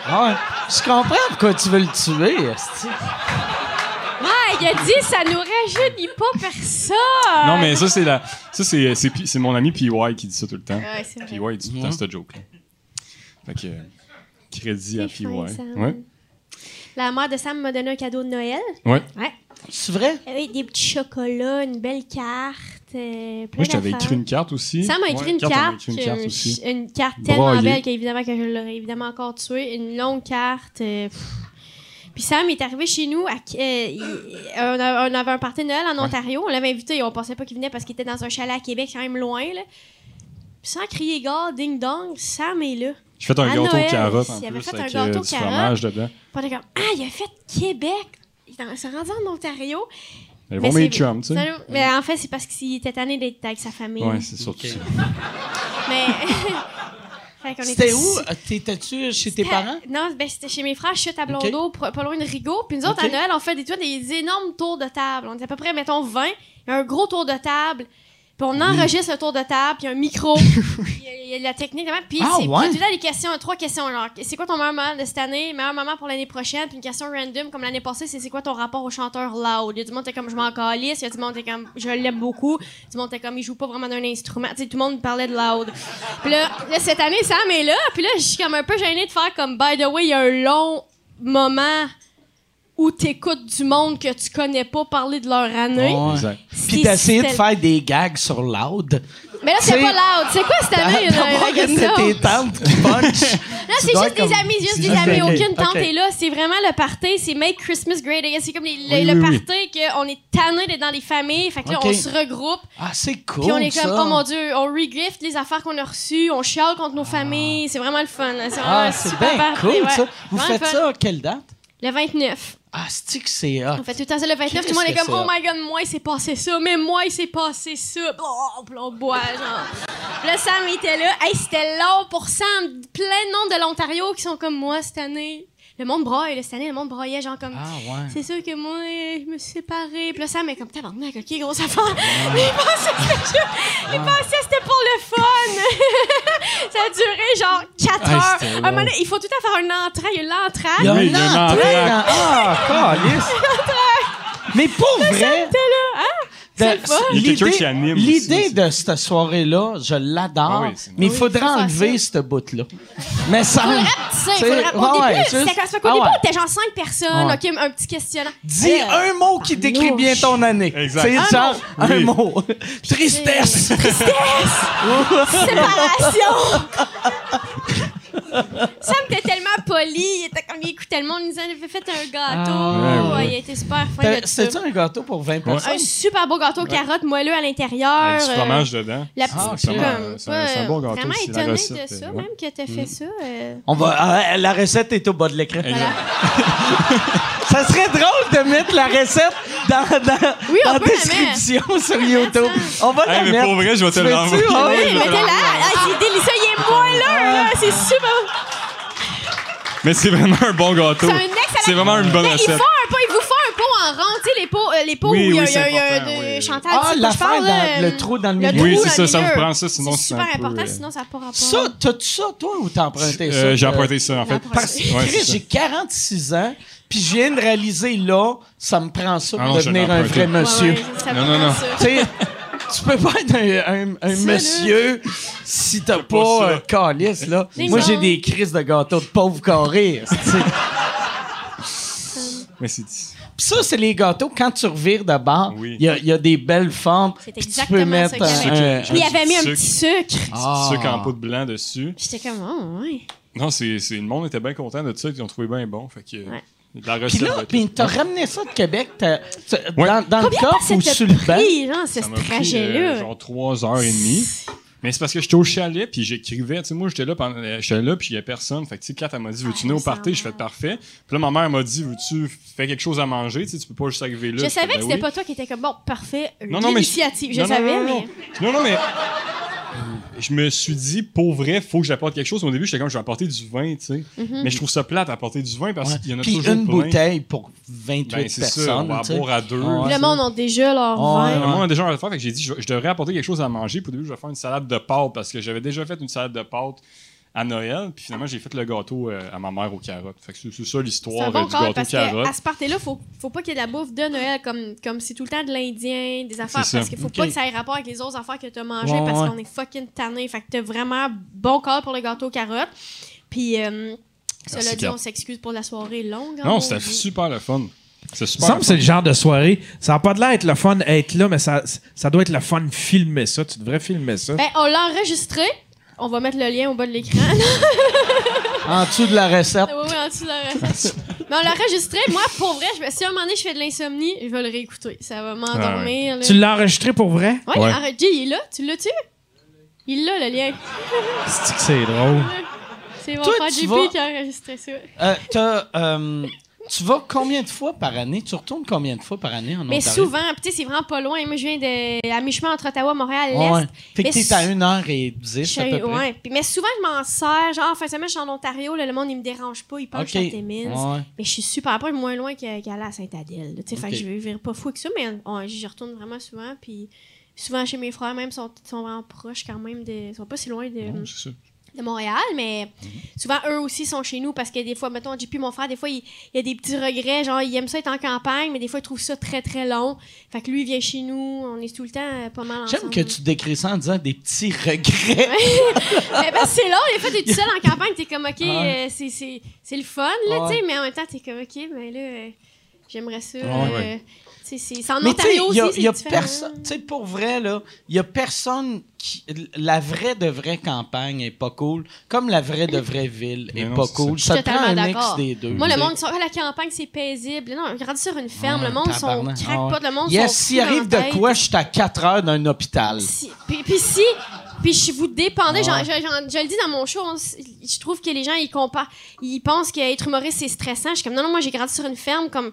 Ah ouais. Je comprends pourquoi tu veux le tuer, il a dit ça nous rajeunit pas personne! Non, mais ça, c'est la. Ça, c'est, c'est, mon ami PY qui dit ça tout le temps. Ouais, c'est vrai. PY, il dit tout le temps cette joke-là. Fait que. euh, Crédit à PY. fin, Sam. Ouais. La mère de Sam m'a donné un cadeau de Noël. Ouais. Ouais. C'est vrai? Avec des petits chocolats, une belle carte. euh, Moi, je t'avais écrit une carte aussi. Sam m'a écrit Ouais, une carte, écrit une carte euh, aussi. une carte tellement belle qu'évidemment que je l'aurais évidemment encore tué, une longue carte. euh, pff. Puis Sam est arrivé chez nous, à, euh, il- on, a- on avait un party de Noël en Ontario, on l'avait invité, on pensait pas qu'il venait parce qu'il était dans un chalet à Québec, quand même loin. Là. Puis sans crier gare, ding dong, Sam est là. J'ai fait un À gâteau Noël, aux carottes en il avait plus fait un avec gâteau euh, aux du fromage dedans. Puis on était comme, ah, il a fait Québec! Il s'est rendu en Ontario. Mais Mais bon, mes chums, tu sais. Mais en fait, c'est parce qu'il était tanné d'être avec sa famille. Ouais, c'est surtout ça. Mais. C'était était- où? T'étais-tu chez tes parents? Non, ben, c'était chez mes frères, chute à Ok. Blondeau, pro- pas loin de Rigaud. Puis nous autres, à Noël, on fait des, des énormes tours de table. On est à peu près, mettons, 20. Il y a un gros tour de table. Puis on enregistre le tour de table, puis il y a un micro. il, y a, la technique. Puis Ah, c'est ouais? puis tout le temps des questions, trois questions. Genre, c'est quoi ton meilleur moment de cette année, meilleur moment pour l'année prochaine? Puis une question random, comme l'année passée, c'est c'est quoi ton rapport au chanteur loud? Il y a du monde qui comme je m'en calisse, il y a du monde qui comme je l'aime beaucoup, du monde qui comme il joue pas vraiment d'un instrument. Tu sais, tout le monde parlait de loud. Puis là, là, cette année, Sam est là, puis là, je suis comme un peu gênée de faire comme by the way, il y a un long moment où t'écoutes du monde que tu connais pas parler de leur année. Ouais. Exact. Puis d'essayer de faire des gags sur loud. Mais là, c'est C'est- pas loud. C'est quoi cette année? Question? tes tantes qui punch. Non, c'est juste des amis, juste c'est des amis. Aucune tante ok. est là. C'est vraiment le party. C'est Make Christmas Great Again. C'est comme les- le, Oui, le oui, oui. party qu'on est tanné d'être dans les familles. Fait que là, on se regroupe. Ah, c'est cool. Puis on est comme, ça. oh mon Dieu, on regift les affaires qu'on a reçues. On chiale contre nos familles. C'est vraiment le fun. là. C'est vraiment Ah, c'est super bien party, cool, ouais. ça. Vous faites ça à quelle date? Le 29. Ah, c'est que c'est hot? On fait tout le temps ça le 29. Qu'est-ce Tout le monde est comme, oh my god, moi, il s'est passé ça. Mais moi, il s'est passé ça. Oh, on boit, genre. Là, Sam était là. Hey, c'était long pour Sam. Plein de monde de l'Ontario qui sont comme moi cette année. Le monde braille, là, cette année, le monde braillait, genre comme. Ah, ouais. C'est sûr que moi, je me suis séparée. Puis là, Sam est comme, tabarnak, ok, grosse affaire. Mais il pensait que c'était juste- il pensait que c'était pour le fun. ça a duré genre 4 Hey, heures. un moment donné, il faut tout à faire une entrée. Il y a l'entrée. Il y a une entrée Ah, calice. Mais pour vrai? C'est de- quelqu'un l'idée- de cette soirée-là, je l'adore, Ah oui, mais il Oui, faudrait enlever ce bout-là. Mais ça. Faudrait Au ouais, début, juste- ça qu'au ah début, était genre 5 personnes, Ouais. ok, un petit questionnaire. Dis Euh, un mot qui décrit bien ton année. C'est Un genre un Oui. mot. Tristesse. Séparation! Sam était tellement poli, il était comme il écoutait le monde, il nous avait fait un gâteau. Ah, Ouais, il était super fin. C'était un gâteau pour 20 personnes? Un super beau gâteau carotte moelleux à l'intérieur. Avec du euh, fromage dedans. La petite, Ah, c'est comme, vraiment- c'est un- un bon gâteau, Vraiment la étonné recette, de ça, euh, même que t'as fait ça. euh, On va, ah, la recette est au bas de l'écran. Ça serait drôle de mettre la recette dans, dans, Oui, on dans la la description sur YouTube. On va la Hey, mais mettre. pour vrai, je vais te Tu. Ah Oui, mettez-la. Ah, c'est délicieux, il est moelleux, là. C'est super. Mais c'est vraiment un bon gâteau. C'est un excellent. C'est vraiment une bonne Mais il faut un pot, il vous faut un pot en rond, tu sais, les pots, euh, les pots Oui, où il y a, oui, il y a- c'est il y a important, de- oui. Chantal, Ah, tu sais, l'affaire je parle, dans euh, le trou dans le le milieu. trou Oui, dans c'est ça, le ça vous milieu. prend ça, sinon C'est c'est super peu, important, euh, sinon ça n'a pas rapport. Ça, t'as-tu ça, toi, ou t'as emprunté ça? Euh, J'ai emprunté ça, en fait. Parce que Ouais, Chris, c'est ça. j'ai 46 ans, puis je viens de réaliser là, ça me prend ça Ah pour non, je devenir l'ai un emprunté. vrai monsieur. Ouais, Non, non, non. ça. Tu sais, tu peux pas être un, un- un Ça, monsieur si t'as pas pas un calice, là. Moi, j'ai des crises de gâteau de pauvre carré. Mais c'est Puis ça, c'est les gâteaux. Quand tu revires de bord, il Oui. y, a, il y a des belles formes. C'est puis tu exactement peux mettre ça un- un- Puis il avait mis un petit sucre. Ah. sucre en poudre blanc dessus. J'étais comme, oh, ouais. Non, c'est, c'est- le monde était bien content de ça, ils ont trouvé bien bon. Fait que, Ouais. La Puis là, puis t'as ramené ça de Québec t'as- t'as- Ouais. dans, dans le ça ou sur le banc? pris, genre, ce Ça m'a pris, trajet-là? euh, genre trois heures et demie. Mais c'est parce que j'étais au chalet, puis j'écrivais. Tu sais, moi, j'étais là, pendant, euh, j'étais là, puis il y a personne. Fait que, tu sais, Kat, elle m'a dit, veux-tu Ah, venir au ça party? Je fais parfait. Puis là, ma mère m'a dit, veux-tu faire quelque chose à manger? Tu sais, tu peux pas juste arriver là. Je savais ben que c'était oui. pas toi qui étais comme, bon, parfait, Non, non, mais l'initiative. Je non, savais, non, mais. Non, non, mais. Je me suis dit, pour vrai, faut que j'apporte quelque chose. Au début, j'étais comme, je vais apporter du vin, tu sais. Mhm. Mais je trouve ça plate d'apporter du vin parce Ouais. qu'il y en a Puis toujours une plein. bouteille pour 28 Ben, c'est ça, on personnes. va boire à deux. Ah, le monde a déjà leur Ouais, vin. Le monde a déjà fait que j'ai dit, je, je devrais apporter quelque chose à manger. Puis au début, je vais faire une salade de pâtes parce que j'avais déjà fait une salade de pâtes à Noël. Puis finalement, j'ai fait le gâteau euh, à ma mère aux carottes. Fait que c'est, ça l'histoire un euh, bon du corps gâteau parce carotte. qu'à ce party-là, faut, faut pas qu'il y ait de la bouffe de Noël comme comme c'est tout le temps de l'Indien, des affaires. Parce qu'il faut pas que ça ait rapport avec les autres affaires que t'as mangées Ouais, parce ouais. qu'on est fucking tanné. Fait que t'as vraiment bon corps pour le gâteau carotte. Puis, euh, cela dit, on s'excuse pour la soirée longue. Non, c'était super le fun. C'est super. me semble que c'est le genre de soirée. Ça n'a pas de l'air être le fun être là, mais ça, ça doit être le fun filmer ça. Tu devrais filmer ça. Ben, on l'a enregistré. On va mettre le lien au bas de l'écran. En dessous de la recette. oui, oui, en dessous de la recette. Mais on l'a enregistré. Moi, pour vrai, je si à un moment donné je fais de l'insomnie, je vais le réécouter. Ça va m'endormir. Tu l'as enregistré pour vrai? Ouais, Ouais. Jay, il est là. Tu l'as-tu? Il l'a, le lien. C'est que c'est drôle? C'est mon frère JP vas- qui a enregistré ça. Euh, t'as, euh, tu vas combien de fois par année? Tu retournes combien de fois par année en Mais Ontario? souvent, puis tu sais, c'est vraiment pas loin. Moi, je viens de, à mi-chemin entre Ottawa Montréal, l'Est. Ouais. Fait que Mais t'es à 1h10 Je à peu près. ouais. Puis, mais souvent, je m'en sers. Genre, en fin de semaine, je suis en Ontario. là, le monde, il me dérange pas. Il pense que je suis à Timmins. Ouais. Mais je suis super proche, moins loin qu'à qu'aller à Saint-Adèle. tu sais, Fait que je vais vivre pas fou avec ça, mais on- j'y retourne vraiment souvent. Puis souvent chez mes frères, même, sont, sont vraiment proches quand même. De, sont pas si loin de, Non. De Montréal, mais souvent eux aussi sont chez nous parce que des fois, mettons, JP, mon frère, des fois, il, il a des petits regrets. Genre, il aime ça être en campagne, mais des fois, il trouve ça très, très long. Fait que lui, il vient chez nous. On est tout le temps euh, pas mal ensemble. J'aime que tu décris ça en disant des petits regrets. Mais parce que c'est long, des fois, t'es tout seul en campagne, t'es comme, OK, Ouais. euh, c'est- le fun, là, Ouais. tu sais, mais en même temps, t'es comme, OK, mais là, euh, j'aimerais ça. Ouais, euh, c'est en Mais tu sais, Ontario aussi, c'est différent. Tu pour vrai, là, il y a personne qui. La vraie de vraie campagne est pas cool, comme la vraie de vraie ville est non, pas cool. ça. Ça Je te suis prend un totalement mix d'accord. des deux. Moi, le monde, sont, Ah, la campagne, c'est paisible. Non, grandi sur une ferme, le monde, sont. Ah ouais. crackpot, le monde, Yes, sont s'il arrive de quoi, je suis à 4 heures d'un hôpital. Si- puis, puis si, puis je vous Ouais. genre, je, je- je le dis dans mon show, on je trouve que les gens, ils comparent, ils pensent qu'être humoriste, c'est stressant. Je suis comme, non, non, moi, j'ai grandi sur une ferme, comme,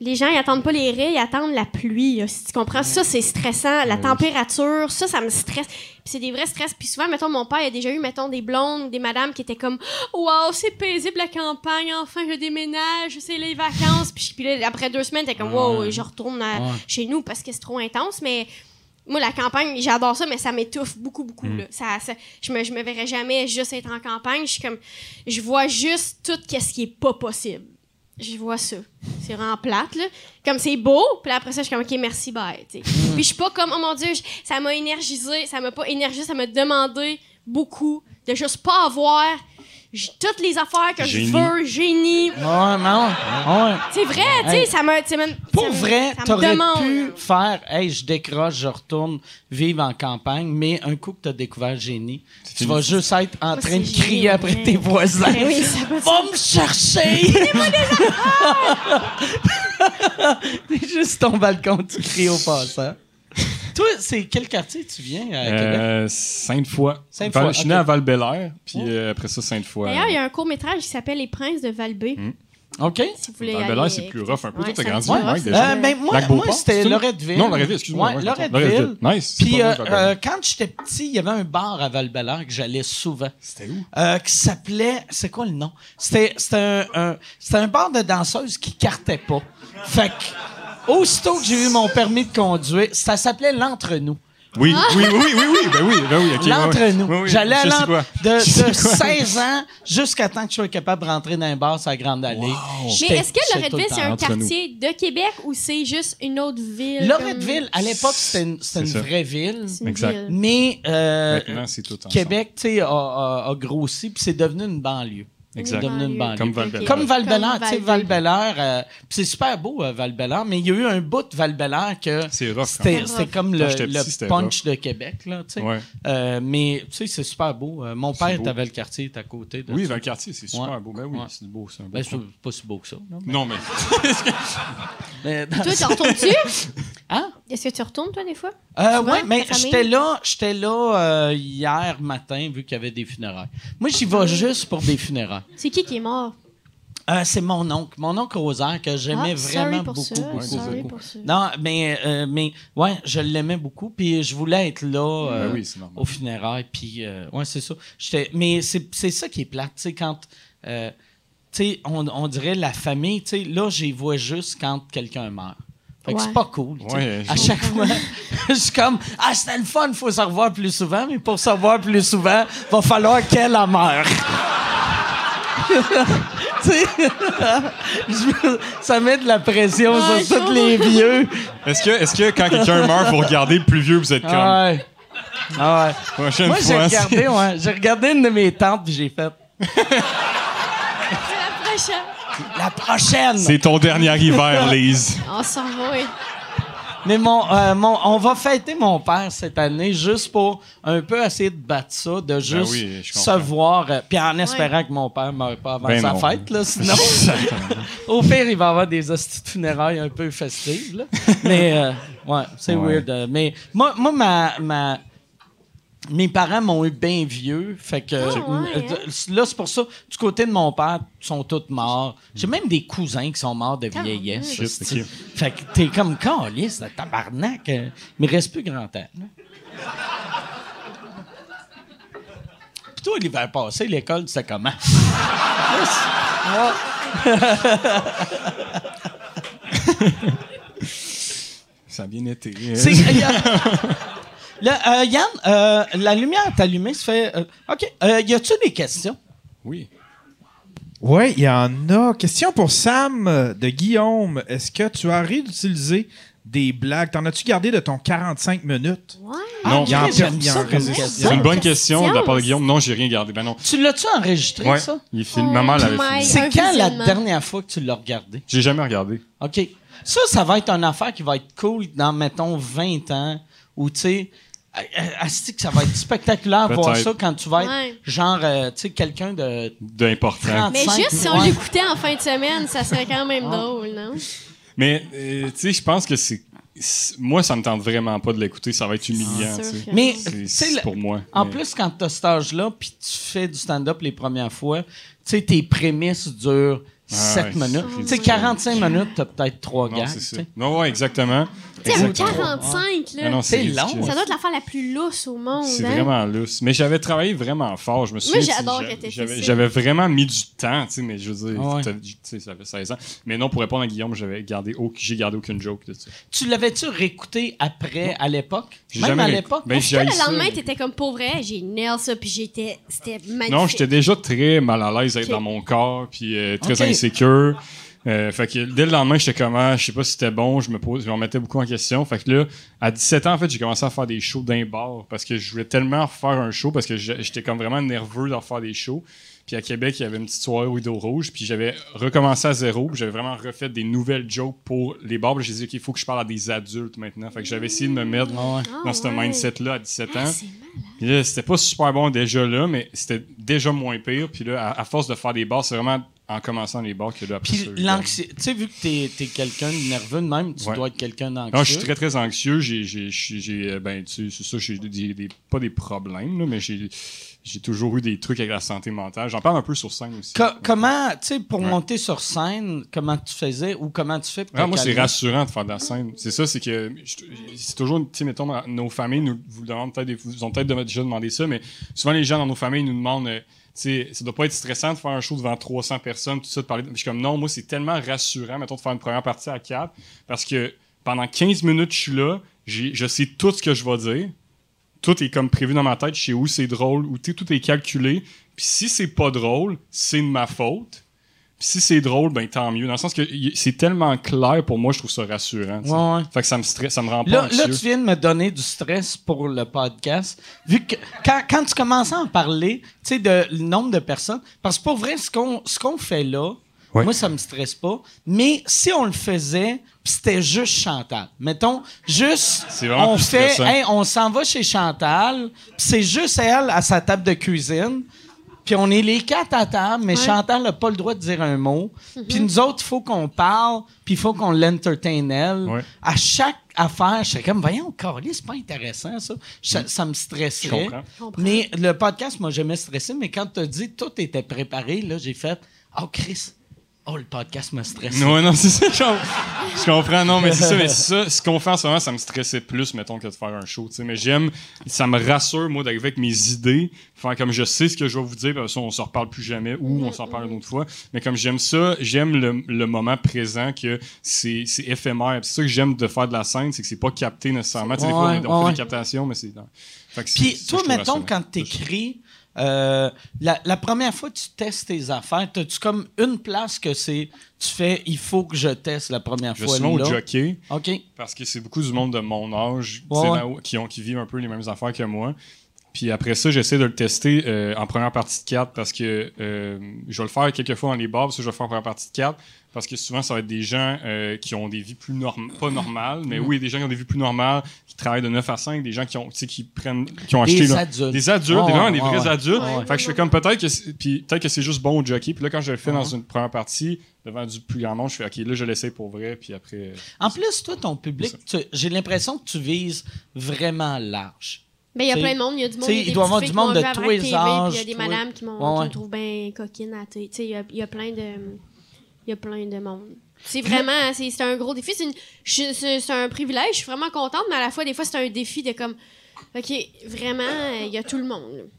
les gens, ils attendent pas les raies, ils attendent la pluie. Si tu comprends, ça, c'est stressant. La température, ça, ça me stresse. Puis c'est des vrais stress. Puis souvent, mettons, mon père, il a déjà eu, mettons, des blondes, des madames qui étaient comme, waouh, c'est paisible la campagne, enfin, je déménage, c'est les vacances. Puis, puis là, après deux semaines, t'es comme, wow, je retourne à- Ouais. chez nous parce que c'est trop intense. Mais moi, la campagne, j'adore ça, mais ça m'étouffe beaucoup, beaucoup. Mm. Là. Ça, ça- je, me, je me verrais jamais juste être en campagne. Je suis comme, je vois juste tout ce qui est pas possible. Je vois ça. C'est vraiment plate, là. Comme c'est beau, puis après ça, je suis comme, OK, merci, bye. tu sais. Mm. Puis je suis pas comme, oh mon Dieu, je- ça m'a énergisé, ça m'a pas énergisé, ça m'a demandé beaucoup de juste pas avoir toutes les affaires que Génie. je veux, génie. Ouais, non. Ouais. C'est vrai, tu sais, Hey. ça m'a. tu sais, même- Pour me- vrai, me t'aurais pu faire, hey, je décroche, je retourne vivre en campagne, mais un coup que t'as découvert génie, tu vas juste être en Moi, train de crier génie, après tes voisins. Oui, ça va- Va me chercher! T'es juste ton balcon, tu cries au passant. Toi, c'est quel quartier tu viens à Québec? Euh, Sainte-Foy. Sainte-Foy, Val- Je suis né à Val-Bélair, puis euh, après ça, Sainte-Foy. D'ailleurs, il y a un court-métrage qui s'appelle Les Princes de Valbé. Hmm. OK. Si vous voulez Val-Bélair, aller- c'est plus rough un peu. Ouais, Toi, t'as grandi Mike, rough. déjà? Euh, ben, moi, moi c'était? Loretteville. Non, Loretteville, excuse-moi. Ouais, ouais, Loretteville. Nice. Puis euh, euh, quand j'étais petit, il y avait un bar à val que j'allais souvent. C'était où? euh, qui s'appelait. C'est quoi le nom? C'était c'était un, un- c'était un bar de danseuses qui cartait pas. Fait que, aussitôt que j'ai eu mon permis de conduire, ça s'appelait l'entre-nous. Oui, oui, oui, oui, oui, ben oui, ben oui, L'entre-nous. ouais. Oui, oui, J'allais à l'entre- de, de Je sais quoi. 16 ans jusqu'à temps que je sois capable de rentrer dans un bar sur la Grande Allée. Mais est-ce que Loretteville, c'est un quartier de Québec ou c'est juste une autre ville? Loretteville, à l'époque, c'était une, vraie ville. une Exact. ville. Mais euh, Maintenant, tout. Québec, tu sais, a, a- a grossi, puis c'est devenu une banlieue. Exact. Banlieue. Comme Val-Bélair. Comme val Comme tu sais, Val- val euh, puis c'est super beau, euh, val mais il y a eu un bout de val que C'est rough, quand c'était même. c'était comme le, j'étais petit, le c'était punch de Québec, là, tu sais. Ouais. Euh, mais, tu sais, c'est super beau. Euh, mon père beau. était à Valcartier, il est à côté de Oui, ça. le quartier, c'est super Ouais. beau. Ben oui, Ouais. c'est beau, c'est un beau Ben, c'est pas si beau que ça. non, mais- Non, mais mais- Toi, tu retournes-tu? Hein? Est-ce que tu retournes, toi, des fois? Euh, ouais, mais j'étais là, j'étais là euh, hier matin, vu qu'il y avait des funérailles. Moi, j'y vais juste pour des funérailles. C'est qui qui est mort? Euh, c'est mon oncle, mon oncle Rosaire, que j'aimais Ah, vraiment pour beaucoup, ça, beaucoup, sorry beaucoup. pour ça. Non, mais, euh, mais ouais, je l'aimais beaucoup, puis je voulais être là euh, Ben oui, c'est normal. au funérailles, puis euh, ouais, c'est ça. J'étais, mais c'est, c'est ça qui est plate, tu sais, quand, euh, tu sais, on, on dirait la famille, tu sais, là, j'y vois juste quand quelqu'un meurt. Fait que Ouais. c'est pas cool. Ouais, à chaque fois, je suis comme, ah, c'était le fun, faut se revoir plus souvent, mais pour se revoir plus souvent, va falloir qu'elle meure. Ça met de la pression Ah, sur tous les vieux. Est-ce que, est-ce que quand quelqu'un meurt, vous regardez le plus vieux, vous êtes comme. Ah ouais. Ah ouais. Prochaine Moi, j'ai regardé, ouais, j'ai regardé une de mes tantes puis j'ai fait. C'est la prochaine. La prochaine! C'est ton dernier hiver, Lise. On s'en va, oui. Mais mon, euh, mon, on va fêter mon père cette année juste pour un peu essayer de battre ça, de juste Ben oui, je se voir. euh, Puis en espérant que mon père ne meure pas avant Ben sa non. fête, là, sinon. au pire, il va avoir des hosties de funérailles un peu festives. Là. Mais, euh, ouais, c'est Ouais. weird. euh, mais moi, moi ma, ma- mes parents m'ont eu bien vieux. Fait que Ah, ouais, euh, hein? là, c'est pour ça, du côté de mon père, ils sont tous morts. J'ai même des cousins qui sont morts de vieillesse. Shit. Fait que t'es comme calice, tabarnak. euh, Mais il reste plus grand temps. Puis toi, l'hiver passé, l'école, c'est comment? Ça a bien été. Euh, Yann, euh, la lumière est allumée, ça fait... euh, OK. Euh, y a-tu des questions? Oui. Oui, il y en a. Question pour Sam euh, de Guillaume. Est-ce que tu as réutilisé des blagues? T'en as-tu gardé de ton 45 minutes? Ouais. Non, il y en Ok, j'aime il y en ça comme résiste. question. c'est une bonne question de la part de. Guillaume. Non, j'ai rien gardé. Ben non. Tu l'as-tu enregistré, Ouais. ça? Il filme. Maman l'avait my- filmé. C'est un quand la visionnement. dernière fois que tu l'as regardé? J'ai jamais regardé. OK. Ça, ça va être une affaire qui va être cool dans, mettons, 20 ans, où, tu sais, asti que ça va être spectaculaire de voir ça quand tu vas être, Ouais. genre, euh, tu sais, quelqu'un de D'important. 30 Mais 25, juste si on ouais. l'écoutait en fin de semaine, ça serait quand même drôle, non? Mais, euh, tu sais, je pense que c'est. Moi, ça me tente vraiment pas de l'écouter. Ça va être humiliant, que- Mais, C'est- pour moi. en Mais- plus, quand tu as cet âge-là, puis tu fais du stand-up les premières fois, tu sais, tes prémices durent Ah 7 ouais, minutes. Tu sais, ridicule. 45 minutes, tu as peut-être 3 Non, gags. c'est tu ça. sais. Non, ouais, exactement. Tu sais, à Exactement. 45, Ah là, non, C'est long. ça doit être l'affaire la plus lousse au monde. C'est hein? vraiment lousse. Mais j'avais travaillé vraiment fort. Je me souviens. j'adore tu sais, que t'aies j'avais- vraiment mis du temps, tu sais, mais je veux dire, Ah ouais. tu sais, ça fait 16 ans. Mais non, pour répondre à Guillaume, j'avais gardé, au- j'ai gardé aucune joke de ça. Tu l'avais-tu réécouté après, à l'époque? Même jamais à l'époque? Ben, que le lendemain, t'étais comme pour vrai, j'ai nail ça, puis j'étais. C'était magnifique. Non, j'étais déjà très mal à l'aise d'être Ok. dans mon corps, puis euh, très Ok. insécure. Euh, fait que dès le lendemain, j'étais comme, ah, je sais pas si c'était bon, je me pose, je me remettais beaucoup en question. Fait que là, à 17 ans, en fait, j'ai commencé à faire des shows d'un bar parce que je voulais tellement refaire un show parce que j'étais comme vraiment nerveux de refaire des shows. Puis à Québec, il y avait une petite soirée au rideau rouge, puis j'avais recommencé à zéro, puis j'avais vraiment refait des nouvelles jokes pour les bars. Puis j'ai dit, OK, il faut que je parle à des adultes maintenant. Fait que j'avais essayé de me mettre Ah ouais. Ah dans ce ouais. mindset-là à 17 Ah, ans. c'était pas super bon déjà là, mais c'était déjà moins pire. Puis là, à, à force de faire des bars, c'est vraiment en commençant les bars que là, après Puis l'anxiété, tu sais, vu que t'es es, quelqu'un de nerveux de même, tu Ouais. dois être quelqu'un d'anxieux. Non, je suis très très anxieux. J'ai, euh, ben, tu sais, c'est ça, j'ai des, des- pas des problèmes, là, mais j'ai, j'ai toujours eu des trucs avec la santé mentale. J'en parle un peu sur scène aussi. Co- comment, tu sais, pour Ouais. monter sur scène, comment tu faisais ou comment tu fais pour Ah, moi, c'est rassurant de faire de la scène. C'est ça, c'est que c'est toujours, tu sais, mettons, nos familles nous vous demandent peut-être, des- vous ont peut-être déjà demandé ça, mais souvent les gens dans nos familles nous demandent, euh, tu sais, ça doit pas être stressant de faire un show devant 300 personnes, tout ça, de parler. Je suis comme non, moi, c'est tellement rassurant, mettons, de faire une première partie à 4, parce que pendant 15 minutes, je suis là, je sais tout ce que je vais dire. Tout est comme prévu dans ma tête, je sais où c'est drôle, où tout est calculé. Puis si c'est pas drôle, c'est de ma faute. Si c'est drôle, ben tant mieux. Dans le sens que c'est tellement clair pour moi, je trouve ça rassurant. Ouais, ouais. Fait que ça me stresse, ça me rend pas Là, anxieux. là, tu viens de me donner du stress pour le podcast. Vu que quand, quand tu commençais à en parler, tu sais, de le nombre de personnes, parce que pour vrai, ce qu'on ce qu'on fait là, Ouais. moi, ça me stresse pas. Mais si on le faisait, c'était juste Chantal. Mettons, juste, on fait, hey, on s'en va chez Chantal, c'est juste elle à sa table de cuisine. Puis on est les quatre à table, mais Ouais. Chantal n'a pas le droit de dire un mot. Puis nous autres, il faut qu'on parle, puis il faut qu'on l'entertain elle. Ouais. À chaque affaire, je suis comme, voyons, Carly, c'est pas intéressant, ça. Ça, ça me stresserait. comprends. Je comprends. Mais le podcast m'a jamais stressé, mais quand tu as dit tout était préparé, là, j'ai fait, oh, Chris, oh, le podcast m'a stressé. Ouais, non, c'est ça. Je, je comprends. Non, mais c'est ça. Mais c'est ça. Ce qu'on fait en ce moment, ça me stressait plus, mettons, que de faire un show. Mais j'aime, ça me rassure, moi, d'arriver avec mes idées. Faire comme je sais ce que je vais vous dire, parce on s'en reparle plus jamais ou on s'en parle une autre fois. Mais comme j'aime ça, j'aime le, le moment présent, que c'est éphémère. C'est ça que j'aime de faire de la scène, c'est que c'est pas capté nécessairement. Tu sais, des fois, Ouais, on, on ouais. fait des captations, mais c'est. Puis ça, toi, mettons, quand tu écris, la, la première fois que tu testes tes affaires, as-tu comme une place que c'est, tu fais, il faut que je teste la première Je fois souvent au là? jockey. OK. Parce que c'est beaucoup du monde de mon âge tu Ouais, sais, ouais. là, qui, ont, qui vivent un peu les mêmes affaires que moi. Puis après ça, j'essaie de le tester euh, en première partie de 4 parce que euh, je vais le faire quelques fois dans les bars, parce que je vais le faire en première partie de 4 parce que souvent, ça va être des gens euh, qui ont des vies plus normales, pas normales, mais oui, des gens qui ont des vies plus normales, qui travaillent de 9 à 5, des gens qui ont, tu sais, qui prennent, qui ont acheté Des adultes. des adultes, des, vraiment des vrais ouais. adultes. Ouais. Fait que je fais comme peut-être que, puis peut-être que c'est juste bon au jockey. Puis là, quand je le fais dans une première partie, devant du plus grand monde, je fais OK, là, je l'essaie pour vrai, puis après. euh, En plus, toi, ton public, j'ai l'impression que tu vises vraiment large. Ben, il y a plein de monde. Il y a du monde. il doit y avoir du monde de tous les âges, Il y a des madames qui, me trouvent bien coquine à télé. Tu sais, il y a- il y, a plein de. Il y a plein de monde. C'est vraiment. C'est, c'est un gros défi. C'est, un privilège. Je suis vraiment contente, mais à la fois, des fois, c'est un défi de comme. OK, vraiment, euh, il y a tout le monde.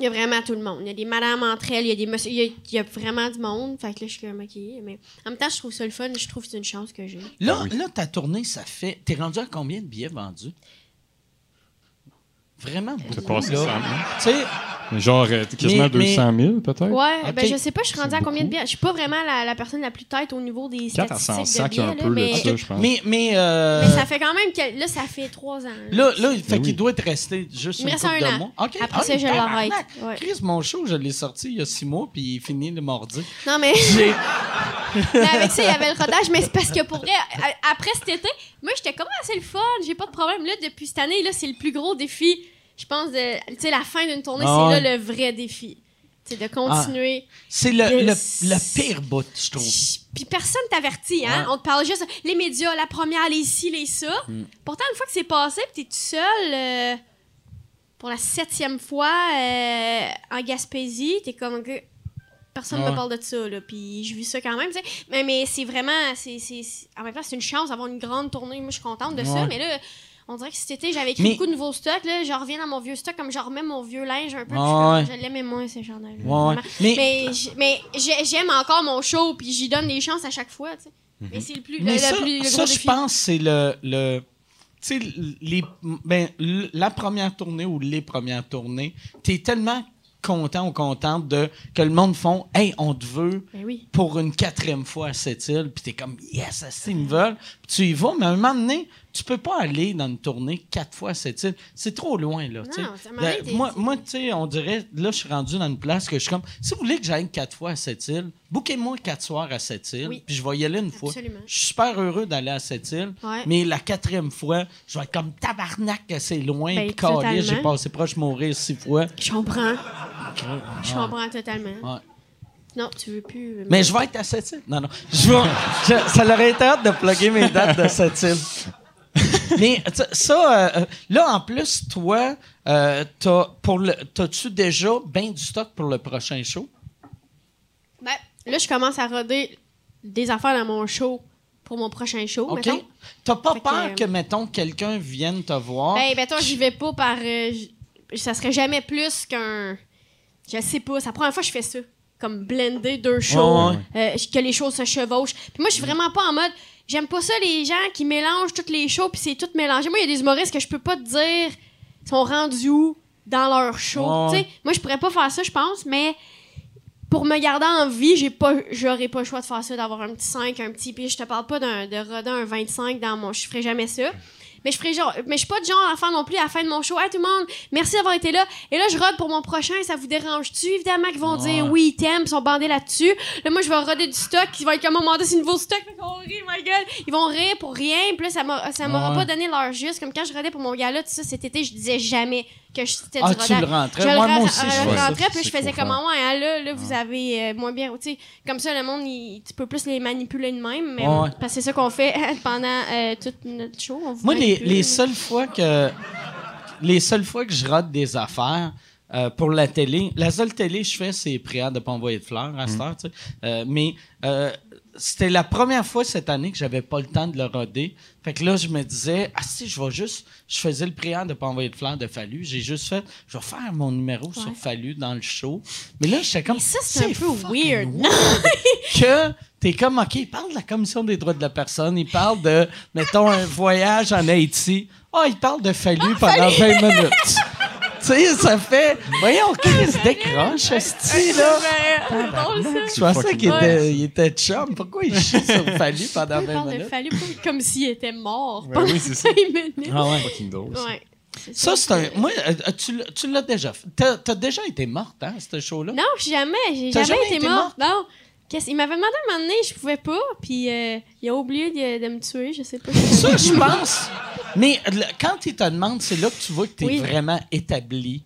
Il y a vraiment tout le monde. Il y a des madames entre elles, il y a des messieurs, il y a, il y a vraiment du monde. Fait que là, je suis comme, OK. Mais en même temps, je trouve ça le fun. Je trouve que c'est une chance que j'ai. Là, là ta tournée, ça fait. T'es rendu à combien de billets vendus? Vraiment Ça beaucoup. passe là. 100 000. Tu sais, Mais Genre, euh, quasiment Mais- 200 000, peut-être? Ouais, ben je sais pas, je suis rendue à C'est combien de billets? Je suis pas vraiment la, la personne la plus tête au niveau des 4 à 100 statistiques de billets, un là, peu mais, là-dessus, je pense. mais. Mais, euh, mais ça fait quand même que là, ça fait trois ans. Là, là, fait qu'il oui. doit être resté juste une reste couple un de an. mois. Après Ah, ça, je l'arrête. Ouais. Chris, mon show, je l'ai sorti il y a six mois, puis il finit le mardi. Non, mais, mais avec ça, il y avait le rodage. Mais c'est parce que pour vrai, après cet été, moi, j'étais comme, ah, c'est le fun, j'ai pas de problème. Là, depuis cette année, là, c'est le plus gros défi. Je pense, tu sais, la fin d'une tournée, Ah c'est là le vrai défi. C'est de continuer. C'est le, le, pire bout, je trouve. Puis personne t'avertit, hein? On te parle juste les médias, la première, les ci, les ça. Mm. Pourtant, une fois que c'est passé, puis t'es tout seul euh, pour la septième fois euh, en Gaspésie, t'es comme que personne ne me parle de ça, là. Puis je vis ça quand même, tu sais. Mais, mais c'est vraiment, c'est, en même temps, c'est une chance d'avoir une grande tournée. Moi, je suis contente de ça, mais là. On dirait que cet été, j'avais écrit Mais- beaucoup de nouveaux stocks. Là, je reviens dans mon vieux stock, comme je remets mon vieux linge un peu. puis Ouais, je, je l'aimais moins, ces. Ouais, ouais. Mais, Mais, j- mais j'ai- j'aime encore mon show, puis j'y donne des chances à chaque fois, tu sais. Mais c'est le plus, le, mais le ça, plus le ça, gros je défi. pense, c'est le. le tu sais, les, ben, l- la première tournée ou les premières tournées, t'es tellement content ou contente de que le monde font Hey, on te veut Ben oui. pour une quatrième fois à cette île, puis t'es comme Yes, c'est ils me veulent. Puis tu y vas, mais à un moment donné, tu peux pas aller dans une tournée quatre fois à cette île. C'est trop loin, là. Non, ça été- moi, moi tu sais, on dirait, là, je suis rendu dans une place que je suis comme Si vous voulez que j'aille quatre fois à cette île, bouquez-moi quatre soirs à cette île, Oui. puis je vais y aller une fois. Absolument. Je suis super heureux d'aller à cette île, Ouais. mais la quatrième fois, je vais être comme tabarnak que c'est loin, Ben, puis j'ai passé proche de mourir six fois. Je comprends. Je comprends totalement. Ouais. Non, tu veux plus. euh, Mais je vais être à cette île. Non, non. Je vais, je- ça leur été hâte de plugger mes dates de cette île. Mais ça, euh, là, en plus, toi, euh, t'as, pour le, t'as-tu déjà bien du stock pour le prochain show? Ben, là, je commence à roder des affaires dans mon show pour mon prochain show, OK? mettons. T'as pas Fait que, peur euh, que, mettons, quelqu'un vienne te voir? Ben, ben, toi, j'y vais pas par. euh, j- ça serait jamais plus qu'un. Je sais pas, c'est la première fois que je fais ça. Comme blender deux shows, Ouais, euh, que les choses se chevauchent. Puis moi, je suis vraiment pas en mode. J'aime pas ça, les gens qui mélangent toutes les shows, puis c'est tout mélangé. Moi, il y a des humoristes que je peux pas te dire sont rendus où dans leur show. Moi, je pourrais pas faire ça, je pense, mais pour me garder en vie, j'ai pas j'aurais pas le choix de faire ça d'avoir un petit 5, un petit puis je te parle pas d'un de roder un 25 dans mon je ferais jamais ça. Mais je ferais genre mais je suis pas de genre à faire non plus à la fin de mon show. Hey tout le monde, merci d'avoir été là. Et là je rode pour mon prochain, ça vous dérange-tu Évidemment qu'ils vont dire oui, ils t'aiment, ils sont bandés là-dessus. Là moi je vais roder du stock, ils vont être comme oh, mon mandat c'est nouveau stock, fait qu'on rit, my god. Ils vont rire pour rien, puis là ça m'a- ça m'aura Ouais. pas donné leur juste comme quand je rodais pour mon gala tout ça cet été, je disais jamais que je- c'était Ah, du tu le rentrais? Je Ouais, le moi aussi, je je rentrais, puis je faisais comment ouais, hein, là, là vous avez euh, moins bien, tu sais, comme ça le monde, il- tu peux plus les manipuler de même, mais Ouais. parce que c'est ça qu'on fait pendant euh, toute notre show. on Moi, les, les seules fois que les seules fois que je rate des affaires euh, pour la télé, la seule télé que je fais, c'est prière de pas envoyer de fleurs à cette heure, tu sais. Euh, mais euh, c'était la première fois cette année que j'avais pas le temps de le roder. Fait que là, je me disais, ah si, je vais juste, je faisais le prière de pas envoyer de fleurs de Fallu. J'ai juste fait, je vais faire mon numéro sur Fallu dans le show. Mais là, j'étais comme, Mais ça, c'est un peu weird. que t'es comme, OK, il parle de la Commission des droits de la personne, il parle de, mettons, un voyage en Haïti. Ah, il parle de Fallu pendant 20 minutes. tu sais, ça fait, voyons, Chris décroche, esti, là. Ouais, drôle, ça. Je pensais qu'il était, il était chum. Pourquoi il chie sur Fallu pendant Il 20 parle de minutes? Fallu comme s'il était mort pendant oui, c'est ça. 5 minutes. Ah ouais. Fucking drôle. ça. Ouais. Ça, c'est un. Moi, euh, tu, l'as- tu l'as déjà fait. T'as, t'as déjà été morte, hein, ce show-là? Non, jamais. J'ai jamais, jamais été été morte. Non. Il m'avait demandé un moment donné, je pouvais pas, puis euh, il a oublié de, de me tuer, je sais pas. Ça, je pense. Mais le- quand il te demande, c'est là que tu vois que tu es Oui. vraiment établi.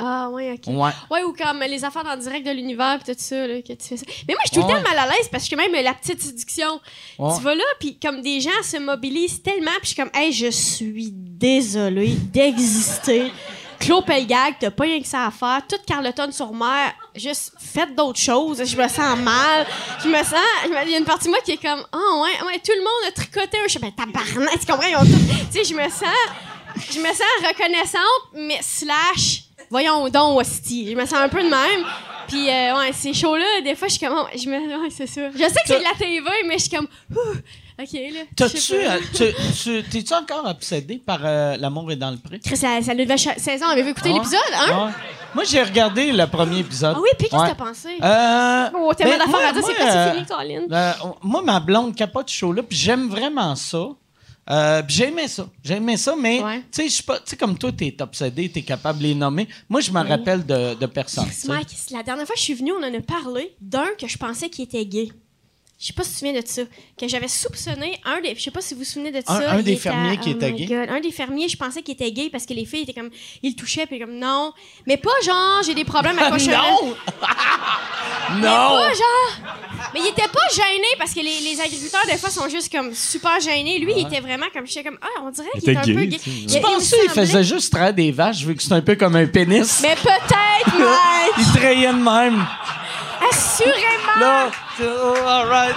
Ah, ouais, ok. Ouais. Ouais, ou comme les affaires le direct de l'univers, puis tout ça, là, que tu fais ça. Mais moi, je suis tout le temps mal à l'aise parce que même la petite séduction, Ouais. tu vas là, puis comme des gens se mobilisent tellement, puis je suis comme, hey, je suis désolée d'exister. Claude Pelgag, t'as pas rien que ça à faire. Toute Carleton sur mer, juste faites d'autres choses. Je me sens mal. Je me sens. Il y a une partie de moi qui est comme, oh ouais, ouais, tout le monde a tricoté un. Je suis ben tabarnak, tu comprends? Ils ont tout. Tu sais, je me sens. Je me sens reconnaissante, mais slash, voyons donc, hostie. Je me sens un peu de même. Puis, euh, ouais, ces shows-là, des fois, je suis comme, oh, je me. Ouais, c'est ça. Je sais que c'est de la TV, mais je suis comme, ouh, ok, là. T'as-tu. euh, tu- tu- T'es-tu encore obsédé par euh, L'amour est dans le pré? Ça, ça devait 16 ans. Avez-vous écouté Ah. l'épisode, hein? Ouais. Moi, j'ai regardé le premier épisode. Ah oui, puis qu'est-ce Ouais. que t'as pensé? Euh, Oh, tellement ben, d'affaires à dire, c'est pas euh, fini, Colin. euh, moi, ma blonde capote ce show-là, puis j'aime vraiment ça. Euh, puis j'aimais ça. J'aimais ça, mais Ouais. tu sais, je suis pas. Tu sais, comme toi, t'es obsédé, t'es capable de les nommer. Moi, je me rappelle de, de personne. tu sais. Mike, la dernière fois que je suis venue, on en a parlé d'un que je pensais qui était gay. Je sais pas si tu te souviens de ça. Que j'avais soupçonné un des. Je sais pas si vous vous souvenez de ça. un des fermiers à- qui oh était gay. God. Un des fermiers, je pensais qu'il était gay parce que les filles étaient comme. Ils le touchaient, puis comme non. Mais pas genre, j'ai des problèmes à cochonner. non! Mais non! pas genre. Mais il était pas gêné parce que les, les agriculteurs, des fois, sont juste comme super gênés. Lui, il était vraiment comme. J'étais comme. Ah, on dirait qu'il était était un peu gay, tu sais. Il- il faisait juste traire des vaches, vu que c'est un peu comme un pénis? Mais peut-être, Mike! Il trayait de même. Assurément! Tu- oh, all right.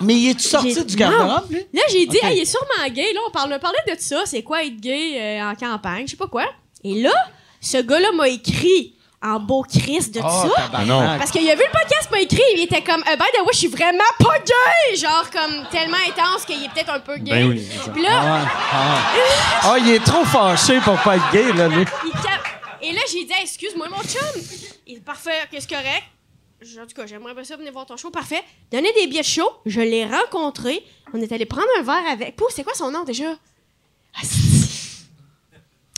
Mais il est-tu sorti du garde-robe, lui? Là, j'ai dit, il est sûrement gay. Là, on parle, on parlait de ça. C'est quoi être gay euh, en campagne? Je sais pas quoi. Et là, ce gars-là m'a écrit en beau Christ de Oh, ça. tabarnak. non. Parce qu'il a vu le podcast, m'a écrit. Il était comme, euh, by the way, je suis vraiment pas gay. Genre, comme tellement intense qu'il est peut-être un peu gay. Ben oui, c'est ça. Puis là, Ah, ah. Ah, il est trop fâché pour pas être gay, là, lui. il cap- Et là, j'ai dit, Hey, excuse-moi, mon chum. Il dit, parfait, qu'est-ce correct? En tout cas, j'aimerais bien ça venir voir ton show. Parfait. Donnez des billets de show. Je l'ai rencontré. On est allé prendre un verre avec. Pouh, c'est quoi son nom déjà?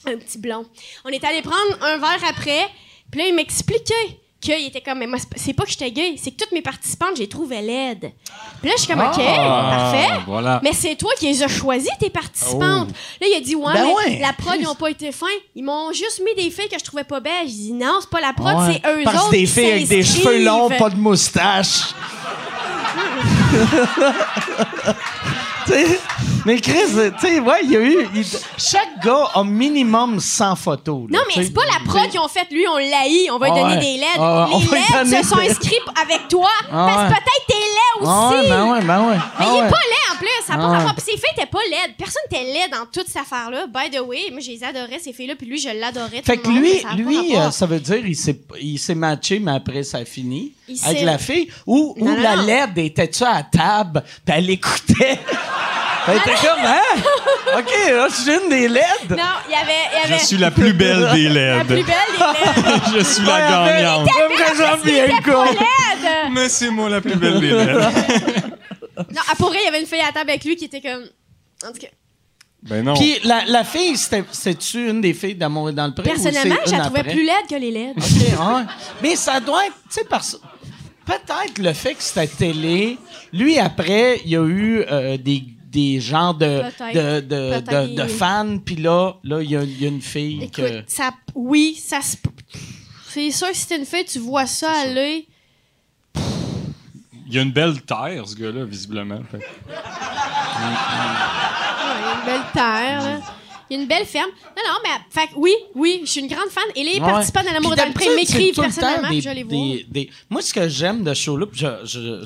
Un petit blond. On est allé prendre un verre après. Puis là, il m'expliquait qu'il était comme, mais moi, c'est pas- que j'étais gay, c'est que toutes mes participantes, j'ai trouvé laides. Puis là, je suis comme, OK, parfait. Ah, voilà. Mais c'est toi qui les as choisies, tes participantes. Là, il a dit, ouais, Ben mais ouais. la prod, ils ont pas été fins. Ils m'ont juste mis des filles que je trouvais pas belles. J'ai dit, non, c'est pas la prod, Ouais. c'est eux Parce autres. des qui filles avec des cheveux longs, pas de moustache. Tu sais, mais Chris, tu sais, ouais, il y a eu. il- chaque gars a minimum 100 photos. là, Non, mais c'est pas la prod qui ont fait, lui, on l'haït, on va lui Ah donner ouais. des LED. Ah Les LED se sont inscrits avec toi, Ah parce que peut-être t'es laid aussi. Ah ouais, ben ouais, ben ouais. Mais il est pas laid en plus, ça pas rapport. ouais. Puis ses filles étaient pas laides. Personne n'était laid dans toute cette affaire-là. By the way, moi, je les adorais, ces filles-là, puis lui, je l'adorais. Fait que monde, lui, ça lui euh, ça veut dire il s'est il s'est matché, mais après ça a fini Il avec la fille. Ou, la. LED était-tu à table, puis elle écoutait. Elle était comme, hein? OK, là, je suis une des LED. Non, il y avait. Il y Je suis la plus belle des la plus LED. belle des LED. Je suis Ouais, la gagnante. Représente bien le Pas con. laide. Mais c'est moi la plus belle des LED. Non, à pour vrai, il y avait une fille à table avec lui qui était comme. En tout cas, Ben non. Puis la, la fille, c'était- c'est-tu une des filles d'Amour et dans le pré? ou personnellement, c'est je une la trouvais après? plus laide que les LED. OK, ouais. Mais ça doit être, tu sais, parce peut-être le fait que c'était télé. Lui, après, il y a eu euh, des, des genres de, de, de, Peut-être. de- de fans, puis là, là, il y, a- il y a une fille Écoute, que. ça, oui, ça se. C'est sûr que si t'es une fille, tu vois ça aller. Il y a une belle terre, ce gars-là, visiblement. Il y a une belle terre, là. Il y a une belle ferme. Non, non, mais. Fait oui, oui, je suis une grande fan. Et les Ouais. participants de l'amour dans le c'est m'écrivent personnellement, des- je les vois. des- des- Moi, ce que j'aime de show-là,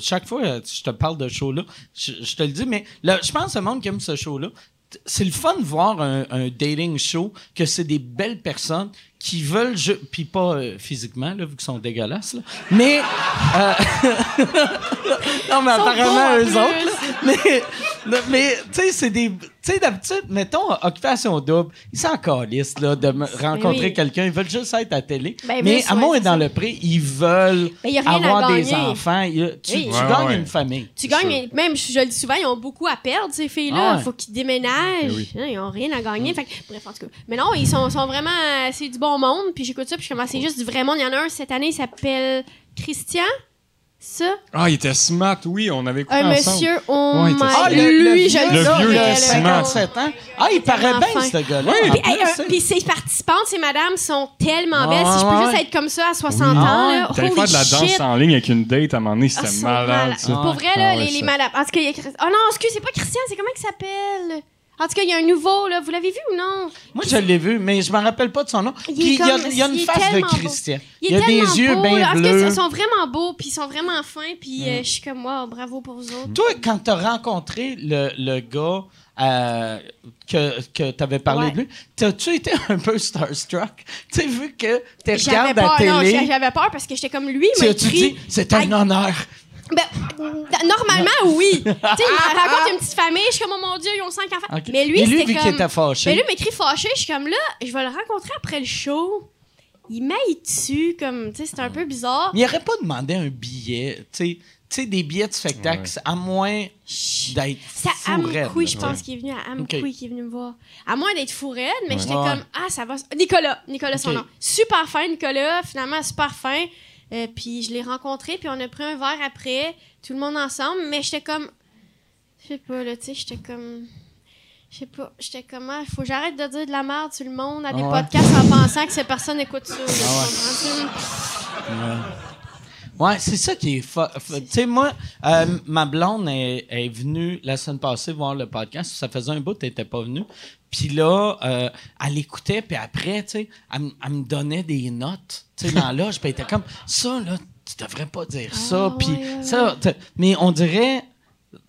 chaque fois que je te parle de ce show-là, je, je te le dis, mais là, je pense que le monde qui aime ce show-là, c'est le fun de voir un, un dating show, que c'est des belles personnes qui veulent, ju- puis pas euh, physiquement, là, vu qu'ils sont dégueulasses, là, mais... euh, non, mais apparemment, eux autres, là. mais, mais tu sais, c'est des... Tu sais, d'habitude, mettons, Occupation Double, ils s'en calissent, là, de rencontrer oui. quelqu'un. Ils veulent juste être à la télé. Ben, mais ouais, est dans le pré, ils veulent Ben, à avoir des enfants. Il tu Oui. tu Ouais, gagnes ouais. une famille. Tu gagnes, même je le dis souvent, ils ont beaucoup à perdre, ces filles-là. Ah Il ouais. faut qu'ils déménagent. Ben oui. Hein, Ils ont rien à gagner. Fait que, bref, en tout cas. Mais non, ils sont, sont vraiment. euh, C'est du bon monde. Puis j'écoute ça. Puis je commence, c'est juste du vrai monde. Il y en a un cette année, il s'appelle Christian. Ça? Ah, il était smart, oui, on avait écouté Un ensemble. monsieur, on Ouais, m'a- smart. Lui, je vieux, Le là, vieux, il a était smart. 57 ans. Ah, il paraît bien, fin. ce gars-là. Oui. en Puis, euh, c'est- puis ces participantes, ces madames, sont tellement Ouais, belles. si je peux ouais, juste être comme ça à 60 Oui. ans, là, T'allais holy faire de la danse shit. en ligne avec une date à un moment donné, Ah, c'était sont malade, malades. ça. Pour vrai, Ah là, ouais, les, les madames. En tout cas, il y a Chris- Oh non, excuse, c'est pas Christian, c'est comment il s'appelle? En tout cas, il y a un nouveau, là. Vous l'avez vu ou non? Moi, je l'ai vu, mais je me rappelle pas de son nom. Il y a, il y a une il face de tellement beau. Christian. Il, y a des tellement yeux beau, bien bleus. ils sont vraiment beaux, puis ils sont vraiment fins, puis Mm. euh, je suis comme, wow, bravo pour vous autres. Toi, quand t'as rencontré le, le gars euh, que, que t'avais parlé Ouais. de lui, t'as-tu été un peu starstruck? Tu sais, vu que tu J'avais regardes peur, non, télé, j'a- j'avais peur parce que j'étais comme lui, il tu dit, c'est un Hey, honneur. Ben, d- normalement, oui. tu sais, il me raconte une petite famille, je suis comme, oh mon Dieu, ils ont cinq enfants. Mais lui, Et lui, c'était vu comme... qu'il était fâché. Mais lui, il m'écrit fâché, je suis comme là, je vais le rencontrer après le show. Il m'aille dessus, comme, tu sais, c'est un peu bizarre. Il n'aurait pas demandé un billet, tu sais. Tu sais, des billets de spectacle, à moins d'être C'est à Amkoui, je pense, qui est venu à Amkoui, Ok. qui est venu me voir. À moins d'être fou raide, mais j'étais Ouais. comme, ah, ça va. Nicolas, Nicolas, son nom. Super fin, Nicolas, finalement, super fin. Euh, puis je l'ai rencontré, puis on a pris un verre après, tout le monde ensemble, mais j'étais comme. Je sais pas, là, tu sais, j'étais comme. Je sais pas, j'étais comme, ah, faut que j'arrête de dire de la merde sur le monde à des Ah ouais. podcasts en pensant que cette personne écoute ça. là, Ah? Ouais, c'est ça qui est fa- Tu sais, moi, euh, ma blonde est, est venue la semaine passée voir le podcast. Ça faisait un bout n'était pas venue. Puis là, euh, elle écoutait, puis après, tu sais, elle, me donnait des notes, tu sais, dans l'âge. Puis elle était comme, ça, là, tu devrais pas dire ça. Ah, Puis ouais, ouais, ça, mais on dirait...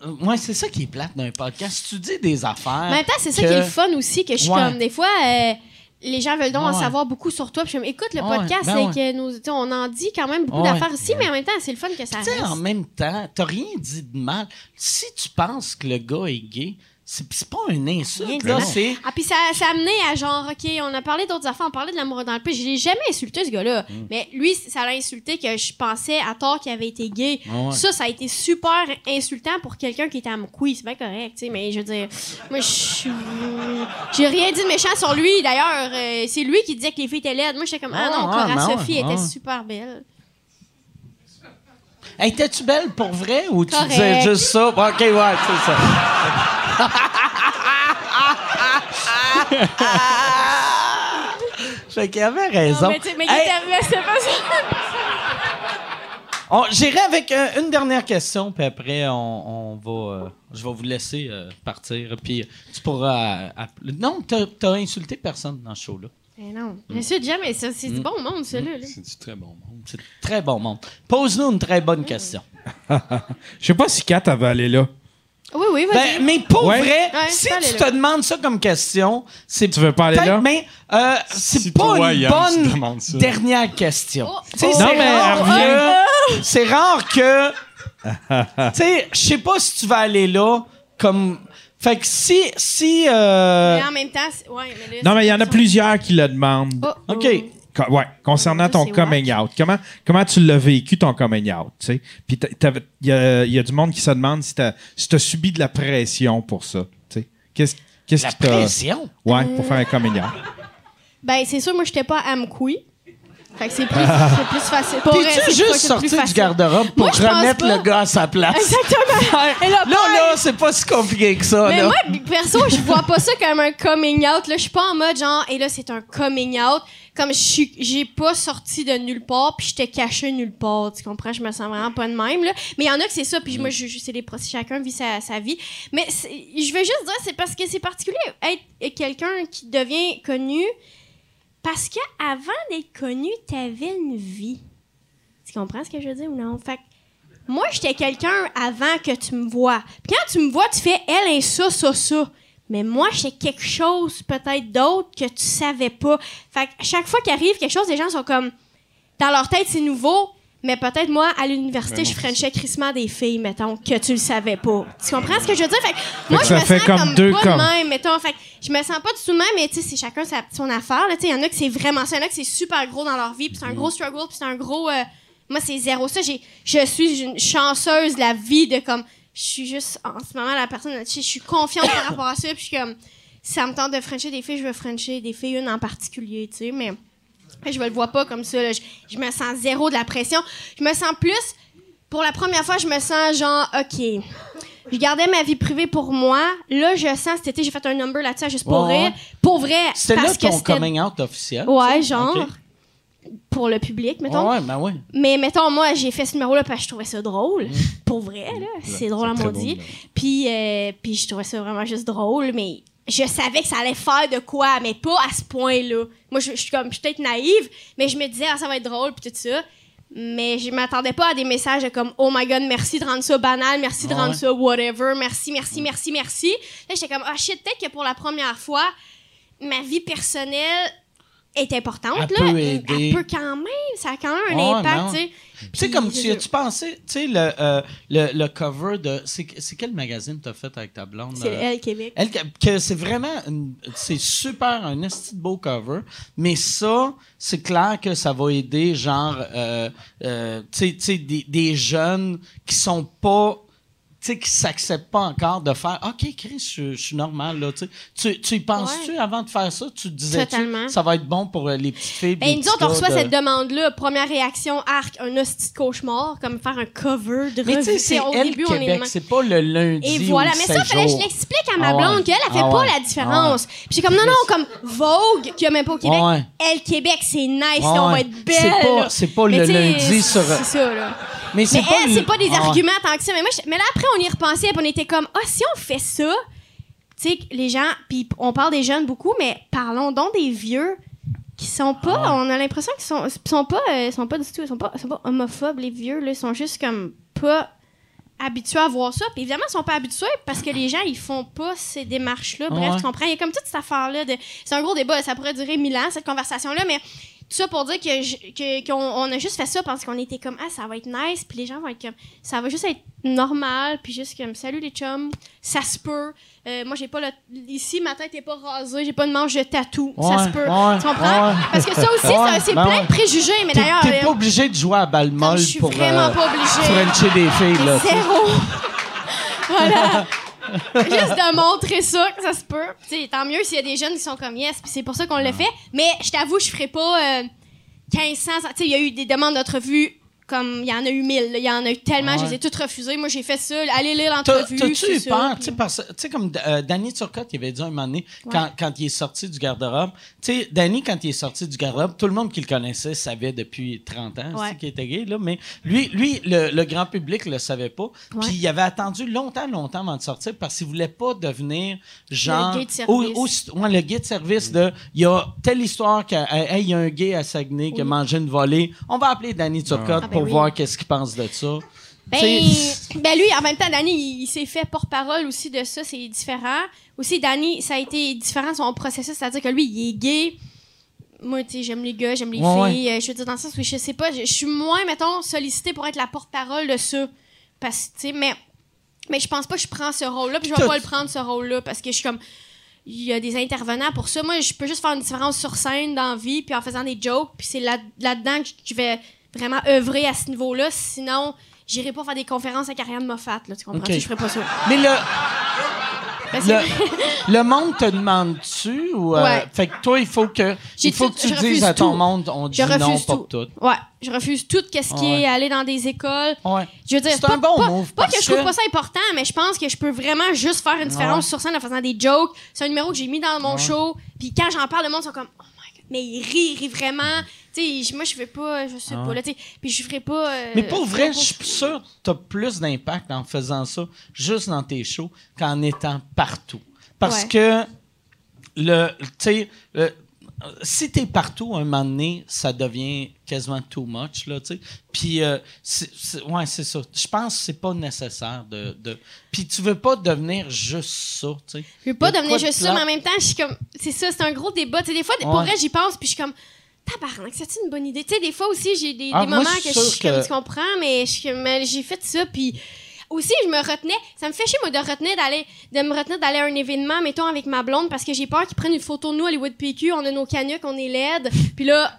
euh, Ouais, c'est ça qui est plate d'un podcast. Tu dis des affaires... En même temps, c'est ça qui est le fun aussi, que je suis comme, des fois, euh, les gens veulent donc en savoir beaucoup sur toi. Puis je me dis, écoute, le Ouais, podcast, ben ouais. que nous, on en dit quand même beaucoup d'affaires ici, mais en même temps, c'est le fun que ça Tu sais, reste. en même temps, t'as rien dit de mal. Si tu penses que le gars est gay, c'est pas un Rien insulte, là, c'est... Ah, puis ça, ça a amené à genre, OK, on a parlé d'autres affaires, on parlait de l'amour dans le peu. Je l'ai jamais insulté, ce gars-là. Mm. Mais lui, ça l'a insulté que je pensais à tort qu'il avait été gay. Ah ouais. Ça, ça a été super insultant pour quelqu'un qui était à Amkoui. C'est bien correct, tu sais, mais je veux dire, moi, je. J'ai rien dit de méchant sur lui. D'ailleurs, euh, c'est lui qui disait que les filles étaient laides. Moi, j'étais comme, ah Ah, non, ah, Cora Sophie était super belle. Hey, Étais-tu belle pour vrai ou tu disais juste ça? Ok, ouais, c'est ça. fait qu'il avait raison. Non, mais mais Hey, pas ça. on- J'irai avec euh, une dernière question, puis après, on, on va. euh, je vais vous laisser euh, partir, puis tu pourras. euh, appeler- non, t'as insulté personne dans ce show-là. Mais non, sûr, jamais. Ça, c'est Mm. du bon monde, celui-là. là. C'est du très bon monde. C'est très bon monde. Pose-nous une très bonne question. Je sais pas si Kat avait allé là. Oui, oui, vas-y. Ben, mais pour Ouais. vrai, Ouais, si tu peux aller tu là. te demandes ça comme question, c'est Tu veux pas aller peut-être, là? mais euh, c'est Si pas toi, une Yann, tu bonne demandes ça. dernière question. Oh, Tu sais, oh. c'est Non, mais rare que- C'est rare que. tu sais, je sais pas si tu vas aller là comme. Fait que si. si euh, Mais en même temps, c'est- ouais, mais là, Non, mais il y en a c'est- plusieurs qui le demandent. Oh, oh. OK. Co- ouais, concernant ton coming out. Comment, comment tu l'as vécu, ton coming out? tu sais? Puis il y a, il y a du monde qui se demande si tu as, subi de la pression pour ça. tu sais? Qu'est-ce qu'est-ce La qui t'a. pression? Ouais, pour faire un coming out. Ben, c'est sûr, moi, j'étais pas à Amkoui. Fait que c'est plus, c'est plus facile. Pour vrai, T'es-tu c'est juste pas c'est sorti plus du facile. garde-robe pour Moi, je pense remettre pas. le gars à sa place? Exactement. Et là, Là, là, c'est pas si compliqué que ça. Mais là. moi, perso, je vois pas ça comme un coming out. Là, je suis pas en mode genre, et là, c'est un coming out. Comme je suis, j'ai pas sorti de nulle part, puis j'étais caché nulle part. Tu comprends? Je me sens vraiment pas de même, là. Mais il y en a que c'est ça, puis moi, je, je- c'est des pro- chacun vit sa, sa vie. Mais c'est- je veux juste dire, c'est parce que c'est particulier être quelqu'un qui devient connu, parce que avant d'être connu, t'avais une vie. Tu comprends ce que je veux dire ou non? Fait moi, j'étais quelqu'un avant que tu me vois. Quand tu me vois, tu fais elle est ça, ça, ça. Mais moi, j'étais quelque chose peut-être d'autre que tu savais pas. Fait que chaque fois qu'arrive quelque chose, les gens sont comme dans leur tête, c'est nouveau. Mais peut-être, moi, à l'université, je frenchais crissement des filles, mettons, que tu le savais pas. Tu comprends ce que je veux dire? Fait que moi, que je me fait sens comme comme, deux pas comme. de même, mettons. Fait que je me sens pas du tout de même, mais tu sais, c'est chacun sa, son affaire. il y en a que c'est vraiment ça. Il y en a que c'est super gros dans leur vie, puis c'est un gros struggle, puis c'est un gros... euh, moi, c'est zéro ça. J'ai, je suis une chanceuse de la vie de comme... Je suis juste, en ce moment, la personne... Je suis confiante par rapport à ça, puis je suis comme... Si ça me tente de frencher des filles, je veux frencher des filles, une en particulier, tu sais, mais... Je me le vois pas comme ça. là. Je, je me sens zéro de la pression. Je me sens plus. Pour la première fois, je me sens genre, OK. Je gardais ma vie privée pour moi. Là, je sens cet été, j'ai fait un number là-dessus, juste pour Ouais, rire. Pour vrai. C'était là ton coming out officiel. Ouais, genre. Pour le public, mettons. Ouais, ben ouais. Mais mettons, moi, j'ai fait ce numéro-là parce que je trouvais ça drôle. Pour vrai, là. C'est drôle à maudit. là. Puis, euh, puis je trouvais ça vraiment juste drôle, mais je savais que ça allait faire de quoi, mais pas à ce point-là. Moi, je je suis comme, je suis peut-être naïve, mais je me disais, ah, ça va être drôle, puis tout ça. Mais je m'attendais pas à des messages de comme, oh my god, merci de rendre ça banal, merci de rendre ça whatever, merci, merci, merci, merci. Là, j'étais comme, ah shit, peut-être que pour la première fois, ma vie personnelle est importante, Elle là. peut aider. Elle peut quand même, ça a quand même un impact, tu sais. Comme tu as-tu pensé, tu sais, le, euh, le, le cover de. C'est quel magazine t'as fait avec ta blonde? C'est euh? elle, Québec. Elle, que, c'est vraiment. C'est super, un esti de beau cover. Mais ça, c'est clair que ça va aider, genre, euh, euh, tu sais- tu sais, des, des jeunes qui sont pas. Tu sais, qui s'acceptent pas encore de faire OK, Chris, je, je suis normal, là. tu sais. Tu, tu y penses-tu avant de faire ça? Tu te disais ça va être bon pour euh, les petites filles? Ben, nous autres, on reçoit de- cette demande-là. Première réaction, arc, un hostie de cauchemar, comme faire un cover de Mais tu sais, revue. c'est Au elle, début, on est Québec, c'est pas le lundi. Et voilà. Mais ça, fallait que je l'explique à ma Ah ouais. blonde qu'elle, elle fait Ah pas ouais. la différence. Puis j'ai comme, non, non, comme Vogue, qui a même pas au Québec. Ouais. Elle, Québec, c'est nice, là, on va Ouais. être belle. C'est pas- pas le lundi sur- C'est ça, là. Mais c'est pas c'est pas des Ah ouais. arguments tant que ça. Mais, moi, mais là, après, on y repensait, puis on était comme, ah, si on fait ça, tu sais, les gens, puis on parle des jeunes beaucoup, mais parlons donc des vieux qui sont pas, Ah on a l'impression qu'ils sont, sont pas, euh, sont pas du tout, ils sont pas, ils sont pas homophobes, les vieux, là, ils sont juste comme pas habitués à voir ça. Puis évidemment, ils sont pas habitués parce que les gens, ils font pas ces démarches-là. Bref, Ouais. tu comprends? Il y a comme toute cette affaire-là. De... C'est un gros débat, ça pourrait durer mille ans, cette conversation-là, mais tout ça pour dire que qu'on on a juste fait ça parce qu'on était comme, ah, ça va être nice, puis les gens vont être comme, ça va juste être normal, puis juste comme, salut les chums, ça se peut. Euh, moi, j'ai pas le. Ici, ma tête est pas rasée, j'ai pas de manche de tatou, ça se peut. ouais, tu comprends? ouais. Parce que ça aussi, c'est- ben plein de préjugés, mais d'ailleurs. t'es euh, pas obligé de jouer à balle molle je suis pour vraiment euh, pas frencher des filles. Là. Zéro. voilà. Juste de montrer ça, que ça se peut. Tant mieux s'il y a des jeunes qui sont comme yes, puis c'est pour ça qu'on le fait. Mais je t'avoue, je ferai pas euh, 1500. Tu sais, il y a eu des demandes d'entrevue comme il y en a eu 1000. là. Il y en a eu tellement, je les ai toutes refusées. Moi, j'ai fait ça. Allez lire l'entrevue. T'as-tu peur? Tu sais, parce- tu sais, comme euh, Danny Turcotte, il avait dit un moment donné, quand, quand il est sorti du garde-robe, tu sais, Danny, quand il est sorti du garde-robe, tout le monde qui le connaissait savait depuis 30 ans Ouais. qu'il était gay, là, mais lui, lui le, le grand public le savait pas. Puis il avait attendu longtemps, longtemps avant de sortir parce qu'il voulait pas devenir genre. gay de service. au- au- ouais, le gay de service de. Il y a telle histoire qu'il hey, il y a un gay à Saguenay qui a mangé une volée. On va appeler Danny Turcotte Ah, ben pour oui. voir qu'est-ce qu'il pense de ça. Ben, ben lui, en même temps, Danny, il, il s'est fait porte-parole aussi de ça, c'est différent. Aussi, Danny, ça a été différent son processus, c'est-à-dire que lui, il est gay. Moi, tu sais, j'aime les gars, j'aime les Ouais, filles. Euh, Je veux dire, dans le sens où je sais pas, je, je suis moins, mettons, sollicitée pour être la porte-parole de ça. Parce que, tu sais, mais, mais je pense pas que je prends ce rôle-là, puis je vais pas le prendre, ce rôle-là, parce que je suis comme. Il y a des intervenants pour ça. Moi, je peux juste faire une différence sur scène, dans la vie, puis en faisant des jokes, puis c'est là- là-dedans que je vais vraiment œuvrer à ce niveau-là. Sinon, j'irai pas faire des conférences avec Ariane Moffat, là, tu comprends? Ok. Je ferais pas ça. Mais le, que- le, le monde te demande-tu ou euh, Ouais. fait que toi il faut que il faut tout- que tu je dises refuse à ton tout. monde on dit je non refuse pas tout. tout. Ouais, je refuse tout ce qui Ouais. est aller dans des écoles. Ouais. Je veux dire, C'est pas, un bon pas- move, pas parce que je trouve pas ça important, mais je pense que je peux vraiment juste faire une différence Ouais. sur scène en faisant des jokes. C'est un numéro que j'ai mis dans mon show. Puis quand j'en parle, le monde sont comme, mais ils rient, ils rient vraiment. Tu sais, moi, je fais pas, je sais pas, là, tu sais. Puis je ferai pas. euh, Mais pour vrai, je suis sûr que tu as plus d'impact en faisant ça juste dans tes shows qu'en étant partout. Parce Ouais. que le tu sais le- si t'es partout un moment donné, ça devient quasiment too much là, tu sais. Puis euh, c'est- ouais, c'est ça. Je pense que c'est pas nécessaire de, de puis tu veux pas devenir juste ça, tu sais. Je veux pas devenir de juste ça, mais en même temps, je suis comme. C'est ça, c'est un gros débat. Tu sais, des fois, pour vrai, j'y pense, puis je suis comme. tabarnak, c'est une bonne idée. Tu sais, des fois aussi, j'ai des, Ah, des moi, moments je que je suis comme, que- tu comprends, mais je- mais j'ai fait ça, puis aussi, je me retenais. Ça me fait chier, moi, de, retenir d'aller, de me retenir d'aller à un événement, mettons, avec ma blonde, parce que j'ai peur qu'ils prennent une photo de nous à Hollywood PQ, on a nos canucks, on est laide, puis là,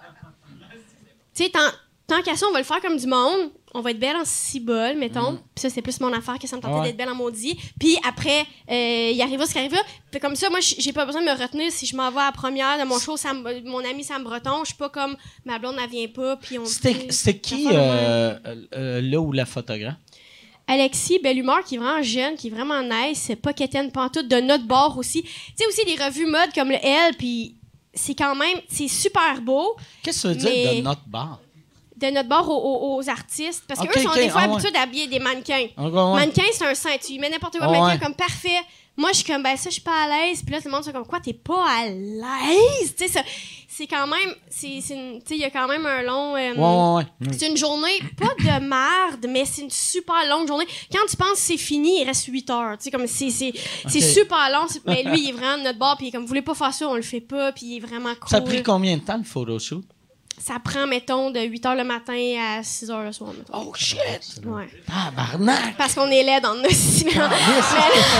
tu sais, tant, tant qu'à ça, on va le faire comme du monde. On va être belle en cibole, mettons. Puis ça, c'est plus mon affaire que ça me tentait Mm. Ouais. d'être belle en maudit. Puis après, euh, il arrivera ce qui arrivera. Puis comme ça, moi, j'ai pas besoin de me retenir si je m'en vais à la première de mon show, Sam- mon ami Sam Breton. Je suis pas comme ma blonde, elle vient pas. Puis on. C'était qui euh, euh, là où la photographe? Alexis, belle humeur, qui est vraiment jeune, qui est vraiment nice, c'est pas pantoute, de notre bord aussi. Tu sais, aussi des revues mode comme le L, puis c'est quand même, c'est super beau Qu'est-ce que ça veut dire de notre bar? de notre bord aux, aux- aux artistes, parce Ok, qu'eux sont des fois ah ouais. habitués d'habiller des mannequins. Encore, ouais. Mannequin, c'est un sein. Tu mets n'importe quoi, Ah mannequin ouais. comme parfait. Moi, je suis comme, ben ça, je suis pas à l'aise. Puis là, tout le monde sont comme, quoi, t'es pas à l'aise? Tu sais, ça- c'est quand même, c'est, il y a quand même un long. euh, Ouais, ouais, ouais. C'est une journée, pas de merde, mais c'est une super longue journée. Quand tu penses que c'est fini, il reste 8 heures. Tu sais, comme c'est, c'est, super long. Mais lui, il est vraiment de notre bord, puis est comme, vous voulez pas faire ça, on le fait pas, puis il est vraiment cool. Ça a pris combien de temps le photoshoot? Ça prend, mettons, de 8 heures le matin à 6 heures le soir, mettons. Oh shit! Ouais. Tabarnak! Parce qu'on est laid dans le cinéma.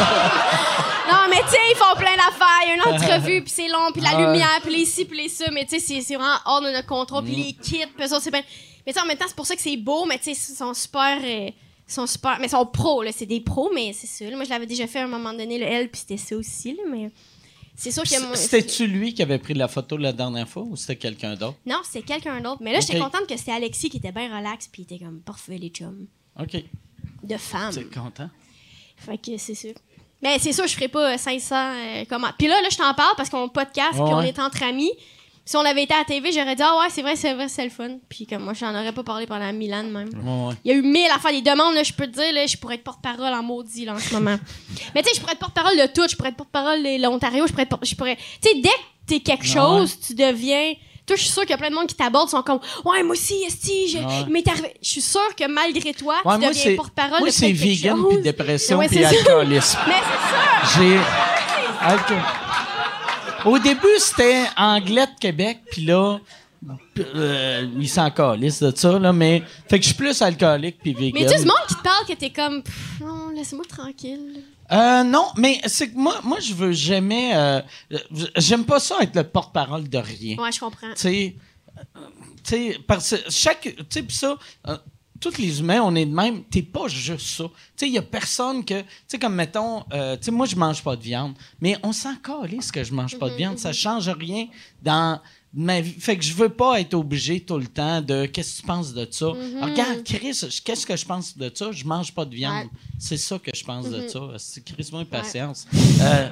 non, mais tu sais, ils font plein d'affaires. Il y a une entrevue, puis c'est long, puis la Ah lumière, puis les ci, puis les ça. Mais tu sais, c'est- vraiment hors de notre contrôle. Puis les kits, puis ça, c'est bien. Mais tu en même temps, c'est pour ça que c'est beau, mais tu sais, ils sont super. euh, ils sont super. Mais ils sont pros, là. C'est des pros, mais c'est là. Moi, je l'avais déjà fait à un moment donné, le L, puis c'était ça aussi, là. Mais c'est sûr que. moi- C'était-tu lui qui avait pris la photo la dernière fois ou c'était quelqu'un d'autre? Non, c'était quelqu'un d'autre. Mais là, j'étais contente que c'était Alexis qui était bien relax, puis il était comme parfait, les chums. OK. De femmes. T'es content? Fait que c'est sûr. Mais c'est sûr, je ferais pas euh, 500 euh, commandes. Puis là, là, je t'en parle parce qu'on podcast, puis Ouais. on est entre amis. Si on avait été à la TV, j'aurais dit, ah ouais, c'est vrai, c'est vrai, c'est le fun. Puis comme moi, j'en aurais pas parlé pendant Milan même. Ouais, ouais. Il y a eu mille affaires, des demandes, là, je peux te dire, là, je pourrais être porte-parole en maudit, là, en ce moment. Mais tu sais, je pourrais être porte-parole de tout, je pourrais être porte-parole de l'Ontario, je pourrais être je pourrais... Tu sais, dès que t'es quelque chose, tu deviens... Toi, je suis sûre qu'il y a plein de monde qui t'aborde, sont comme, ouais, moi aussi, esti, je... Arrivé. Je suis sûre que malgré toi, tu moi, deviens c'est porte-parole moi, de c'est peut-être quelque vegan puis dépression puis c'est alcoolisme. Mais c'est ça! J'ai. Au début, c'était anglais de Québec, puis là, euh, ils s'en calissent de ça, là, mais. Fait que je suis plus alcoolique puis vegan. Mais tu sais, du monde qui te parle que t'es comme, non, laisse-moi tranquille. Euh, non, mais c'est que moi, moi, je veux jamais. euh, J'aime pas ça être le porte-parole de rien. Ouais, je comprends. Tu sais, euh, tu sais, parce que chaque. Tu sais, ça. Tous les humains, on est de même. T'es pas juste ça. Tu sais, il y a personne que. Tu sais, comme mettons. euh, tu sais, moi, je mange pas de viande. Mais on s'en calisse que je mange pas de viande. Ça change rien dans ma vie. Fait que je veux pas être obligé tout le temps de. Qu'est-ce que tu penses de ça? Regarde, Chris, qu'est-ce que je pense de ça? Je mange pas de viande. Ouais. C'est ça que je pense de ça. C'est Chris, moi, patience. Euh,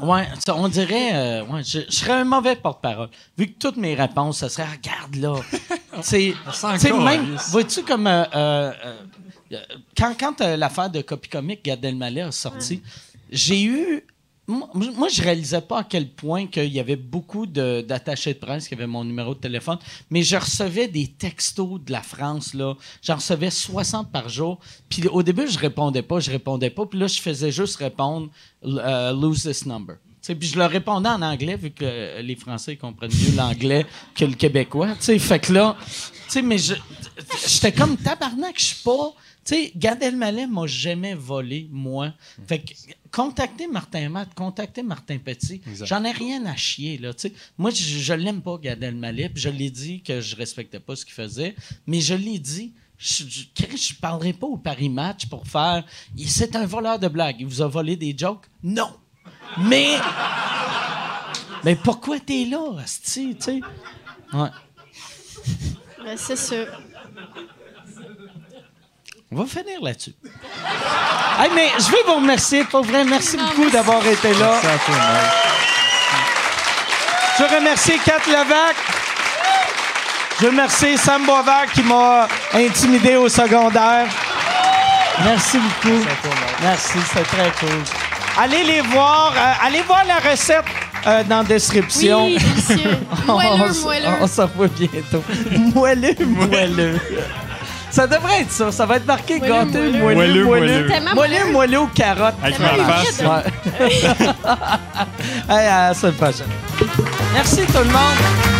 Ouais, ça, on dirait, euh, ouais, je, je serais un mauvais porte-parole. Vu que toutes mes réponses, ça serait, regarde là. C'est, tu sais, encore, même, vois-tu comme, euh, euh, euh, quand, quand euh, l'affaire de Copy Comic, Gad Elmaleh a sorti, j'ai eu, moi, moi, je réalisais pas à quel point qu'il y avait beaucoup de- d'attachés de presse qui avaient mon numéro de téléphone, mais je recevais des textos de la France, là. J'en recevais 60 par jour. Puis au début, je répondais pas, je répondais pas. Puis là, je faisais juste répondre euh, Lose this number. Puis je leur répondais en anglais, vu que les Français comprennent mieux l'anglais que le Québécois. tu sais. Fait que là, tu sais, mais je- j'étais comme tabarnak, je suis pas. Tu sais, Gad Elmaleh m'a jamais volé, moi. Fait que contactez Martin Matt, contactez Martin Petit. J'en ai rien à chier, là. tu sais. Moi, je, je l'aime pas, Gad Elmaleh, je l'ai dit que je respectais pas ce qu'il faisait, mais je l'ai dit. Je, je parlerai pas au Paris Match pour faire. C'est un voleur de blagues. Il vous a volé des jokes? Non. Mais. Mais pourquoi t'es là, Asti, tu sais? Ouais. Ben, c'est sûr. On va finir là-dessus. Hey, mais je vais vous remercier. Pour vrai, merci beaucoup d'avoir été là. Je veux remercier Kat Levac. Je veux remercier Sam Boisvert qui m'a intimidé au secondaire. Merci beaucoup. Merci, c'est très cool. Allez les voir. euh, allez voir la recette euh, dans la description. Oui, délicieux. on, Moelleux, moelleux. on s'en voit bientôt. moelleux, moelleux. Ça devrait être ça. Ça va être marqué Moelleux, gâté, moelleux. moelleux, Moelleux, moelleux. moelleux. Moelleux, moelleux. moelleux aux carottes. Avec ma face. Ouais. Hey, à la semaine prochaine. Merci tout le monde.